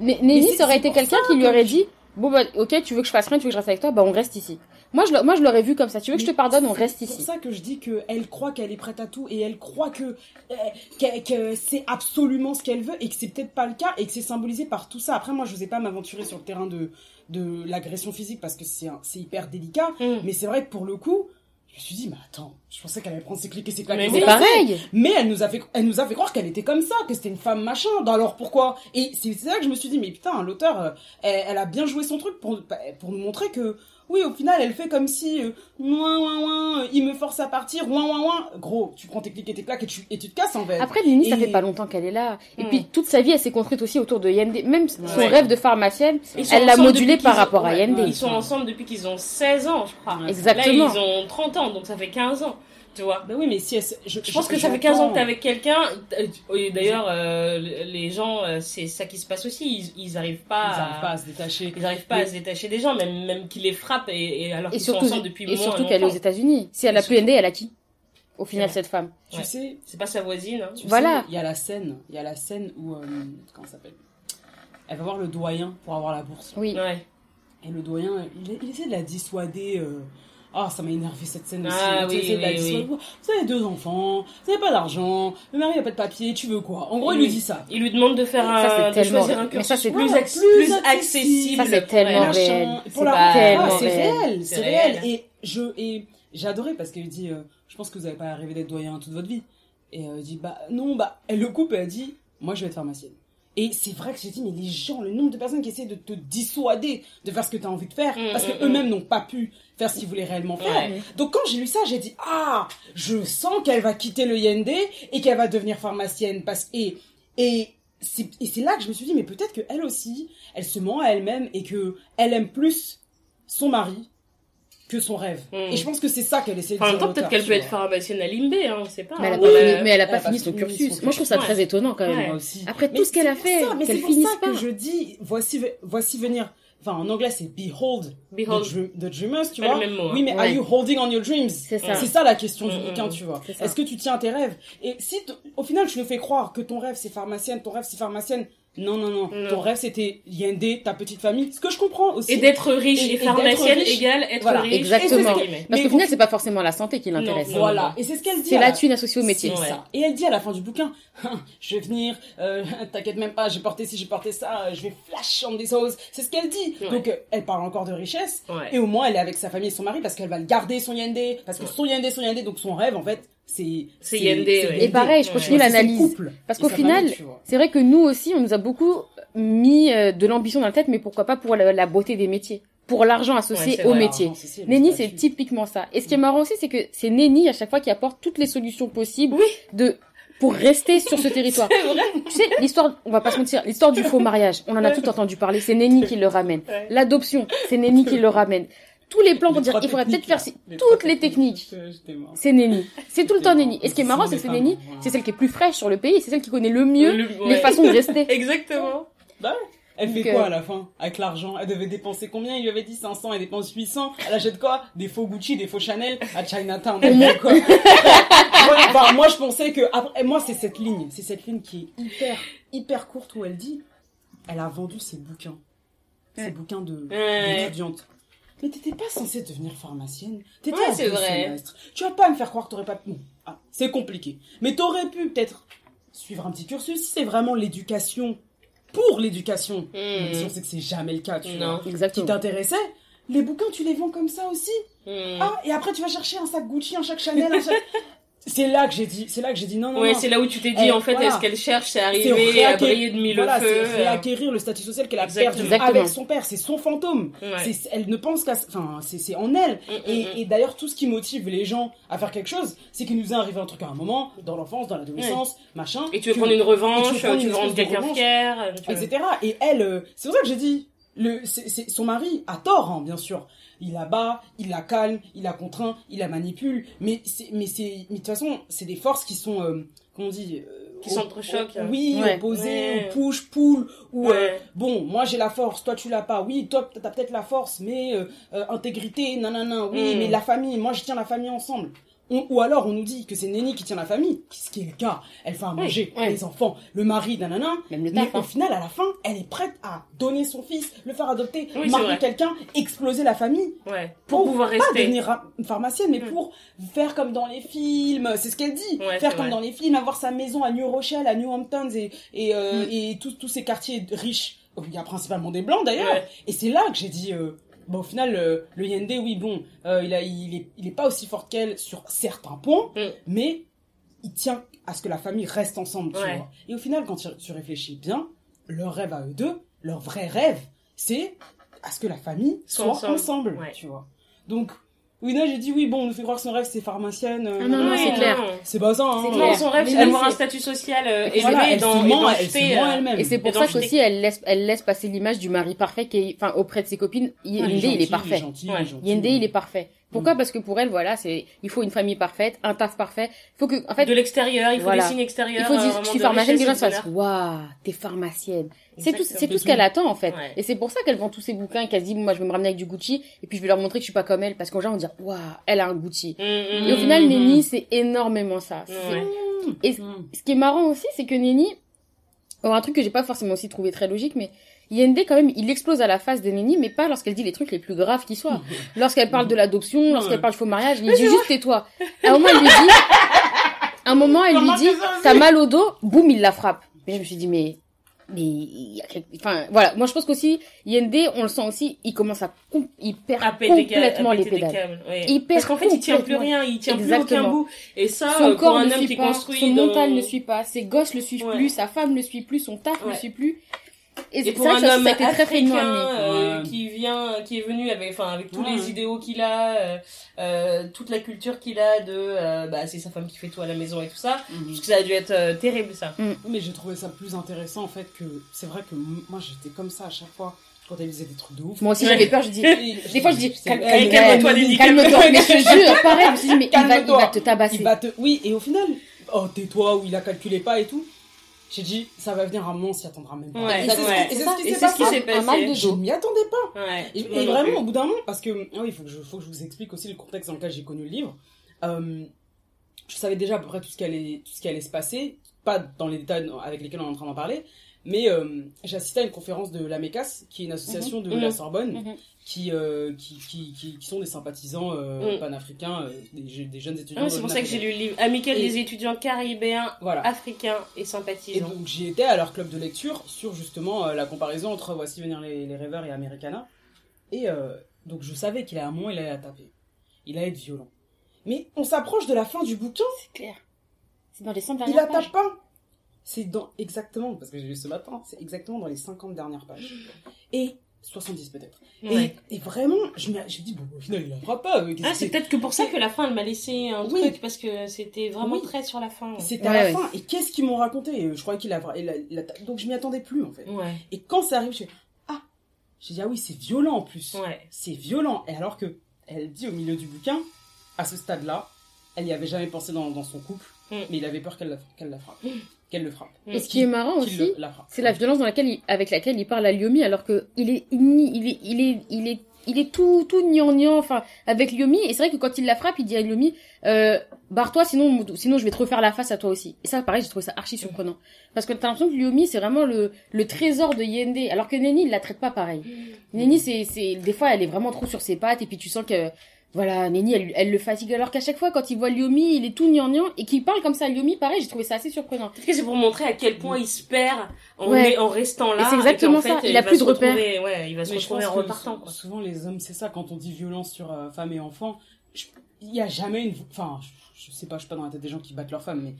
Mais Nenny, c'est- ça aurait c'est été pour quelqu'un qui lui aurait dit, bon bah, ok, tu veux que je fasse rien, tu veux que je reste avec toi, bah on reste ici. Moi, je, moi, je l'aurais vu comme ça. Tu veux que je te pardonne, on c'est reste pour ici. ça que je dis que elle croit qu'elle est prête à tout et elle croit que, euh, que, que c'est absolument ce qu'elle veut et que c'est peut-être pas le cas et que c'est symbolisé par tout ça. Après, moi, je n'osais pas m'aventurer sur le terrain de, de l'agression physique parce que c'est c'est hyper délicat. Mm. Mais c'est vrai que pour le coup, je me suis dit, mais attends, je pensais qu'elle allait prendre ses clics et ses claques. Mais C'est pareil. Mais elle nous a fait, elle nous a fait croire qu'elle était comme ça, que c'était une femme machin. Bah alors pourquoi? Et c'est c'est là que je me suis dit, mais putain, l'auteur, euh, elle, elle a bien joué son truc pour, pour nous montrer que, oui, au final, elle fait comme si, euh, ouin, ouin, ouin, euh, il me force à partir, ouin, ouin, ouin. Gros, tu prends tes clics et tes claques et tu, et tu te casses en fait. Après, ça Et- fait pas longtemps qu'elle est là. Et Mm. puis, toute sa vie, elle s'est construite aussi autour de Yende. Même son Ouais. rêve de pharmacienne, elle l'a modulé par rapport à ouais, Yende. Ils sont ensemble depuis qu'ils ont 16 ans, je crois. Exactement. Là, ils ont 30 ans, donc ça fait 15 ans, tu vois. Bah oui, mais si elle, je, Je pense que ça fait 15 ans que t'es avec quelqu'un. euh, Et d'ailleurs, euh, les gens, euh, c'est ça qui se passe aussi. Ils, ils arrivent pas, Ils à, arrivent pas à se détacher. ils arrivent pas Mais- à se détacher des gens, même, même qu'ils les frappent et, et alors Et qu'ils sont surtout, ensemble depuis et moins surtout qu'elle est aux. États-Unis. Si elle a Yende, elle a qui Au final, cette femme? Tu Ouais. sais, C'est pas sa voisine. Hein. tu Voilà. il y a la scène, il y a la scène où, euh, comment ça s'appelle? Elle va voir le doyen pour avoir la bourse. Oui. Ouais. Et le doyen, il, il essaie de la dissuader. euh, Ah, ça m'a énervé cette scène aussi. Ah, oui, de oui. Vous avez deux enfants, vous n'avez pas d'argent, le mari n'a pas de papier, tu veux quoi? En gros, il lui dit ça. Il lui demande de faire Ça, c'est un, de tellement- choisir un mais cursus ça, c'est plus, plus plus accessible. Ça, c'est tellement réel. C'est la tellement Ah, c'est réel. C'est réel. réel. Et je et j'ai adoré parce qu'elle dit, euh, je pense que vous n'avez pas rêvé d'être doyen toute votre vie. Et euh, elle dit, bah non, bah elle le coupe et elle dit, moi je vais être pharmacienne. Et c'est vrai que j'ai dit, mais les gens, le nombre de personnes qui essaient de te dissuader de faire ce que tu as envie de faire, Mm, parce mm, que eux-mêmes n'ont pas pu faire ce qu'ils voulaient réellement faire. Ouais. Donc quand j'ai lu ça, j'ai dit, ah, je sens qu'elle va quitter le YND et qu'elle va devenir pharmacienne. Parce et, et c'est et c'est là que je me suis dit, mais peut-être qu'elle aussi, elle se ment à elle-même et que elle aime plus son mari que son rêve. Mm. Et je pense que c'est ça qu'elle essaie de Enfin, en dire. même temps, peut-être qu'elle peut être pharmacienne à Limbé, hein, on sait pas. Mais elle a hein. pas Ouais. fini, mais elle a pas elle a fini pas son fini cursus. Moi, je trouve ça très étonnant quand même. Ouais. Moi aussi. Après Mais tout ce qu'elle a c'est fait, ça, mais qu'elle c'est pour finisse ça pas. que je dis, voici, voici venir. Enfin, en anglais, c'est behold, Behold. The, dream- the dreamers, tu vois. mot, hein. Oui, mais are you holding on your dreams? C'est ça. C'est ça la question du Mm, bouquin, mm, tu vois. Est-ce que tu tiens à tes rêves? Et si, au final, tu nous fais croire que ton rêve c'est pharmacienne, ton rêve c'est pharmacienne, Non, non, non. Non. Ton rêve, c'était Yende, ta petite famille. Ce que je comprends aussi. Et d'être riche Et- et, et d'être pharmacienne riche. égale être Voilà, riche. exactement. Parce Mais qu'au final, c'est pas forcément la santé qui l'intéresse. Voilà. Et c'est ce qu'elle dit. C'est la thune associée au métier. Ouais. ça. Et elle dit à la fin du bouquin, Hein, je vais venir, euh, t'inquiète même pas, j'ai porté ci, j'ai porté ça, euh, je vais flash on des choses. C'est ce qu'elle dit. Ouais. Donc euh, elle parle encore de richesse. Ouais. Et au moins elle est avec sa famille et son mari parce qu'elle va le garder son yende, parce que Ouais. son yende, son yende, donc son rêve en fait, c'est ouais. Et pareil, je Ouais. continue l'analyse. Parce qu'au final, c'est vrai que nous aussi, on nous a beaucoup mis euh, de l'ambition dans la tête, mais pourquoi pas pour la, la beauté des métiers, pour l'argent Ouais, associé c'est au vrai, métier. l'argent, c'est- typiquement ça. Et ce qui est marrant aussi, c'est que c'est Nenni à chaque fois qui apporte toutes les solutions possibles Oui. de pour rester sur ce territoire. Vrai. Tu sais, l'histoire, on va pas se mentir, l'histoire du faux mariage, on en a tout entendu parler, c'est Nenni qui le ramène. Ouais. L'adoption, c'est Nenni qui le ramène. Tous les plans pour dire, il faudrait peut-être faire Les toutes les techniques. C'est Nenni. C'est tout le temps Nenni. Et ce qui est marrant, c'est que c'est voilà. c'est celle qui est plus fraîche sur le pays, c'est celle qui connaît le mieux Le- les façons de rester. Exactement. Bah. Elle fait Donc, quoi euh, à la fin? Avec l'argent Elle devait dépenser combien? Il lui avait dit 500, elle dépense 800. Elle achète quoi? Des faux Gucci, des faux Chanel à Chinatown. Elle quoi? Ouais, enfin, Moi je pensais que après, moi c'est cette ligne, c'est cette ligne qui est hyper hyper courte où elle dit, elle a vendu ses bouquins, ses bouquins de d'étudiante. Mais t'étais pas censée devenir pharmacienne. T'étais Ouais, à c'est vrai. semestres. Tu vas pas me faire croire que t'aurais pas. Non. Ah, c'est compliqué. Mais t'aurais pu peut-être suivre un petit cursus si c'est vraiment l'éducation pour l'éducation. Hmm. Mais si on sait que c'est jamais le cas, tu Non. vois. Qui Exactement. t'intéressait Les bouquins, tu les vends comme ça aussi? Hmm. Ah, et après tu vas chercher un sac Gucci, un sac Chanel, un sac. c'est là que j'ai dit, c'est là que j'ai dit non, non, Ouais, non. c'est là où tu t'es dit, Eh, en fait, voilà. est-ce qu'elle cherche, c'est C'est arriver à briller de mille voilà, feux. c'est réacquérir le statut social qu'elle a perdu Exactement. avec son père. C'est son fantôme. Ouais. C'est- Elle ne pense qu'à, enfin, c'est c'est en elle. Mm, mm, Et, mm. et d'ailleurs, tout ce qui motive les gens à faire quelque chose, c'est qu'il nous est arrivé un truc à un moment, dans l'enfance, dans l'adolescence, machin. Et tu veux que- prendre une revanche, et tu veux prendre tu une veux rendre quelqu'un revanche. fier. veux- etc. Et elle, euh, c'est pour ça que j'ai dit, le, c'est, c'est- son mari a tort, hein, bien sûr. Il la bat, il la calme, il la contraint, il la manipule. Mais c'est, mais c'est, mais de toute façon, c'est des forces qui sont, euh, comment on dit, euh, Qui op- s'entrechoquent. op- Oui, Ouais. opposées, Ouais. ou push, pull, ou euh, Ouais. bon, moi j'ai la force, toi tu l'as pas. Oui, toi t'as peut-être la force, mais euh, euh, intégrité, nanana. Oui, Mm. mais la famille, moi je tiens la famille ensemble. On- ou alors on nous dit que c'est Nenny qui tient la famille, ce qui est le cas. Elle fait à manger, les enfants, le mari, nanana. Même le Mais au hein. final, à la fin, elle est prête à donner son fils, le faire adopter, Oui, marier quelqu'un, exploser la famille. Ouais. Pour pouvoir pas rester. devenir pharmacienne, mais Mm. pour faire comme dans les films. C'est ce qu'elle dit. Ouais, faire comme vrai. dans les films, avoir sa maison à New Rochelle, à New Hamptons et, et, euh, Mm. et tous tous ces quartiers riches. Il y a principalement des blancs d'ailleurs. Ouais. Et c'est là que j'ai dit. Euh, Bon, au final, euh, le Yende, oui, bon, euh, il, a, il, est, il est pas aussi fort qu'elle sur certains points, Mm. mais il tient à ce que la famille reste ensemble, tu Ouais. vois. Et au final, quand tu, réfléchis bien, leur rêve à eux deux, leur vrai rêve, c'est à ce que la famille Soit soit ensemble. ensemble, Ouais. tu vois. Donc, Wina, j'ai dit oui, bon, on nous fait croire que son rêve c'est pharmacienne. euh, Ah non, non, nanana. c'est clair. C'est pas ça, hein. C'est Non, clair. son rêve, c'est d'avoir un statut social euh, Et élevé voilà, elle dans, et ment, ment euh, elle-même. Et c'est pour Et ça qu'aussi elle laisse, elle laisse passer l'image du mari parfait qui est, enfin, auprès de ses copines. Ah, il est Yende, il est parfait. Yende, il est parfait. Pourquoi Parce que pour elle, voilà, c'est, il faut une famille parfaite, un taf parfait. Il faut que, en fait, de l'extérieur, il faut Voilà. des signes extérieurs. il faut euh, vraiment je suis de pharmacienne, que les gens se de waouh, t'es pharmacienne. C'est tout, c'est tout ce qu'elle attend, en fait. Ouais. Et c'est pour ça qu'elle vend tous ses bouquins et qu'elle se dit, moi, je vais me ramener avec du Gucci, et puis je vais leur montrer que je suis pas comme elle, parce qu'en gens vont dire, waouh, elle a un Gucci. Mm, mm, Et au final, mm, Nenny, c'est énormément ça. Et Mm. ce qui est marrant aussi, c'est que Nenny, oh, un truc que j'ai pas forcément aussi trouvé très logique, mais Yende, quand même, il explose à la face de Nenny, mais pas lorsqu'elle dit les trucs les plus graves qui soient. Lorsqu'elle parle de l'adoption, lorsqu'elle parle du faux mariage, il dit juste tais-toi. À un moment, il lui dit, à un moment, elle lui dit, t'as mal au dos, boum, il la frappe. Et je me suis dit, mais, mais, il y a quelque- enfin, voilà. Moi, je pense qu'aussi, Yende, on le sent aussi, il commence à, il perd À des complètement à les pédales. câbles, ouais. Il perd Parce qu'en fait, il tient plus rien, il tient plus Exactement. aucun bout. Et ça, Son pour corps un ne homme suit qui pas, construit son dans- mental ne suit pas, ses gosses le suivent Ouais. plus, sa femme ne suit plus, son taf ne Ouais. suit plus. Et, Et c'est pour un ça, homme très africain amené. euh, Ouais. qui vient, qui est venu avec, enfin, avec tous Ouais. les idéaux qu'il a, euh, euh, toute la culture qu'il a de, euh, bah, c'est sa femme qui fait tout à la maison et tout ça. Parce que ça a dû être euh, terrible, ça. Mais j'ai trouvé ça plus intéressant en fait que c'est vrai que moi j'étais comme ça à chaque fois quand elle disait des trucs de ouf. Moi aussi, Ouais. j'avais peur, je dis, des fois, je dis, c'est- calme- elle- calme-toi, elle- Lenny, calme-toi, mais je te jure, pareil, je me suis dit, mais il va, il Calme-toi. va te tabasser. Il va te... Oui, et au final, oh tais-toi, ou il a calculé pas et tout. J'ai dit, ça va venir un moment, on s'y attendra même pas. Ouais, et c'est ce- ouais. ce qui s'est passé. Un mal de. Je m'y attendais pas. Ouais. Et, vraiment, plus. au bout d'un moment, parce que, ah oui, il faut que, je, faut que je vous explique aussi le contexte dans lequel j'ai connu le livre. Euh, je savais déjà à peu près tout ce qui allait, tout ce qui allait se passer, pas dans les détails avec lesquels on est en train d'en parler, Mais euh, j'ai assisté à une conférence de la MECAS, qui est une association de Mhm. la Sorbonne, Mhm. qui, euh, qui, qui, qui, qui sont des sympathisants euh, Mhm. panafricains, euh, des, je- des jeunes étudiants. Ah, c'est pour ça que j'ai lu le livre Amical Et- des étudiants caribéens, Voilà. africains et Et sympathisants. donc j'y étais à leur club de lecture sur justement euh, la comparaison entre Voici venir les, les rêveurs et Americana. Et euh, donc je savais qu'il a un moment il allait la taper. Il allait être violent. Mais on s'approche de la fin du bouquin, C'est clair. C'est dans les 100 il dernières la pages. tape pas. C'est dans exactement, parce que j'ai lu ce matin, c'est exactement dans les 50 dernières pages. Et 70 peut-être. Ouais. Et, et vraiment, je me je me dis, bon, au final il la fera pas. euh, Ah, c'est peut-être que pour ça que la fin, elle m'a laissé un Oui. truc, parce que c'était vraiment Oui. très sur la fin. ouais. C'était Ouais, à la fin. Et qu'est-ce qu'ils m'ont raconté? Je croyais qu'il a, il a- il a- Donc je m'y attendais plus en fait. Ouais, Et quand ça arrive, je fais Ah J'ai dit Ah oui, c'est violent en plus. ouais. C'est violent. Et alors que elle dit au milieu du bouquin, à ce stade-là, elle n'y avait jamais pensé dans, dans son couple, Mm. mais il avait peur qu'elle la, qu'elle la frappe. Qu'elle le frappe. Et ce qui est marrant aussi, c'est la violence dans laquelle il- avec laquelle il parle à Lyomi alors que il est il, il est il est il est il est tout tout gnangnan enfin avec Lyomi et c'est vrai que quand il la frappe il dit à Lyomi euh, barre-toi sinon sinon je vais te refaire la face à toi aussi et ça pareil j'ai trouvé ça archi surprenant. Parce que t'as l'impression que Lyomi c'est vraiment le le trésor de Yende. Alors que Neni il la traite pas pareil. Neni c'est c'est des fois elle est vraiment trop sur ses pattes et puis tu sens que voilà, Neni, elle, elle le fatigue alors qu'à chaque fois, quand il voit Lyomi, il est tout gnangnan et qu'il parle comme ça à Lyomi, pareil, j'ai trouvé ça assez surprenant. C'est pour montrer à quel point il se perd en, Ouais. en restant là. C'est exactement ça, il a va plus de repères. Ouais, il va se Mais retrouver en repartant, quoi. Souvent, les hommes, c'est ça, quand on dit violence sur euh, femmes et enfants, il n'y a jamais une. Enfin, je, je sais pas, je suis pas dans la tête des gens qui battent leurs femmes, mais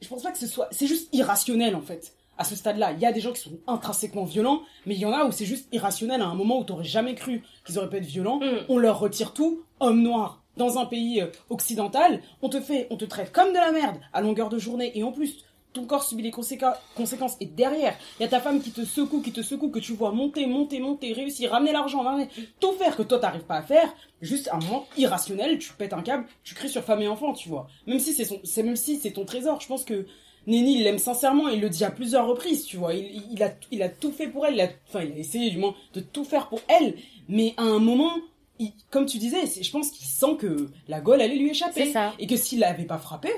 je pense pas que ce soit. C'est juste irrationnel, en fait. À ce stade-là, il y a des gens qui sont intrinsèquement violents, mais il y en a où c'est juste irrationnel à un moment où t'aurais jamais cru qu'ils auraient pu être violents. Mm. On leur retire tout, homme noir. Dans un pays euh, occidental, on te fait, on te traite comme de la merde à longueur de journée, et en plus, ton corps subit les conséquences, conséquences. Et derrière, il y a ta femme qui te secoue, qui te secoue, que tu vois monter, monter, monter, réussir, ramener l'argent, ramener, tout faire que toi t'arrives pas à faire. Juste un moment irrationnel, tu pètes un câble, tu cries sur femme et enfant, tu vois. Même si c'est son, c'est même si c'est ton trésor. Je pense que Nenny, il l'aime sincèrement, il le dit à plusieurs reprises, tu vois. Il, il a, il a tout fait pour elle, il a, enfin, il a essayé du moins de tout faire pour elle. Mais à un moment, il- comme tu disais, je pense qu'il sent que la Gaule allait lui échapper. Ça. Et que s'il l'avait pas frappé,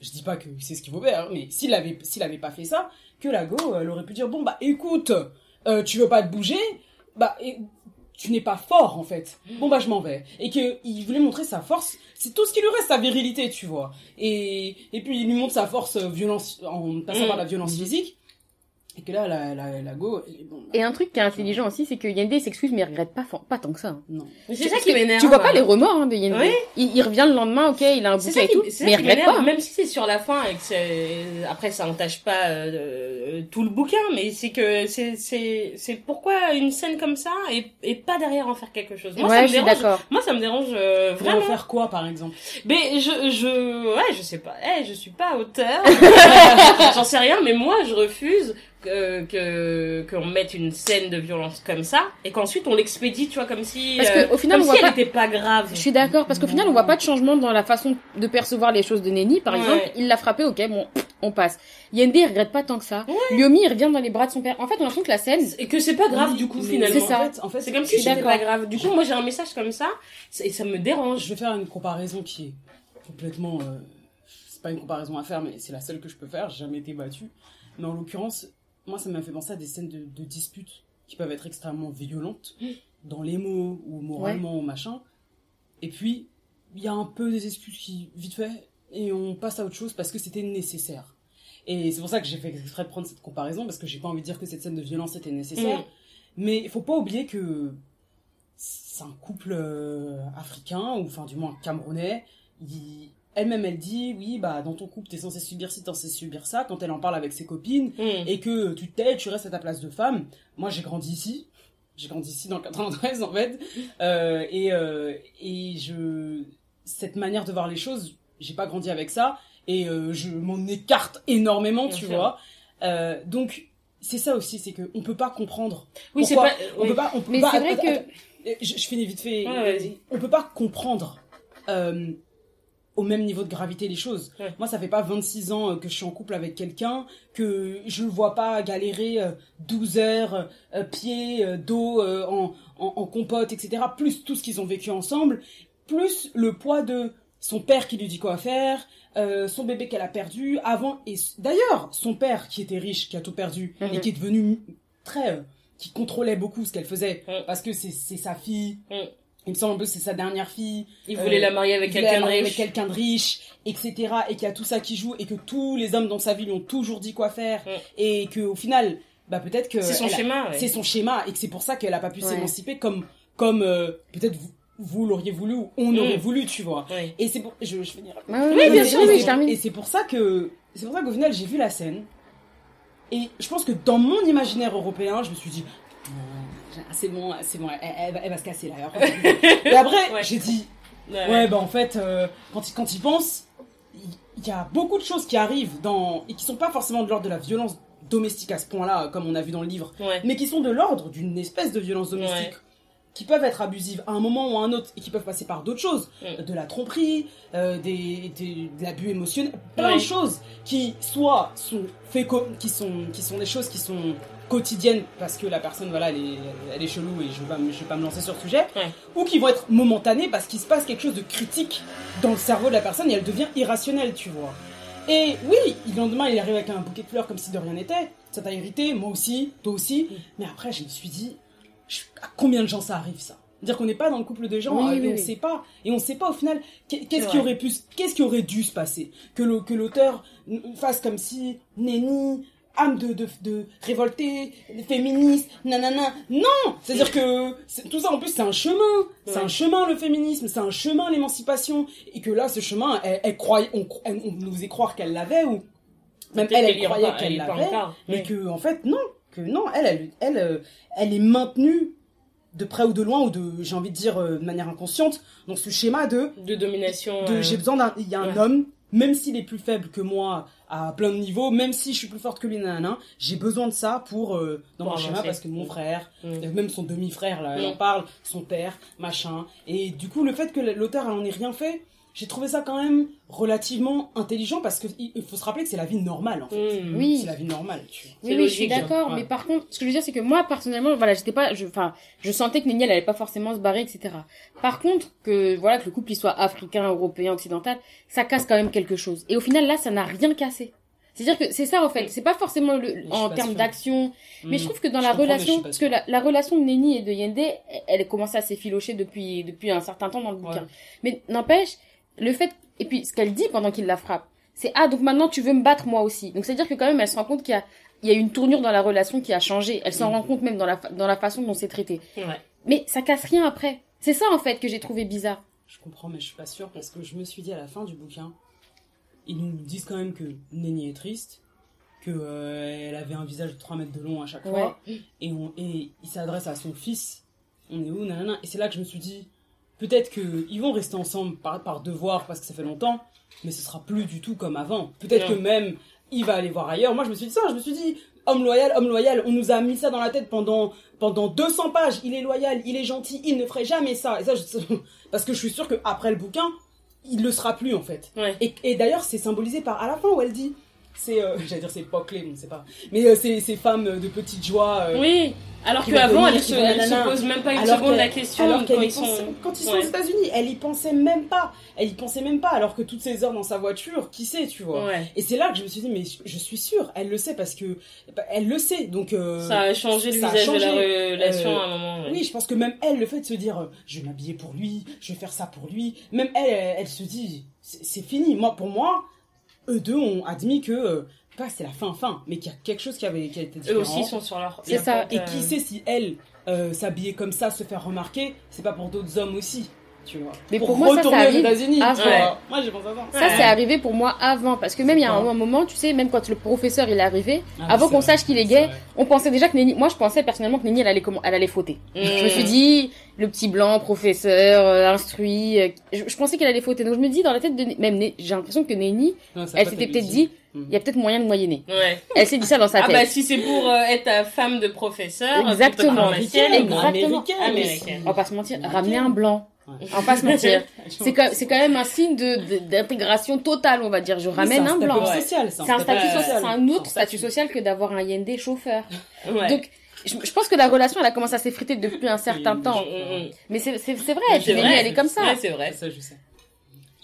je dis pas que c'est ce qu'il vaut faire, mais s'il avait, s'il avait pas fait ça, que la Go, elle aurait pu dire, bon bah écoute, euh, tu veux pas te bouger, bah et- tu n'es pas fort en fait. Bon bah je m'en vais. Et que il voulait montrer sa force, c'est tout ce qui lui reste, sa virilité, tu vois. Et, et puis il lui montre sa force euh, violence en passant Mm. par la violence physique. Et que là, la, la, la Go, bon. bah, Et un truc qui est intelligent aussi, c'est que Yende s'excuse, mais il regrette pas, pas tant que ça. hein. non. Mais c'est ça qui m'énerve. Tu vois pas les remords hein, de Yende. Ouais. Il, il revient le lendemain, ok, il a un C'est bouquet ça et qui, tout, mais il regrette pas. même si c'est sur la fin et que c'est- après ça entache pas euh, tout le bouquin, mais c'est que c'est c'est c'est pourquoi une scène comme ça et, et pas derrière en faire quelque chose? Moi ça ouais, me je suis dérange. d'accord. Moi ça me dérange euh, Vraiment vraiment. faire quoi par exemple? Mais je je ouais je sais pas. Eh je suis pas auteur. J'en sais rien, mais moi je refuse que que qu'on mette une scène de violence comme ça et qu'ensuite on l'expédie, tu vois, comme si Parce que, euh, au final, comme on si voit elle pas- était pas grave. Je suis d'accord, parce qu'au final, on voit pas de changement dans la façon de percevoir les choses de Nenny. Par Ouais. exemple, il l'a frappé, ok, bon, on passe. Yende, il regrette pas tant que ça. Lyomi, il revient dans les bras de son père. En fait, on a l'impression que la scène, Et que c'est pas grave du coup finalement. C'est ça. En fait, en fait, C'est comme si c'était pas grave. Du coup, moi j'ai un message comme ça et ça me dérange. Je vais faire une comparaison qui est complètement. euh, c'est pas une comparaison à faire, mais c'est la seule que je peux faire. J'ai jamais été battue. Mais en l'occurrence, moi, ça m'a fait penser à des scènes de, de disputes qui peuvent être extrêmement violentes, dans les mots ou moralement ou machin. Et puis, il y a un peu des excuses qui, vite fait, et on passe à autre chose parce que c'était nécessaire. Et c'est pour ça que j'ai fait exprès de prendre cette comparaison, parce que j'ai pas envie de dire que cette scène de violence était nécessaire. Mm. Mais il faut pas oublier que c'est un couple euh, africain, ou enfin du moins camerounais. Il- Elle-même, elle dit, oui, bah dans ton couple, t'es censé subir ci, t'es censé subir ça, quand elle en parle avec ses copines, Mm. et que tu tais, tu restes à ta place de femme. Moi, j'ai grandi ici. J'ai grandi ici dans le 93, en fait. Euh, et, euh, et je... Cette manière de voir les choses, j'ai pas grandi avec ça, et euh, je m'en écarte énormément, Bien tu sûr. vois. Euh, donc, c'est ça aussi, c'est que on peut pas comprendre Oui, c'est pas. on oui. peut pas, on peut Mais pas- c'est vrai attends, que- attends, je, je finis vite fait. On peut pas comprendre euh, au même niveau de gravité les choses. Ouais. Moi, ça fait pas 26 ans euh, que je suis en couple avec quelqu'un, que je le vois pas galérer euh, 12 heures, euh, pieds, euh, dos, euh, en, en, en compote, etc. Plus tout ce qu'ils ont vécu ensemble, plus le poids de son père qui lui dit quoi faire, euh, son bébé qu'elle a perdu avant et d'ailleurs son père qui était riche, qui a tout perdu Mhm. et qui est devenu très, euh, qui contrôlait beaucoup ce qu'elle faisait parce que c'est sa fille. Il me semble que c'est sa dernière fille. Il voulait Euh, la marier avec il voulait quelqu'un de la marier avec riche. quelqu'un de riche, etc. Et qu'il y a tout ça qui joue et que tous les hommes dans sa vie lui ont toujours dit quoi faire et que au final, bah peut-être que C'est son schéma, ouais. c'est son schéma et que c'est pour ça qu'elle a pas pu Ouais. s'émanciper comme comme euh, peut-être vous, vous l'auriez voulu ou on Mm. aurait voulu, tu vois. Ouais. Et c'est pour je je finis Oui, bien sûr, oui. je termine. et c'est pour ça que c'est pour ça qu'au final j'ai vu la scène et je pense que dans mon imaginaire européen je me suis dit c'est bon c'est bon elle, elle va- elle va se casser là et après Ouais. j'ai dit Ouais, ouais bah en fait euh, quand il quand il pense il y a beaucoup de choses qui arrivent dans et qui sont pas forcément de l'ordre de la violence domestique à ce point-là comme on a vu dans le livre Ouais. mais qui sont de l'ordre d'une espèce de violence domestique qui peuvent être abusives à un moment ou à un autre et qui peuvent passer par d'autres choses, Mm. de la tromperie, euh, des, des- de l'abus émotionnel, plein de choses qui soit sont fait qui sont qui sont des choses qui sont quotidiennes parce que la personne voilà elle est, elle est chelou et je vais pas, me- je vais pas me lancer sur le sujet. Ouais. ou qui vont être momentanées parce qu'il se passe quelque chose de critique dans le cerveau de la personne et elle devient irrationnelle tu vois. Et oui le lendemain il arrive avec un bouquet de fleurs comme si de rien n'était. Ça t'a irrité moi aussi toi aussi. Mm. mais après je me suis dit je- à combien de gens ça arrive ça? Dire qu'on n'est pas dans le couple de gens Oui, et oui, on oui. sait pas. Et on sait pas au final qu'est- qu'est-ce qui aurait pu qu'est-ce qui aurait dû se passer? Que l'auteur fasse comme si Nenny âme de, de, de révolté, féministe, nanana. Non C'est-à-dire que tout ça, en plus, c'est un chemin. C'est Ouais. un chemin, le féminisme. C'est un chemin, l'émancipation. Et que là, ce chemin, elle, elle croyait, on, elle- nous faisait croire qu'elle l'avait, ou même elle, elle qu'elle y croyait elle qu'elle l'avait. Mais Oui. que, en fait, non. Que non, elle, elle, elle, euh, elle est maintenue de près ou de loin, ou de, j'ai envie de dire, euh, de manière inconsciente, dans ce schéma de De domination. de euh, j'ai besoin d'un il y a un ouais. homme même s'il est plus faible que moi à plein de niveaux même si je suis plus forte que lui nanana j'ai besoin de ça pour euh, dans Pour mon schéma parce que mon frère Mm. euh, même son demi-frère là elle Mm. en parle son père machin et du coup le fait que l'auteur elle en ait rien fait j'ai trouvé ça quand même relativement intelligent parce que il il faut se rappeler que c'est la vie normale en fait Mm. Oui. c'est la vie normale tu vois Oui, oui, je suis logique, d'accord, ouais. mais par contre, ce que je veux dire, c'est que moi, personnellement, voilà, j'étais pas, je, enfin, je sentais que elle allait pas forcément se barrer, etc. Par contre, que, voilà, que le couple, il soit africain, européen, occidental, ça casse quand même quelque chose. Et au final, là, ça n'a rien cassé. C'est-à-dire que c'est ça, en fait. C'est pas forcément le, en termes d'action, mais je Mm. trouve que dans Je la relation, parce que la, la relation de Nenny et de Yende, elle, elle a commencé à s'effilocher depuis, depuis un certain temps dans le bouquin. Ouais. Mais n'empêche, le fait, et puis ce qu'elle dit pendant qu'il la frappe, c'est ah donc maintenant tu veux me battre moi aussi. Donc c'est à dire que quand même elle se rend compte qu'il y a il y a une tournure dans la relation qui a changé. Elle s'en Mm. rend compte même dans la fa- dans la façon dont c'est traité. Ouais. Mais ça casse rien après. C'est ça en fait que j'ai trouvé bizarre. Je comprends, mais je suis pas sûre parce que je me suis dit à la fin du bouquin, ils nous disent quand même que Nenny est triste, que euh, elle avait un visage de 3 mètres de long à chaque fois, et, on, et il s'adresse à son fils. On est où, nanana? Et c'est là que je me suis dit, peut-être que ils vont rester ensemble par, par devoir parce que ça fait longtemps, mais ce sera plus du tout comme avant. Peut-être que même il va aller voir ailleurs. Moi, je me suis dit ça. Je me suis dit, homme loyal, homme loyal. On nous a mis ça dans la tête pendant pendant 200 pages. Il est loyal, il est gentil, il ne ferait jamais ça. Et ça, je- parce que je suis sûre que après le bouquin, il le sera plus en fait. Ouais. Et, et d'ailleurs, c'est symbolisé par à la fin où elle dit, c'est, euh, j'allais dire c'est pas clé, on sait pas, mais euh, c'est ces femmes de petite joie. euh, Oui. Alors qu'avant, elle se, elle se pose même pas une Alors seconde la question alors quand ils sont. pense- quand ils sont Ouais. aux États-Unis, elle y pensait même pas. Elle y pensait même pas, alors que toutes ces heures dans sa voiture, qui sait, tu vois. Ouais. Et c'est là que je me suis dit, mais je, je suis sûre, elle le sait parce que bah, elle le sait, donc. euh, Ça a changé le visage de la changé. relation Euh, à un moment. ouais. Oui, je pense que même elle, le fait de se dire, euh, je vais m'habiller pour lui, je vais faire ça pour lui, même elle, elle, elle se dit, c'est fini. Moi, pour moi, eux deux ont admis que, euh, pas c'est la fin fin, mais qu'il y a quelque chose qui avait qui a été Eux différent. aussi sont sur leur. C'est ça. Et euh, qui sait si elle euh, s'habiller comme ça, se faire remarquer, c'est pas pour d'autres hommes aussi, tu vois. Mais pour, pour moi, ça, ça arrive avant. vois. Moi, j'ai pensé à ça. Ça Ouais. c'est arrivé pour moi avant parce que même il y a un Ouais. moment, tu sais, même quand le professeur il est arrivé, Ah, avant qu'on sache qu'il est gay, on pensait déjà que Nenny, moi je pensais personnellement que Nenny elle allait comment, elle allait fauter. mm. Je me suis dit, le petit blanc, professeur, euh, instruit, euh, je, je pensais qu'elle allait fauter. Donc je me dis, dans la tête de, même j'ai l'impression que Non, a elle s'était peut-être dit. Mm. il y a peut-être moyen de moyenner. Ouais. Elle s'est dit ça dans sa Ah tête. bah si c'est pour euh, être ta femme de professeur, Exactement. Exactement. Américaine, Américaine. On va pas se mentir, Américaine. ramener un blanc. Ouais. On va pas se mentir. C'est quand, c'est quand même un signe de, de- d'intégration totale, on va dire. Je ramène un blanc. C'est un statut social, C'est un statut social, c'est un autre statut social que d'avoir un Yende chauffeur. Ouais. Donc, je, je pense que la relation, elle a commencé à s'effriter depuis un certain Oui, temps. Mm, mm. Mais c'est, c'est, c'est vrai, Nenny, vrai, elle est comme ça. Ouais, c'est vrai. Ça, je sais.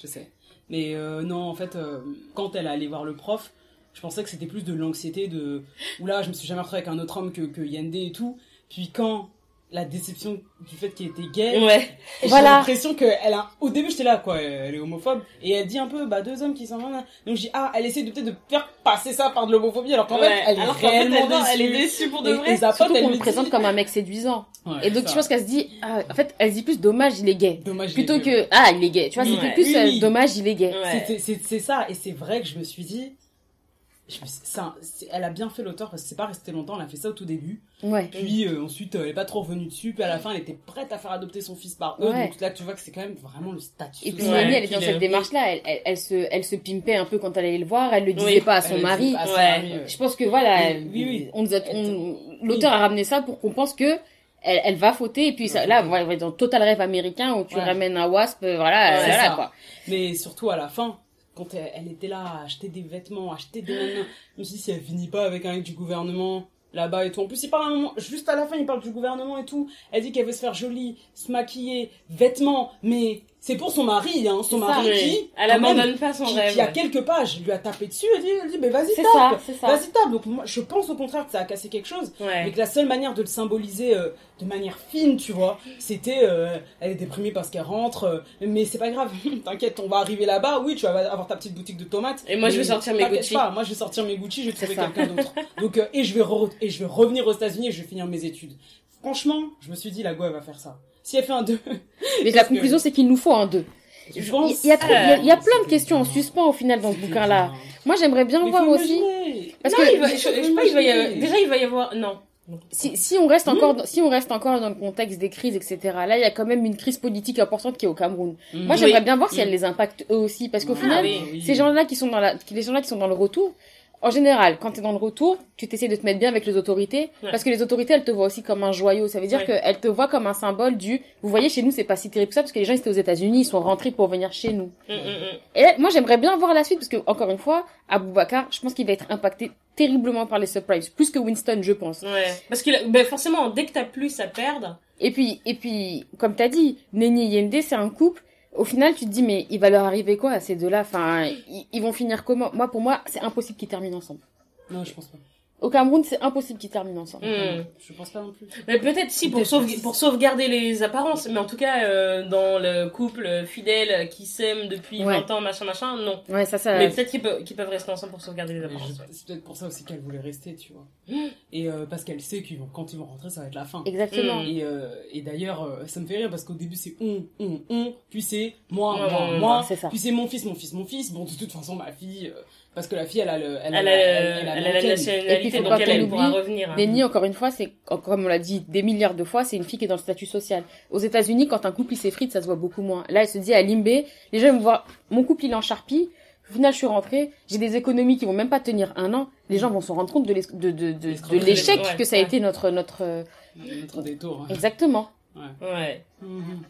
je sais. Mais euh, non, en fait, euh, quand elle est allée voir le prof, je pensais que c'était plus de l'anxiété de. Oula, je me suis jamais retrouvée avec un autre homme que, que Yende et tout. Puis quand la déception du fait qu'il était gay, Ouais. j'ai Voilà. l'impression que elle a. Au début, j'étais là, quoi, elle est homophobe. Et elle dit un peu, bah, deux hommes qui s'en vont. Donc je dis, ah, elle essaie de peut-être de faire passer ça par de l'homophobie, alors qu'en Ouais. fait, elle est Alors fait, réellement elle, déçue. elle est déçue pour de Et- vrai. et sa pote, Surtout elle qu'on lui le dit- présente comme un mec séduisant. Ouais, Et donc, ça. je pense qu'elle se dit, ah, en fait, elle se dit plus dommage, il est gay. Dommage. Plutôt il est que, ah, il est gay. Tu vois, Ouais. c'était plus Oui, euh, dommage, il est gay. C'est ça, et c'est vrai que je me suis dit, je me suis- c'est un- c'est- elle a bien fait l'auteur parce que c'est pas resté longtemps, elle a fait ça au tout début. Ouais. Puis euh, ensuite, elle est pas trop revenue dessus, puis à la fin, elle était prête à faire adopter son fils par eux. Ouais. Donc là, tu vois que c'est quand même vraiment le statut. Et puis, Ouais, Nelly, elle est dans cette démarche-là. Elle, elle, elle se, elle se pimpait un peu quand elle allait le voir. Elle le disait Oui, pas à son mari. dit à son Ouais. mari, ouais. Je pense que voilà, Oui, oui, oui. on nous a- on- l'auteur a ramené ça pour qu'on pense que elle, elle va fauter et puis ça, là, on va être dans total rêve américain où tu Ouais. ramènes un wasp, euh, voilà, Ouais, ça. quoi. Mais surtout à la fin, quand elle, était là à acheter des vêtements, acheter des nanas, je me suis dit si elle finit pas avec un mec du gouvernement là-bas et tout. En plus, il parle à un moment, juste à la fin, il parle du gouvernement et tout. Elle dit qu'elle veut se faire jolie, se maquiller, vêtements, mais c'est pour son mari, hein, son ça. mari Oui. qui, Elle abandonne pas son qui, rêve. qui a quelques pages, lui a tapé dessus, elle dit, elle dit, mais vas-y tape, vas-y tape. Donc moi, je pense au contraire que ça a cassé quelque chose. Mais Ouais. que la seule manière de le symboliser euh, de manière fine, tu vois, c'était euh, elle est déprimée parce qu'elle rentre, euh, mais c'est pas grave, t'inquiète, on va arriver là-bas, oui, tu vas avoir ta petite boutique de tomates. Et moi, je mais vais sortir mes Gucci. pas, moi je vais sortir mes Gucci, je vais trouver quelqu'un d'autre. Donc et je vais et je vais revenir aux États-Unis et je vais finir mes études. Franchement, je me suis dit la go elle va faire ça. Si elle fait un 2, Mais la que- conclusion, c'est qu'il nous faut un deux. je Il pense y, a trop- il y a- il y a plein de questions en suspens au final dans ce bouquin-là. Moi, j'aimerais bien Mais voir faut aussi. Parce non, que il va, je, je sais pas, il va y avoir, déjà, il va y avoir, non. si, si on reste encore, dans- si on reste encore dans le contexte des crises, etc. Là, il y a quand même une crise politique importante qui est au Cameroun. Moi, Mhm. j'aimerais Oui. bien voir si Mm. elle les impacte eux aussi, parce qu'au Ah final, oui. ces gens-là qui sont dans la, les gens-là qui sont dans le retour, en général, quand tu es dans le retour, tu t'essaies de te mettre bien avec les autorités, Ouais. parce que les autorités, elles te voient aussi comme un joyau. Ça veut dire Ouais. qu'elles te voient comme un symbole du, vous voyez, chez nous, c'est pas si terrible que ça, parce que les gens, ils étaient aux États-Unis, ils sont rentrés pour venir chez nous. Mm, mm, mm. Et là, moi, j'aimerais bien voir la suite, parce que, encore une fois, Aboubacar, je pense qu'il va être impacté terriblement par les subprimes, plus que Winston, je pense. Ouais. Parce que, ben, forcément, dès que t'as plus à perdre, Et puis, et puis, comme t'as dit, Nenny et Yende, c'est un couple. Au final, tu te dis, mais il va leur arriver quoi à ces deux-là? Enfin, ils, ils vont finir comment? Moi, pour moi, c'est impossible qu'ils terminent ensemble. Non, je pense pas. Au Cameroun, c'est impossible qu'ils terminent ensemble. Mm. Je pense pas non plus. Mais peut-être si pour, sauve- sauvegarder les apparences, mais en tout cas euh, dans le couple fidèle qui s'aime depuis Ouais. 20 ans, machin machin, non. Ouais, ça, ça. Mais peut-être qu'ils peuvent, rester ensemble pour sauvegarder les apparences. C'est peut-être pour ça aussi qu'elle voulait rester, tu vois. Et euh, parce qu'elle sait vont, quand ils vont rentrer, ça va être la fin. Exactement. Mm. Et, euh, et d'ailleurs, euh, ça me fait rire parce qu'au début c'est on, on, on, puis c'est moi, moi, moi, puis c'est mon fils, mon fils, mon fils. Bon, de toute façon, ma fille, euh, parce que la fille, elle a le, Elle a, le- elle a la l'américaine. Et nationalité, puis, faut donc pas elle, elle pourra oublie, revenir. hein. Nenny, encore une fois, c'est, comme on l'a dit des milliards de fois, c'est une fille qui est dans le statut social. Aux États-Unis, quand un couple il s'effrite, ça se voit beaucoup moins. Là, elle se dit à Limbé, les gens vont voir, mon couple il est en charpie. Au final, je suis rentrée, j'ai des économies qui vont même pas tenir un an. Les gens vont se rendre compte de, l'es- de, de, de, de L'escroquerie. l'échec Ouais, que ça a ouais. été notre, notre, Notre détour. hein. exactement. Ouais. Mhm.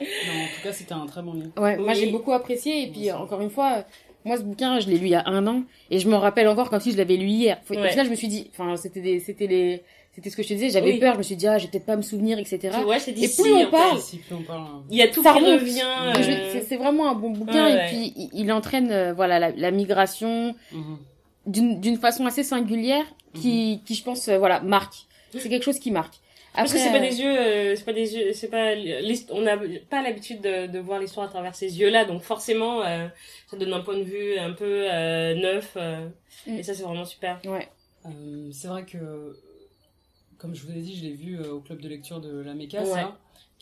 Non, en tout cas, c'était un très bon livre. Ouais, moi j'ai beaucoup apprécié et puis encore une fois, moi ce bouquin je l'ai lu il y a un an et je m'en rappelle encore comme si je l'avais lu hier. Faut- Au Ouais. final je me suis dit, enfin c'était des, c'était les, c'était ce que je te disais, j'avais Oui. peur, je me suis dit ah je vais peut-être pas me souvenir etc. Tu vois, c'est Et plus on parle, Si, plus on parle. hein. il y a tout ça qui revient. Et je- euh, c'est- C'est vraiment un bon bouquin Ouais, et puis il, il entraîne euh, voilà la, la migration Mhm. d'une d'une façon assez singulière qui, qui je pense euh, voilà marque. C'est quelque chose qui marque. Parce que Après, c'est pas euh, des yeux, euh, c'est pas des yeux, c'est pas, on n'a pas l'habitude de, de voir l'histoire à travers ces yeux-là, donc forcément, euh, ça donne un point de vue un peu euh, neuf, euh, Mm. et ça c'est vraiment super. Ouais. Euh, c'est vrai que, comme je vous l'ai dit, je l'ai vu euh, au club de lecture de la Méca, Ouais.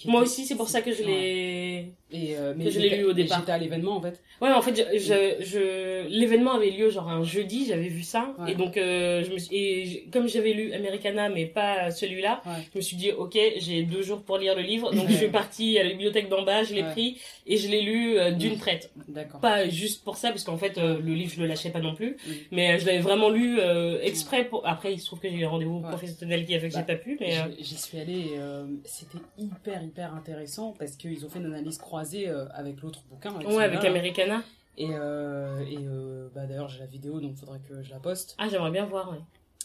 Moi était- aussi, c'est pour ça que je Ouais. Et, euh, mais je l'ai lu au départ. J'étais à l'événement en fait. Ouais, en fait, je, je, je- l'événement avait lieu genre un jeudi, j'avais vu ça, Ouais. et donc euh, je me suis, et comme j'avais lu Americana mais pas celui-là, Ouais. je me suis dit ok, j'ai deux jours pour lire le livre, donc je suis partie à la bibliothèque d'en bas, je l'ai pris et je l'ai lu euh, d'une traite. D'accord. Pas juste pour ça, parce qu'en fait euh, le livre je le lâchais pas non plus, mais euh, je l'avais vraiment lu euh, exprès pour. Après il se trouve que j'ai eu un rendez-vous professionnel qui a fait que Bah, j'ai pas pu, mais. euh, J'y- suis allée euh, c'était hyper hyper intéressant parce qu'ils ont fait une analyse croisée euh, avec l'autre bouquin. Avec Ouais, avec là. Americana. Et, euh, et euh, bah, d'ailleurs j'ai la vidéo donc faudrait que je la poste. Ah, j'aimerais bien voir, ouais.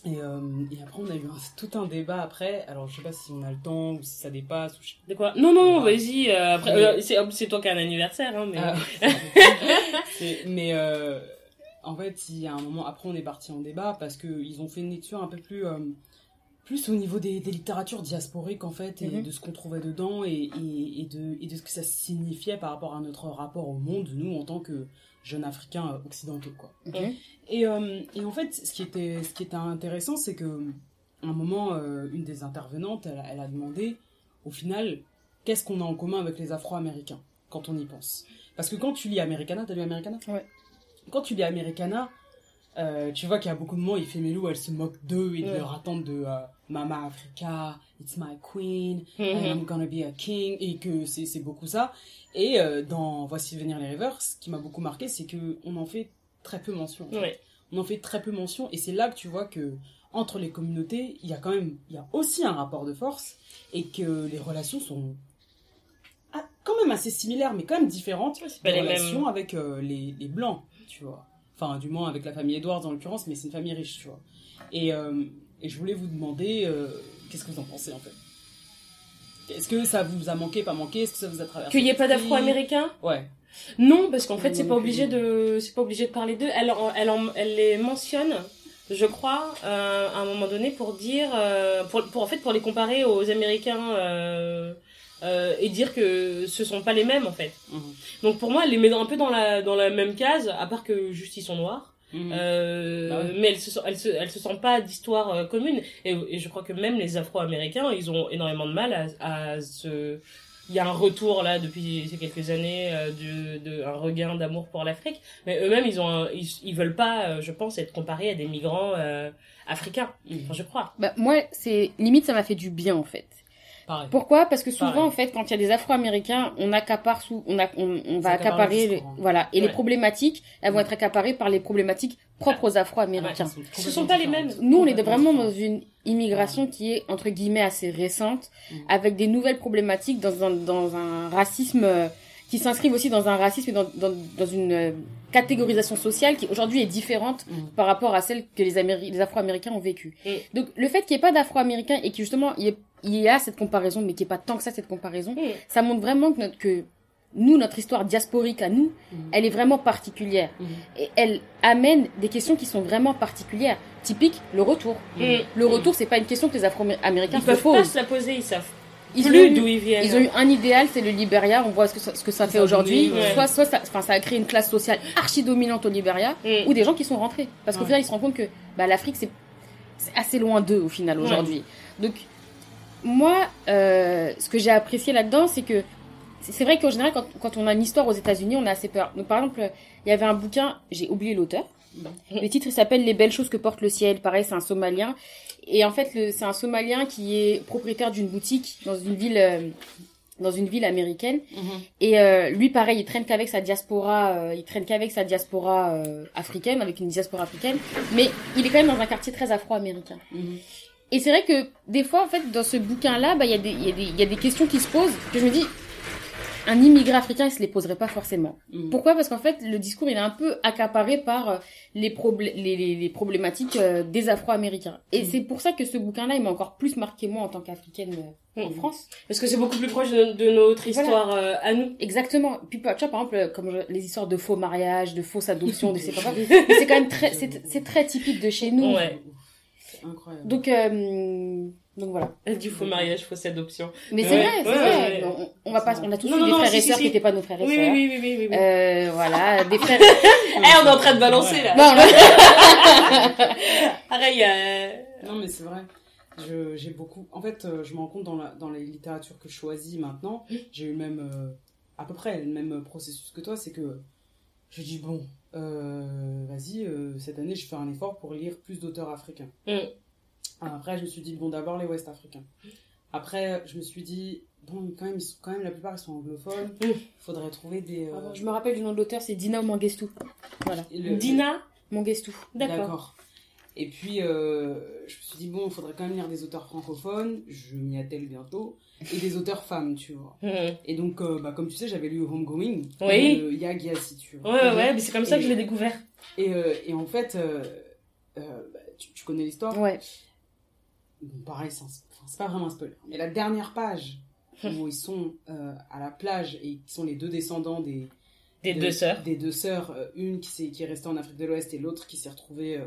Et, euh, et après, on a eu un- tout un débat après. Alors, je sais pas si on a le temps ou si ça dépasse. Ou je... De quoi? Non, non, Ouais. vas-y. euh, après, euh, c'est toi qui as un anniversaire, hein, mais. Ah, mais en fait, il y a un moment, après, on est parti en débat parce qu'ils ont fait une lecture un peu plus, plus au niveau des, des littératures diasporiques, en fait, et Mhm. de ce qu'on trouvait dedans et, et, et de, et de ce que ça signifiait par rapport à notre rapport au monde, nous, en tant que jeunes Africains euh, occidentaux, quoi. Et, euh, et en fait, ce qui était, ce qui était intéressant, c'est que à un moment, euh, une des intervenantes, elle, a- elle a demandé, au final, qu'est-ce qu'on a en commun avec les Afro-Américains, quand on y pense? Parce que quand tu lis Americana, t'as lu Americana? Ouais. Quand tu lis Americana, euh, tu vois qu'il y a beaucoup de moments, il fait Mélou, elle se moque d'eux et de Ouais. leur attente de euh, Mama Africa, It's my queen, Mhm. I'm gonna be a king, et que c'est beaucoup ça. Et euh, dans Voici venir les rêveurs, ce qui m'a beaucoup marqué, c'est que on en fait très peu mention. en fait Ouais. on en fait très peu mention et c'est là que tu vois que entre les communautés il y a quand même il y a aussi un rapport de force et que les relations sont quand même assez similaires mais quand même différentes les relations mêmes. avec euh, les, les blancs tu vois enfin du moins avec la famille Edwards en l'occurrence mais c'est une famille riche tu vois et, euh, et je voulais vous demander euh, qu'est-ce que vous en pensez en fait? Est-ce que ça vous a manqué pas manqué? Est-ce que ça vous a traversé Qu'il n'y ait pas d'afro-américains? Ouais Non, parce qu'en fait, c'est pas obligé de, c'est pas obligé de parler d'eux. Elle, elle, elle les mentionne, je crois, euh, à un moment donné pour dire, euh, pour, pour en fait, pour les comparer aux Américains euh, et dire que ce sont pas les mêmes en fait. Mhm. Donc pour moi, elle les met un peu dans la dans la même case, à part que juste ils sont noirs. Mhm. Euh, Bah ouais. mais elles se, sent- elles se, elles se sentent pas d'histoire euh, commune. Et, et je crois que même les Afro-Américains, ils ont énormément de mal à, à se. Il y a un retour là depuis ces quelques années euh, de, de un regain d'amour pour l'Afrique. Mais eux-mêmes, ils ont, un- ils, ils veulent pas, euh, je pense, être comparés à des migrants euh, africains. Mhm. Enfin, je crois. Bah, moi, c'est limite, ça m'a fait du bien en fait. Pareil Pourquoi? Parce que souvent, Pareil. en fait, quand il y a des Afro-Américains, on accapare sous, on, a, on, on va accaparer, hein. voilà, et les problématiques, elles vont être accaparées par les problématiques propres aux Afro-Américains. Ce sont pas les mêmes. Nous, on est vraiment dans une immigration qui est entre guillemets assez récente, Mm. avec des nouvelles problématiques dans un dans un racisme euh, qui s'inscrivent aussi dans un racisme et dans dans, dans une euh, catégorisation sociale qui aujourd'hui est différente Mm. par rapport à celle que les Améri- les Afro-Américains ont vécue. Mm. Donc le fait qu'il n'y ait pas d'Afro-Américains et que justement il y, ait- il y a cette comparaison, mais qu'il n'y ait pas tant que ça cette comparaison, Mm. ça montre vraiment que, notre, que nous, notre histoire diasporique à nous, Mm. elle est vraiment particulière. Mhm. Et elle amène des questions qui sont vraiment particulières. Typique, le retour. Mm. Le retour, c'est pas une question que les Afro-Américains Ils se peuvent pas posent. se la poser, ils savent Ils ont, plus eu, d'où ils viennent. ils ont eu un idéal, c'est le Libéria. On voit ce que ça, ce que ça fait aujourd'hui. ouais. Soit, soit ça, enfin, ça a créé une classe sociale archi dominante au Libéria, Mm. ou des gens qui sont rentrés. Parce qu'au Ouais. final, ils se rendent compte que bah, l'Afrique, c'est assez loin d'eux au final Ouais. aujourd'hui. Donc, moi, euh, ce que j'ai apprécié là-dedans, c'est que c'est vrai qu'en général, quand, quand on a une histoire aux États-Unis, on a assez peur. Donc, par exemple, il y avait un bouquin, j'ai oublié l'auteur. Le titre, s'appelle Les belles choses que porte le ciel. Pareil, c'est un Somalien. Et en fait, c'est un Somalien qui est propriétaire d'une boutique dans une ville, euh, dans une ville américaine. Mhm. Et euh, lui, pareil, il traîne qu'avec sa diaspora, euh, il traîne qu'avec sa diaspora africaine, avec une diaspora africaine. Mais il est quand même dans un quartier très afro-américain. Mhm. Et c'est vrai que des fois, en fait, dans ce bouquin-là, bah, il y, a des- il y, il y a des questions qui se posent que je me dis, un immigré africain, il se les poserait pas forcément. Mhm. Pourquoi? Parce qu'en fait, le discours, il est un peu accaparé par euh, les, problé- les, les, les problématiques euh, des Afro-Américains. Et Mhm. c'est pour ça que ce bouquin-là, il m'a encore plus marqué moi en tant qu'Africaine euh, en Mhm. France. Parce que c'est beaucoup plus proche de, de notre histoire euh, à nous. Exactement. Puis, tu vois, par exemple, comme je- les histoires de faux mariage, de fausses adoptions, de. Mais c'est quand même très, c'est très typique de chez nous. Ouais. Incroyable. Donc, euh, donc voilà. Du faux mariage, fausse adoption. Mais c'est Ouais, vrai, c'est ouais, vrai. ouais, ouais. On, on va pas, on a tous Non, eu non, des non, frères si, et sœurs si. qui étaient pas nos frères et sœurs. oui, oui, oui, oui. oui. Euh, voilà, des frères. Eh, on est en train de balancer Ouais. là. Non, non. Pareil, euh... Non, mais c'est vrai. Je- J'ai beaucoup. En fait, je me rends compte dans, la, dans les littératures que je choisis maintenant, j'ai eu le même. euh, à peu près le même processus que toi. C'est que je dis, bon, vas-y, euh, cette année, je fais un effort pour lire plus d'auteurs africains. Mm. Après, je me suis dit, bon, d'abord les Ouest africains. Après, je me suis dit, bon, quand même, ils sont, quand même la plupart, ils sont anglophones. Mm. faudrait trouver des. euh, Je me rappelle du nom de l'auteur, c'est Dina Mangestou. Voilà. le- Dina, Mangestou. d'accord. Et puis, euh, je me suis dit, bon, il faudrait quand même lire des auteurs francophones, je m'y attelle bientôt, et des auteurs femmes, tu vois. Mhm. Et donc, euh, bah, comme tu sais, j'avais lu Homegoing Oui. de Yag Yassi, tu vois. Ouais, ouais, ouais, mais c'est comme ça que je l'ai découvert. Et, euh, et en fait, euh, euh, bah, tu, tu connais l'histoire Ouais. Bon, pareil, c'est pas vraiment un spoiler. Mais la dernière page où ils sont euh, à la plage et qui sont les deux descendants des, Des de- deux sœurs. Des deux sœurs, euh, une qui, s'est- qui est restée en Afrique de l'Ouest et l'autre qui s'est retrouvée euh,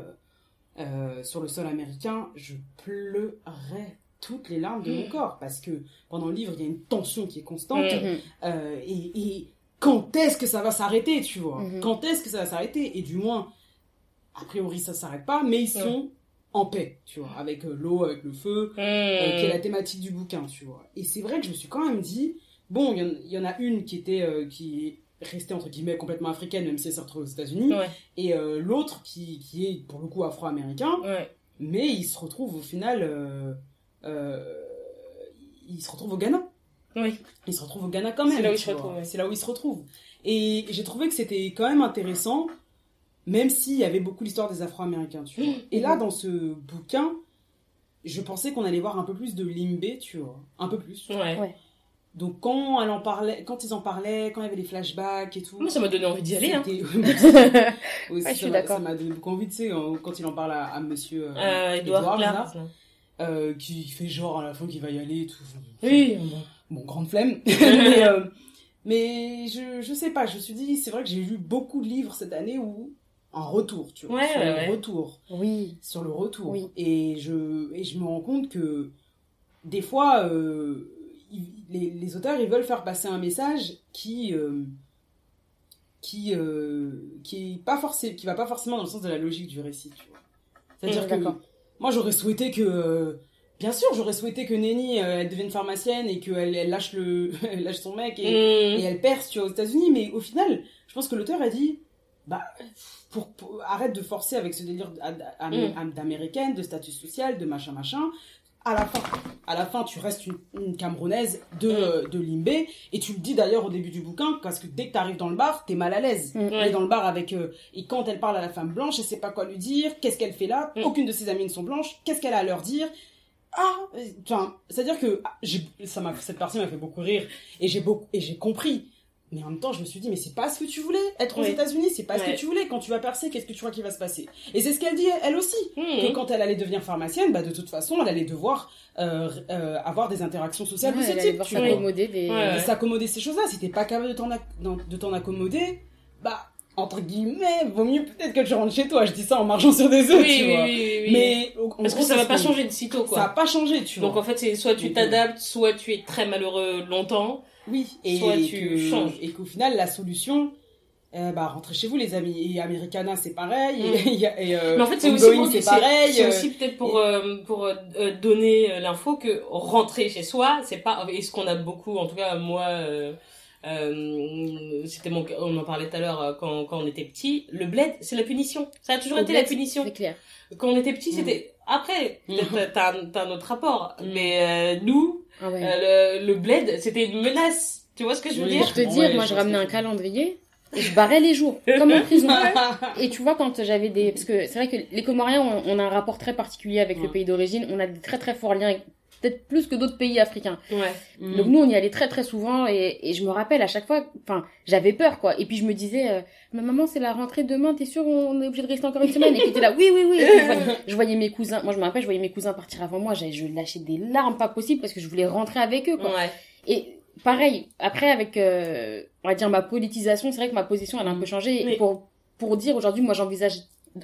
euh, sur le sol américain, je pleurais toutes les larmes de mon corps parce que pendant le livre, il y a une tension qui est constante Mm. Euh, et, et quand est-ce que ça va s'arrêter, tu vois Mhm. Quand est-ce que ça va s'arrêter Et du moins, a priori, ça s'arrête pas, mais ils sont en paix, tu vois, avec euh, l'eau, avec le feu, euh, qui est la thématique du bouquin, tu vois. Et c'est vrai que je me suis quand même dit, bon, il y en- il y, en a une qui était, euh, qui est restée entre guillemets complètement africaine, même si elle s'est retrouvée aux États-Unis, Ouais, et euh, l'autre qui, qui est pour le coup afro-américain, ouais. mais il se retrouve au final, euh, il se retrouve au Ghana. Oui. Il se retrouve au Ghana quand même. C'est là où il se retrouve, ouais. C'est là où il se retrouve. Et j'ai trouvé que c'était quand même intéressant, même s'il y avait beaucoup l'histoire des Afro-Américains, tu vois. Et là, dans ce bouquin, je pensais qu'on allait voir un peu plus de Limbé, tu vois. Un peu plus. Ouais. Ouais. Donc quand, elle en parlait, quand ils en parlaient, quand il y avait les flashbacks et tout... Moi, ça m'a donné envie d'y aller. Hein. Aussi, Ouais, je suis ça m'a- d'accord. Ça m'a donné beaucoup envie, tu sais, euh, quand il en parle à, à monsieur... euh, Euh, Edouard Edouard, là, Clark. là. Euh, qui fait genre à la fin qu'il va y aller et tout. Oui. Bon, grande flemme. mais euh, mais je, je sais pas, je me suis dit, c'est vrai que j'ai lu beaucoup de livres cette année où un retour, tu vois, Ouais, sur ouais, le ouais. retour, Oui. sur le retour. Oui. Et je et je me rends compte que des fois, euh, ils- les, les auteurs ils veulent faire passer un message qui qui euh, qui est pas forcément qui va pas forcément dans le sens de la logique du récit, tu vois. C'est-à-dire Mmh, que d'accord. Moi j'aurais souhaité que Bien sûr, j'aurais souhaité que Nenny, euh, elle devienne pharmacienne et qu'elle elle lâche, le, elle lâche son mec et, et Mmh. elle perce, tu vois, aux États-Unis. Mais au final, je pense que l'auteur a dit, bah, pour, pour- arrête de forcer avec ce délire Mm. am- d'américaine, de statut social, de machin machin. À la fin, à la fin, tu restes une, une Camerounaise de, Mm. de Limbé et tu le dis d'ailleurs au début du bouquin parce que dès que t'arrives dans le bar, t'es mal à l'aise. Mm. Elle est dans le bar avec euh, et quand elle parle à la femme blanche, elle sait pas quoi lui dire. Qu'est-ce qu'elle fait là? Mm. Aucune de ses amies ne sont blanches. Qu'est-ce qu'elle a à leur dire? Ah, enfin, c'est-à-dire que ah, ça m'a, cette partie m'a fait beaucoup rire et j'ai beaucoup et j'ai compris. Mais en même temps, je me suis dit, mais c'est pas ce que tu voulais. Être aux. États-Unis, c'est pas ce que tu voulais. Quand tu vas percer, qu'est-ce que tu crois qui va se passer? Et c'est ce qu'elle dit, elle aussi. Que Mmh. quand elle allait devenir pharmacienne, bah, de toute façon, elle allait devoir euh, euh, avoir des interactions sociales Ouais, de ce elle type. s'accommoder des... S'accommoder ces choses-là. Si t'es pas capable de t'en, accommoder, bah, entre guillemets, vaut mieux peut-être que tu rentres chez toi. Je dis ça en marchant sur des œufs, Oui, tu oui, vois. oui. Mais Parce que gros, ça c'est va pas que- changer de sitôt, quoi. Ça a pas changé, tu vois. Donc en fait, c'est soit tu t'adaptes, soit tu es très malheureux longtemps. Oui, et, Soit tu que- changes. et qu'au final, la solution, euh, bah, rentrez chez vous, les amis. Et Americana, c'est pareil. Mm. Et, et, et, euh, Mais en fait, c'est aussi, pareil. c'est aussi peut-être pour, euh, pour euh, donner l'info que rentrer chez soi, c'est pas, et ce qu'on a beaucoup, en tout cas, moi, c'était mon, on en parlait tout à l'heure quand, quand on était petit, le bled, c'est la punition. Ça a toujours été bled, la punition. C'est clair. Quand on était petit, Mm. c'était, après, Mm. t'as, un- t'as un autre rapport, mais nous, Ah ouais. euh, le, le bled, c'était une menace. Tu vois ce que je veux Oui, dire? je te Ouais, dire, je moi je ramenais un calendrier et je barrais les jours, comme en prison. Et tu vois, quand j'avais des. Parce que c'est vrai que les Comoriens, on, on a un rapport très particulier avec le Ouais. pays d'origine. On a des très très forts liens, peut-être plus que d'autres pays africains. Ouais. Mm. Donc nous, on y allait très très souvent et, et je me rappelle à chaque fois, enfin, j'avais peur quoi. Et puis je me disais, euh, ma maman, c'est la rentrée demain, t'es sûr on est obligé de rester encore une semaine? Et puis t'es là, oui, oui, oui. Je, voyais, je voyais mes cousins, moi je me rappelle, je voyais mes cousins partir avant moi, je lâchais des larmes pas possible parce que je voulais rentrer avec eux quoi. Ouais. Et pareil, après avec, euh, on va dire ma politisation, c'est vrai que ma position elle a un peu changé. Oui. Pour, pour dire aujourd'hui, moi j'envisage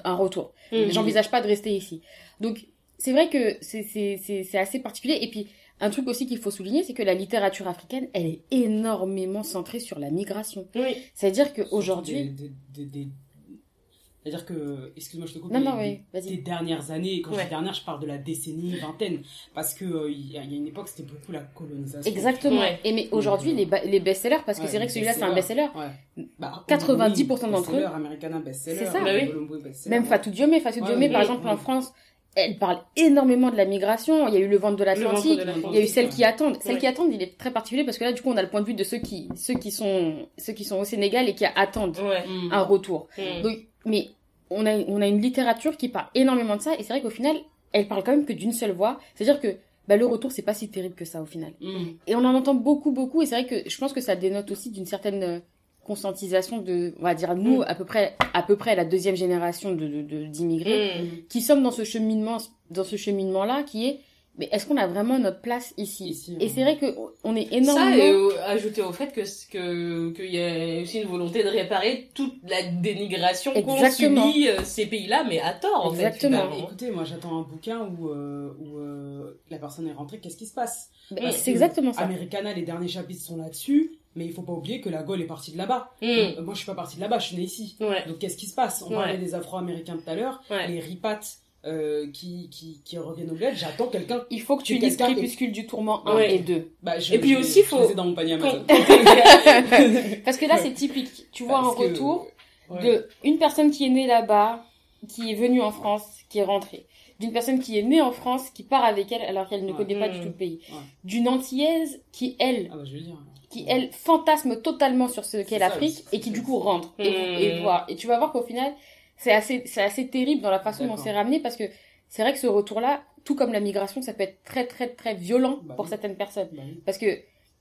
un retour. Mm. J'envisage pas de rester ici. Donc, c'est vrai que c'est- c'est c'est- c'est assez particulier. Et puis, un truc aussi qu'il faut souligner, c'est que la littérature africaine, elle est énormément centrée sur la migration. Oui. C'est-à-dire qu'aujourd'hui... des- des- des- des- C'est-à-dire que, excuse-moi, je te coupe. Non, non, oui, vas-y. Des dernières années, quand je dis dernière, je parle de la décennie, vingtaine. Parce que euh, il y, a il y a une époque, c'était beaucoup la colonisation. Exactement. Ouais. Et mais aujourd'hui, les, les best-sellers, parce que c'est vrai les que celui-là, c'est un best-seller. Ouais. Bah, 90% d'entre eux. best-seller, Americana best-seller. C'est ça. Bah oui. Même. Fatou Diomé, Fatou Ouais, Diomé, oui, par oui, exemple, oui. en France, elle parle énormément de la migration. Il y a eu le ventre de l'Atlantique. Il y a eu celles qui attendent. Celles Ouais. qui attendent, il est très particulier parce que là, du coup, on a le point de vue de ceux qui, ceux qui sont, ceux qui sont au Sénégal et qui attendent Ouais. Mm. un retour. Mm. Donc, mais on a, on a une littérature qui parle énormément de ça, et c'est vrai qu'au final, elle parle quand même que d'une seule voix. C'est-à-dire que bah, le retour, c'est pas si terrible que ça au final. Mm. Et on en entend beaucoup, beaucoup, et c'est vrai que je pense que ça dénote aussi d'une certaine euh, conscientisation de, on va dire nous, Mm. à peu près, à peu près la deuxième génération de de- de- d'immigrés, Mm. qui sommes dans ce cheminement, dans ce cheminement-là, qui est, mais est-ce qu'on a vraiment notre place ici, Ici, Et c'est vrai que on est Ça, énormément. et euh, ajouter au fait que que qu'il y a aussi une volonté de réparer toute la dénigration qu'ont Exactement. subi euh, ces pays-là, mais à tort en Exactement. fait. Écoutez, moi j'attends un bouquin où, euh, où la personne est rentrée, qu'est-ce qui se passe? Ben, Mm. c'est exactement ça. Americana, les derniers chapitres sont là-dessus, mais il faut pas oublier que la Gaule est partie de là-bas. Mm. Euh, Moi je suis pas partie de là-bas, je suis née ici. Ouais. Donc qu'est-ce qui se passe? On Ouais. parlait des Afro-Américains tout à l'heure, Ouais. les ripates euh, qui, qui, qui reviennent au bled, j'attends quelqu'un. Il faut que tu Que lises Crépuscule du tourment 1 Ouais. et 2. Bah, je, Et puis je- aussi, je faut- les ai dans mon panier Amazon. Parce que là, c'est typique. Tu vois Parce un que- retour Ouais. de une personne qui est née là-bas, qui est venue en France, qui est rentrée. D'une personne qui est née en France, qui part avec elle alors qu'elle ne Ouais. connaît pas du tout le pays. Ouais. D'une antillaise qui, elle, Ah bah je veux dire. Qui, elle, fantasme totalement sur ce qu'est l'Afrique et qui, du coup, rentre et, Mm. et voit. Et tu vas voir qu'au final, c'est assez, c'est assez terrible dans la façon dont c'est ramené parce que c'est vrai que ce retour-là, tout comme la migration, ça peut être très, très, très violent Bah pour oui. certaines personnes. Bah oui. Parce que,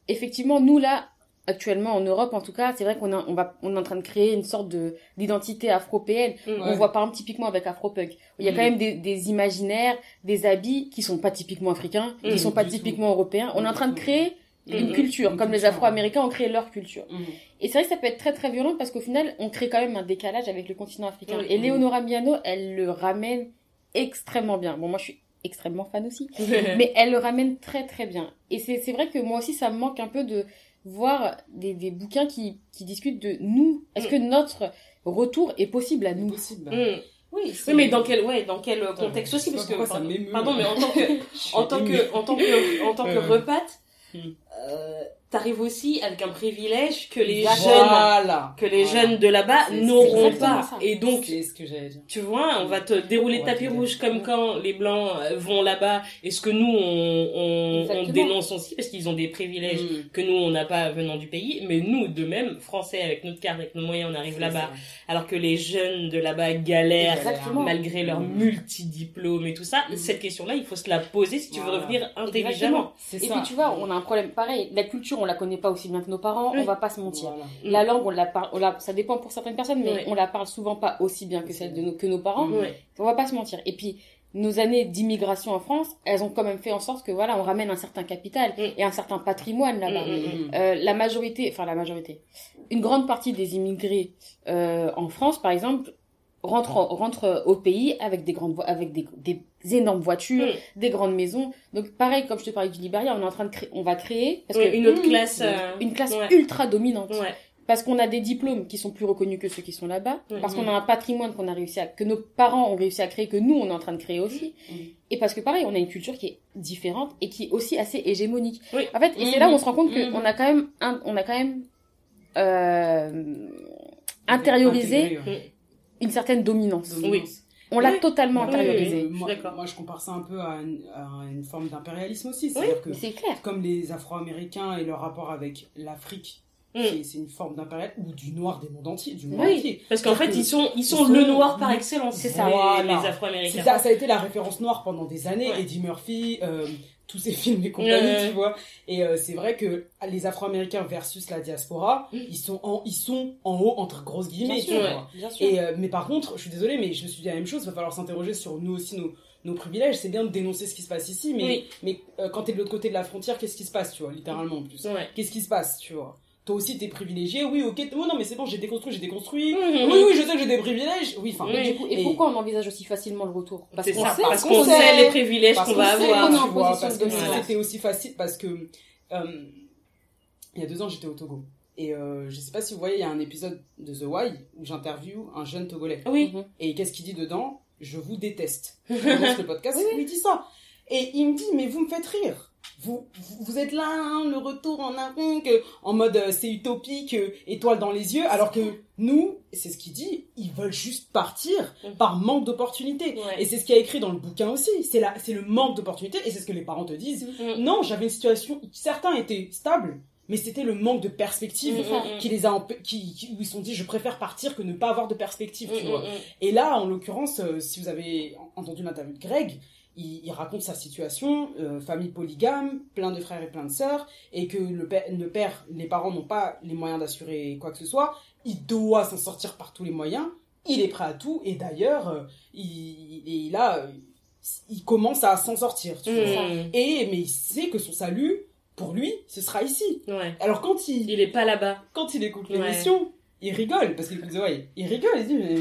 effectivement, nous, là, actuellement, en Europe, en tout cas, c'est vrai qu'on on va, on est en train de créer une sorte de, d'identité afropéenne. Mm. On voit par exemple typiquement avec Afropunk. Il y a quand même des, des imaginaires, des habits qui sont pas typiquement africains, qui sont pas typiquement européens. On est en train de créer une Mm. culture, Une comme les Afro-Américains ont créé leur culture. Mhm. Et c'est vrai que ça peut être très très violent parce qu'au final, on crée quand même un décalage avec le continent africain. Oui. Et Leonora Miano, elle le ramène extrêmement bien. Bon, moi je suis extrêmement fan aussi, mais elle le ramène très très bien. Et c'est c'est vrai que moi aussi, ça me manque un peu de voir des, des bouquins qui, qui discutent de nous. Est-ce Mm. que notre retour est possible à nous? possible. Mm. Oui, Oui, mais dans quel, ouais, dans quel contexte aussi, parce que, pardon, m'émeut. pardon, mais en tant que, en tant que, en tant que, en tant que repate. Euh, t'arrives aussi avec un privilège que les jeunes, que les Voilà. jeunes de là-bas n'auront pas. ça. Et donc, c'est ce que dire. tu vois, on va te dérouler le tapis rouge comme quand les blancs euh, vont là-bas et ce que nous on, on, on dénonce aussi parce qu'ils ont des privilèges Mm. que nous on n'a pas venant du pays, mais nous de même français avec notre carte, avec nos moyens, on arrive là-bas, alors que les jeunes de là-bas galèrent Exactement. malgré leur Mm. multidiplôme et tout ça. Mm. Cette question-là, il faut se la poser si tu veux revenir intelligemment. Et ça. puis tu vois, on a un problème pareil. La culture, on la connaît pas aussi bien que nos parents. Oui. On va pas se mentir. Voilà. La langue, on la parle, on la, ça dépend pour certaines personnes, mais Ouais. on la parle souvent pas aussi bien que celle de nos, que nos parents. Mm. Ouais. On va pas se mentir. Et puis, nos années d'immigration en France, elles ont quand même fait en sorte que voilà, on ramène un certain capital Mm. et un certain patrimoine là-bas. Mm, mm, Mm. Euh, la majorité, enfin la majorité, une grande partie des immigrés euh, en France, par exemple, rentrent, en- rentrent au pays avec des grandes, avec des, des énormes voitures, Mm. des grandes maisons. Donc pareil, comme je te parlais du Liberia, on est en train de créer, on va créer parce Ouais, que une autre Mm. classe. euh, une classe ouais. ultra dominante. Ouais. Parce qu'on a des diplômes qui sont plus reconnus que ceux qui sont là-bas. Parce qu'on a un patrimoine qu'on a réussi à, que nos parents ont réussi à créer, que nous on est en train de créer aussi. Et parce que pareil, on a une culture qui est différente et qui est aussi assez hégémonique. Oui. En fait, et c'est là où on se rend compte qu'on a quand même, un- on a quand même, euh, intériorisé. Une certaine dominance. Oui. On l'a Oui. totalement Oui, intériorisé. oui, oui. moi, je moi, compare ça un peu à une, à une forme d'impérialisme aussi. Oui, C'est-à-dire que, clair. comme les Afro-Américains et leur rapport avec l'Afrique, Mm. c'est- une forme d'impérialisme, ou du noir des mondes entiers, du monde Oui, entier. parce qu'en fait, ils sont, ils sont le noir par excellence. C'est ça. les- Voilà. Les Afro-Américains. ça, ça a été la référence noire pendant des années, Ouais. Eddie Murphy, euh, tous ces films et compagnie, Ouais. tu vois. Et euh, c'est vrai que les Afro-Américains versus la diaspora, Mm. ils sont en, ils sont en haut entre grosses guillemets, Bien tu vois. bien sûr. Et euh, mais par contre, je suis désolée, mais je me suis dit la même chose. Il va falloir s'interroger sur nous aussi nos, nos privilèges. C'est bien de dénoncer ce qui se passe ici, mais Oui. mais euh, quand t'es de l'autre côté de la frontière, qu'est-ce qui se passe, tu vois, littéralement en plus. Qu'est-ce qui se passe, tu vois? Toi aussi t'es privilégié, oui, ok. Oh non, mais c'est bon, j'ai déconstruit, j'ai déconstruit. Mhm. Oui, oui, je sais que j'ai des privilèges. Oui, enfin. Oui. Et, mais- pourquoi on envisage aussi facilement le retour? Parce qu'on ça, sait, parce qu'on qu'on sait. sait les privilèges qu'on va avoir. qu'on est en tu vois, parce que si c'était aussi facile, parce que euh, il y a deux ans j'étais au Togo et euh, je sais pas si vous voyez, il y a un épisode de The Why où j'interviewe un jeune Togolais Oui. Mhm. et qu'est-ce qu'il dit dedans? Je vous déteste. Le podcast, il lui dit ça et il me dit mais vous me faites rire. Vous, vous, êtes là, hein, le retour en euh, en mode euh, c'est utopique, euh, étoile dans les yeux, alors que nous, c'est ce qu'il dit, ils veulent juste partir Mhm. par manque d'opportunités. Ouais. Et c'est ce qu'il y a écrit dans le bouquin aussi. C'est le manque d'opportunités et c'est ce que les parents te disent. Mhm. Non, j'avais une situation. Certains étaient stables, mais c'était le manque de perspective Mm, mm, mm. qui les a qui, qui- où ils se sont dit je préfère partir que ne pas avoir de perspective tu Mm, vois mm, mm. et là en l'occurrence euh, si vous avez entendu l'interview de Greg il, il raconte sa situation euh, famille polygame plein de frères et plein de sœurs et que le père, le père les parents n'ont pas les moyens d'assurer quoi que ce soit il doit s'en sortir par tous les moyens il est prêt à tout et d'ailleurs euh, il, il est là il commence à s'en sortir tu vois. Mm. et mais il sait que son salut pour lui ce sera ici Ouais. alors quand il Il est pas là-bas. quand il écoute Ouais. l'émission, il rigole parce qu'il ouais, il rigole, il dit mais,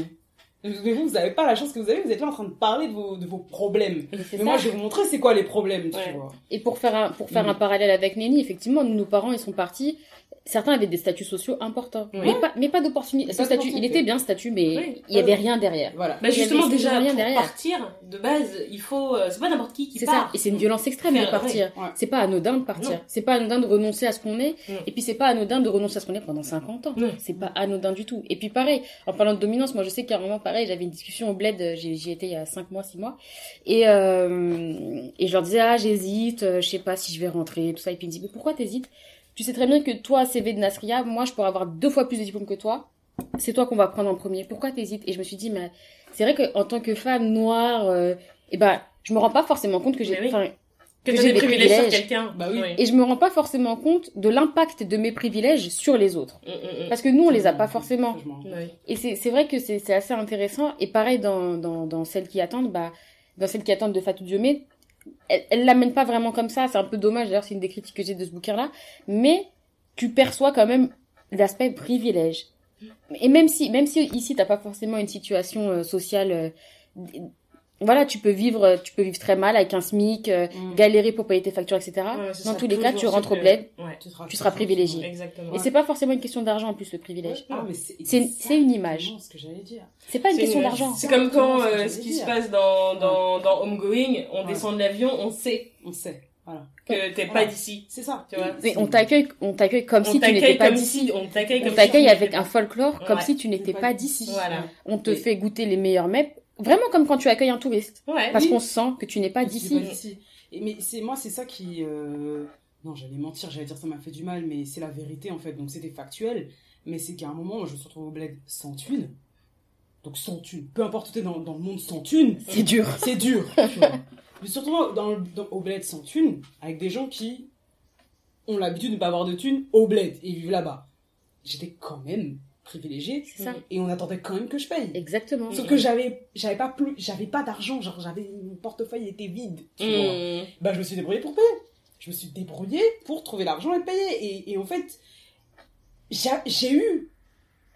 mais vous, vous avez pas la chance que vous avez, vous êtes là en train de parler de vos, de vos problèmes. Mais moi, je vais vous montrer c'est quoi les problèmes, tu Ouais. vois. Et pour faire un, pour faire Mm. un parallèle avec Nenny, effectivement, nous, nos parents, ils sont partis. Certains avaient des statuts sociaux importants. Oui. Mais pas, mais pas d'opportunité. Ce statut, il était bien, statut, mais Oui. il y avait rien derrière. Voilà. Bah justement, avait déjà, rien pour derrière. partir, de base, il faut... euh, C'est pas n'importe qui qui C'est ça. part. Et c'est une violence extrême de partir. ouais. C'est pas anodin de partir. C'est pas anodin de renoncer à ce qu'on est. Non. Et puis c'est pas anodin de renoncer à ce qu'on est pendant 50 ans. C'est pas anodin du tout. Et puis pareil, en parlant de dominance, moi je sais qu'à un moment pareil, j'avais une discussion au bled, euh, j'y j'y étais il y a 5 mois, 6 mois. Et, euh, et je leur disais, ah j'hésite, euh, je sais pas si je vais rentrer, tout ça. Et puis ils me disent, mais pourquoi t'hésites? Tu sais très bien que toi, CV de Nasria, moi je pourrais avoir deux fois plus de diplômes que toi. C'est toi qu'on va prendre en premier. Pourquoi t'hésites? Et je me suis dit, mais c'est vrai qu'en tant que femme noire, euh, eh ben, je me rends pas forcément compte que j'ai... Oui. enfin, Que que t'as j'ai des privilèges sur quelqu'un. Bah oui. Et je me rends pas forcément compte de l'impact de mes privilèges sur les autres. Mm, mm, mm. Parce que nous, on les a pas forcément. Et c'est vrai que c'est c'est assez intéressant. Et pareil, dans, dans, dans celles qui attendent, bah, dans celles qui attendent de Fatou Diomé, elle, elle l'amène pas vraiment comme ça. C'est un peu dommage, d'ailleurs, c'est une des critiques que j'ai de ce bouquin-là. Mais tu perçois quand même l'aspect privilège. Et même si, même si ici, t'as pas forcément une situation euh, sociale, euh, voilà, tu peux vivre, tu peux vivre très mal avec un SMIC, euh, Mm. galérer pour payer tes factures, etc. Ouais, Dans tous les cas, tu rentres au bled, Ouais, tu seras privilégié. exactement. Et c'est pas forcément une question d'argent en plus le privilège. Ah, mais c'est une image. ce que. C'est pas une question une- d'argent. C'est comme quand ce euh, ce qui se passe dans, dans, dans Homegoing, on Ouais. descend de l'avion, on sait On sait. Voilà. que t'es Voilà. pas d'ici. C'est ça. Tu vois. Mais on t'accueille, on t'accueille comme On si tu n'étais pas d'ici. on t'accueille avec un folklore comme Ouais. si tu n'étais pas d'ici. Voilà. On te fait goûter les meilleurs mets, vraiment comme quand tu accueilles un touriste, Ouais. parce Oui. qu'on sent que tu n'es pas Je d'ici. mais c'est moi c'est ça qui euh, non j'allais mentir j'allais dire ça m'a fait du mal mais c'est la vérité en fait donc c'était factuel mais c'est qu'à un moment moi, je me suis retrouvé au bled sans thune donc sans thune peu importe où t'es dans, dans le monde sans thune C'est dur. c'est dur tu vois. mais surtout dans, au bled sans thune avec des gens qui ont l'habitude de ne pas avoir de thune au bled et vivent là-bas j'étais quand même privilégié C'est ça. et on attendait quand même que je paye Exactement. Sauf que j'avais, j'avais pas plus, j'avais pas d'argent, genre j'avais, mon portefeuille était vide, tu vois. Mmh. Bah je me suis débrouillée pour payer. Je me suis débrouillée pour trouver l'argent et payer. Et, et en fait, j'ai, eu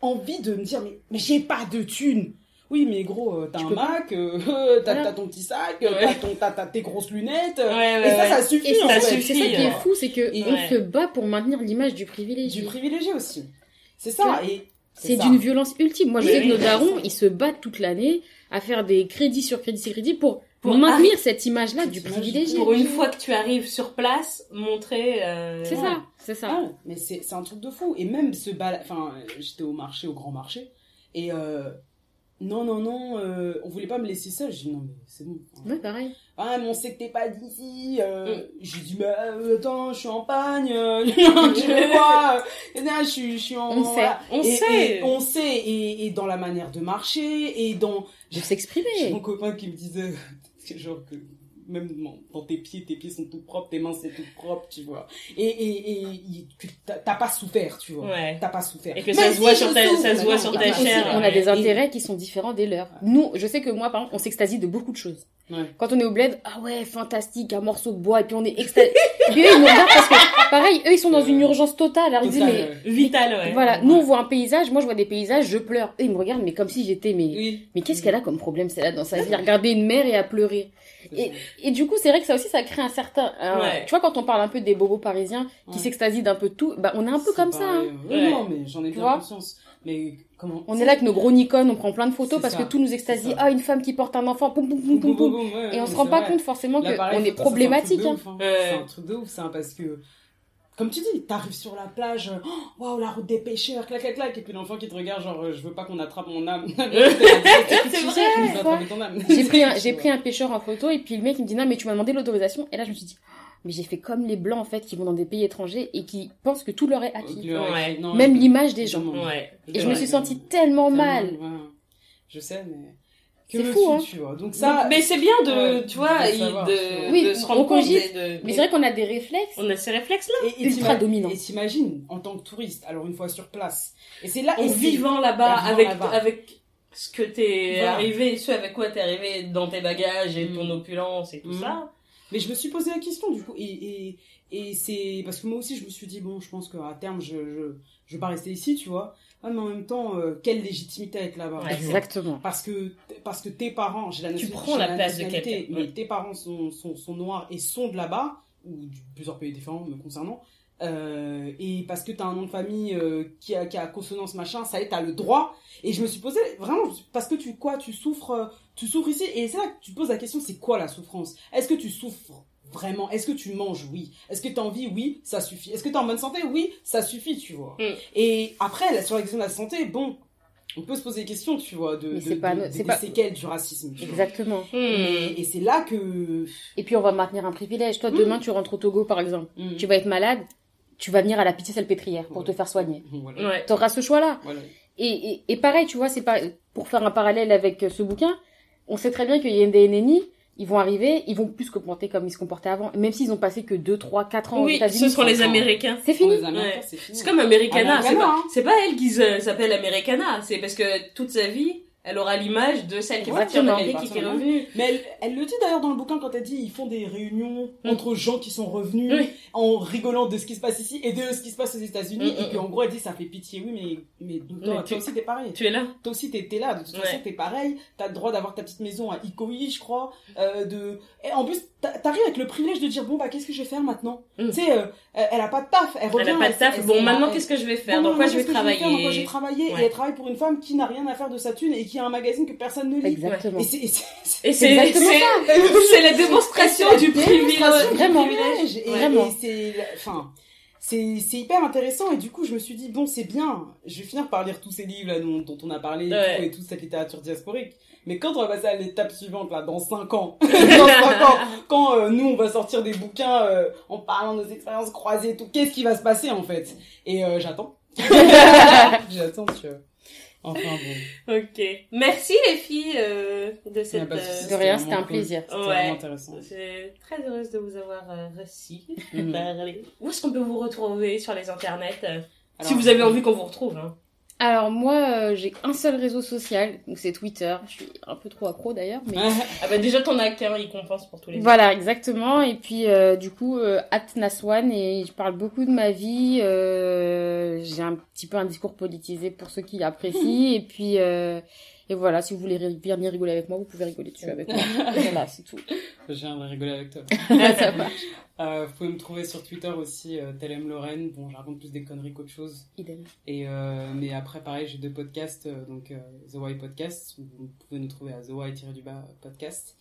envie de me dire, mais, mais j'ai pas de thunes. Oui, mais gros, euh, t'as un. Mac, euh, t'as, Voilà. ton petit sac, Ouais. t'as, ton, t'as, t'as tes grosses lunettes. Ouais, ouais, et ça, ça suffit ça c'est c'est ça qui est ouais. fou, c'est que Et- on ouais. se bat pour maintenir l'image du privilégié. Du privilégié aussi. C'est ça. Et C'est d'une violence ultime. Moi, je Oui, sais que nos darons, ils se battent toute l'année à faire des crédits sur crédits sur crédits pour, pour maintenir cette image-là du privilégié. Pour une fois que tu arrives sur place, montrer. euh, C'est Ouais. ça, c'est ça. Ah, mais c'est un truc de fou. Et même ce bal... Enfin, j'étais au marché, au grand marché. Et euh, non, non, non, euh, on voulait pas me laisser seule. J'ai dit non, mais c'est bon. Ouais, pareil. Ah, mais on sait que t'es pas d'ici. Euh, Mm. J'ai dit, bah euh, attends, je suis en pagne. euh, tu veux quoi euh, non, je, suis- je suis en. On sait, on Et- sait. et on sait. Et, et dans la manière de marcher. Et dans. De J'ai s'exprimer. mon copain qui me disait, c'est genre que même dans- tes pieds, tes pieds sont tout propres, tes mains c'est tout propre, tu vois. Et, et, et t'as pas souffert, tu vois. Ouais. T'as pas souffert. Et que ça se voit sur ta- ça se voit sur ta chair, on a des Et- intérêts qui sont différents des leurs. Nous, je sais que moi, par exemple, on s'extasie de beaucoup de choses. Ouais. Quand on est au bled, ah ouais, fantastique, un morceau de bois, et puis on est extasié. et puis eux, ils nous regardent parce que, pareil, eux, ils sont dans une urgence totale. Alors ils disent, Total, mais. Vital, ouais. voilà, nous, on voit un paysage, moi, je vois des paysages, je pleure. Eux, ils me regardent, mais comme si j'étais, mais, Oui. mais qu'est-ce qu'elle a comme problème, celle-là, dans sa vie, à regarder une mer et à pleurer. Et, et du coup, c'est vrai que ça aussi, ça crée un certain, Ouais. tu vois, quand on parle un peu des bobos parisiens qui Ouais. s'extasient d'un peu de tout, bah, on est un peu comme ça, hein. euh, Ouais. Non, mais j'en ai bien conscience. Mais comment On est là avec nos gros Nikon, on prend plein de photos parce ça, que tout nous extasie. Ah, une femme qui porte un enfant, poum, poum, poum, poum, poum. Et on se rend pas compte forcément qu'on est problématique. C'est un hein. truc de ouf, hein. C'est un truc de ouf, ça, parce que, comme tu dis, t'arrives sur la plage, oh, waouh, la route des pêcheurs, clac, clac, clac, et puis l'enfant qui te regarde, genre, euh, je veux pas qu'on attrape mon âme. C'est vrai. J'ai pris, un, j'ai pris un pêcheur en photo et puis le mec il me dit non mais tu m'as demandé l'autorisation et là je me suis dit mais j'ai fait comme les blancs en fait qui vont dans des pays étrangers et qui pensent que tout leur est acquis. Ouais. Non, Même je- l'image des gens. Ouais. Et je me suis sentie tellement mal. Ouais. Je sais, mais. C'est Que fou, hein. tu vois? Donc ça. mais c'est bien de, tu vois, de savoir. Oui, de se rendre compte de, Mais c'est vrai qu'on a des réflexes. on a ces réflexes-là. Et, et ultra t'ima- dominant. Et t'imagines, en tant que touriste, alors une fois sur place. Et c'est là. En vivant là-bas, avec, avec ce que t'es Voilà. arrivé, ce avec quoi t'es arrivé dans tes bagages et Mm. ton opulence et tout Mm. ça. Mais je me suis posé la question du coup et et, et c'est parce que moi aussi je me suis dit bon je pense qu'à terme je je je vais pas rester ici tu vois Ah, mais en même temps euh, quelle légitimité à être là-bas Ouais, tu. Exactement. parce que parce que tes parents j'ai la Tu nation- prends la place de quelqu'un, mais ouais. tes parents sont, sont sont noirs et sont de là-bas ou de plusieurs pays différents me concernant euh, et parce que t'as un nom de famille euh, qui a qui a consonance machin ça y est t'as le droit et je me suis posé vraiment parce que tu quoi tu souffres euh, tu souffres ici et c'est là que tu te poses la question c'est quoi la souffrance? Est-ce que tu souffres vraiment? Est-ce que tu manges? Oui est-ce que tu as envie? Oui ça suffit est-ce que tu es en bonne santé? Oui ça suffit tu vois Mm. et après là, sur la question de la santé bon on peut se poser des questions tu vois de, de- c'est pas de- des- c'est des pas- séquelles du racisme. Exactement. Hmm. et, et c'est là que Et puis on va maintenir un privilège. Toi, Mm. demain, tu rentres au Togo, par exemple. Mm. Tu vas être malade. Tu vas venir à la pitié salpêtrière pour Ouais. te faire soigner. voilà. Ouais. Tu auras ce choix-là. Voilà. Et, et, et pareil, tu vois, c'est pas pour faire un parallèle avec euh, ce bouquin. On sait très bien qu'il y a des ennemis. Ils vont arriver, ils vont plus se comporter comme ils se comportaient avant. Même s'ils ont passé que 2, 3, 4 ans aux Oui, États-Unis. ce seront les. Américains. C'est fini. les Américains, Ouais. c'est fini. C'est comme Americana. C'est Americana, pas, hein. c'est pas elle qui s'appelle Americana. C'est parce que toute sa vie, elle aura l'image de celle qui est partie en qui est revenue. Mais elle, elle le dit d'ailleurs dans le bouquin quand elle dit ils font des réunions Mm. entre gens qui sont revenus en rigolant de ce qui se passe ici et de ce qui se passe aux États-Unis. Mm, mm, et qu'en gros elle dit ça fait pitié. Oui mais mais toi, Mais tu- toi aussi t'es pareil. Tu es là. Toi aussi t'es t'es là. De toute Ouais. façon t'es pareil. T'as le droit d'avoir ta petite maison à Ikoyi je crois. Euh, de et en plus t'a- t'arrives avec le privilège de dire bon bah qu'est-ce que je vais faire maintenant? Mm. tu sais euh, elle, a pas de taf. Elle revient Elle a pas de taf. elle- Bon, maintenant, qu'est-ce que je vais faire? Dans quoi je vais faire, dans quoi je vais travailler? Travailler et elle travaille pour une femme qui n'a rien à faire de sa thune et qui a un magazine que personne ne lit Exactement. et c'est la démonstration du privilège. Vraiment. Et, Vraiment. c'est, enfin, c'est, c'est hyper intéressant. Et du coup, je me suis dit, bon, c'est bien. Je vais finir par lire tous ces livres là dont, dont on a parlé et Ouais. tout, et toute cette littérature diasporique. Mais quand on va passer à l'étape suivante, là, dans 5 ans, dans 5 ans, quand euh, nous, on va sortir des bouquins euh, en parlant de nos expériences croisées et tout, qu'est-ce qui va se passer, en fait? Et euh, j'attends. j'attends, tu vois. Enfin, bon. Ok. Merci les filles euh, de cette. Ah, bah, euh, De rien, c'était un cool. plaisir. C'était Ouais. vraiment intéressant. Je suis très heureuse de vous avoir euh, reçu. Parlé. Où est-ce qu'on peut vous retrouver sur les internets euh, Si vous avez envie qu'on vous retrouve. Hein? Alors moi, euh, j'ai un seul réseau social, donc c'est Twitter. Je suis un peu trop accro d'ailleurs, mais Ah bah déjà ton acte, hein, il compense pour tous les voilà, exactement. Et puis euh, du coup, euh, at Naswan et je parle beaucoup de ma vie. euh, j'ai un petit peu un discours politisé pour ceux qui apprécient. et puis euh, et voilà, si vous voulez venir rigoler avec moi, vous pouvez rigoler dessus avec moi. voilà, c'est tout. Viendrai rigoler avec toi. Ça va. Euh, vous pouvez me trouver sur Twitter aussi, euh, Telem Lorraine. Bon, je raconte plus des conneries qu'autre chose. Idem. Et euh, mais après, pareil, j'ai deux podcasts, euh, donc euh, The Why Podcast, où vous pouvez nous trouver à The Why-du-bas podcast.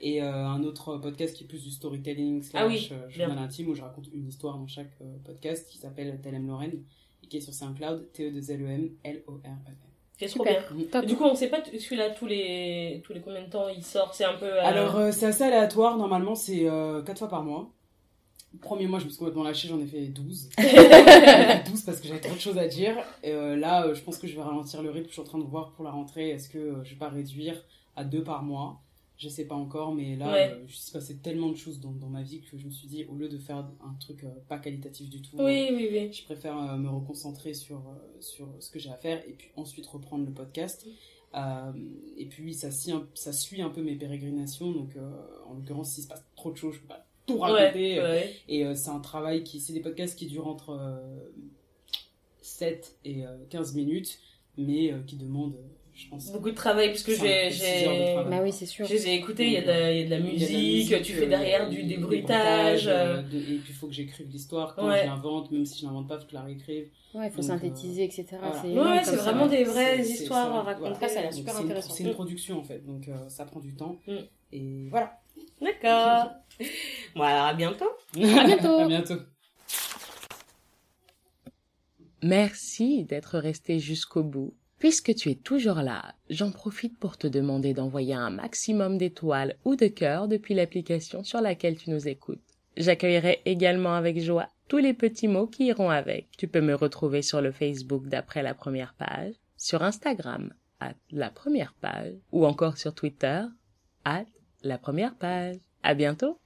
Et euh, un autre podcast qui est plus du storytelling slash Ah oui, journal intime, où je raconte une histoire dans chaque euh, podcast, qui s'appelle Telem Lorraine, et qui est sur SoundCloud, E T-E-2-L-E-M, L-O-R-E-N. C'est trop bien. Top. Du coup, on sait pas celui-là tous les tous les combien de temps il sort. C'est un peu. euh, Alors, euh, c'est assez aléatoire. Normalement, c'est euh, 4 fois par mois. Le premier mois, je me suis complètement lâchée, j'en ai fait 12. J'en ai fait 12 parce que j'avais trop de choses à dire. Et euh, là, euh, je pense que je vais ralentir le rythme. Je suis en train de voir pour la rentrée, est-ce que euh, je vais pas réduire à 2 par mois Je sais pas encore, mais là, Ouais. euh, il s'est passé tellement de choses dans, dans ma vie que je me suis dit, au lieu de faire un truc euh, pas qualitatif du tout, Oui, oui, oui. je préfère euh, me reconcentrer sur, euh, sur ce que j'ai à faire et puis ensuite reprendre le podcast. Euh, et puis ça, suit un- ça suit un peu mes pérégrinations, donc euh, en l'occurrence, s'il se passe trop de choses, je peux pas tout raconter. ouais. Et euh, c'est un travail qui, c'est des podcasts qui durent entre euh, 7 et euh, 15 minutes, mais euh, qui demandent, euh, je pense, Beaucoup de travail parce que j'ai. Bah oui, c'est sûr. je les ai écoutés. Il y a de la, il y a de la Il musique. Tu fais euh, derrière du il des débruitage. euh, euh, de- et puis il faut que j'écrive l'histoire quand Ouais. je l'invente, même si je l'invente pas, faut que je la réécrive. Ouais, il faut Donc, synthétiser, etc. voilà. C'est Ouais, vraiment des vraies histoires à raconter. voilà. Ça, a l'air super c'est une- intéressant. C'est une production en fait, donc euh, ça prend du temps. Mm. Et voilà. D'accord. Bon, alors à bientôt. À bientôt. à bientôt. Merci d'être resté jusqu'au bout. Puisque tu es toujours là, j'en profite pour te demander d'envoyer un maximum d'étoiles ou de cœurs depuis l'application sur laquelle tu nous écoutes. J'accueillerai également avec joie tous les petits mots qui iront avec. Tu peux me retrouver sur le Facebook d'après la première page, sur Instagram, à la première page, ou encore sur Twitter, à la première page. À bientôt!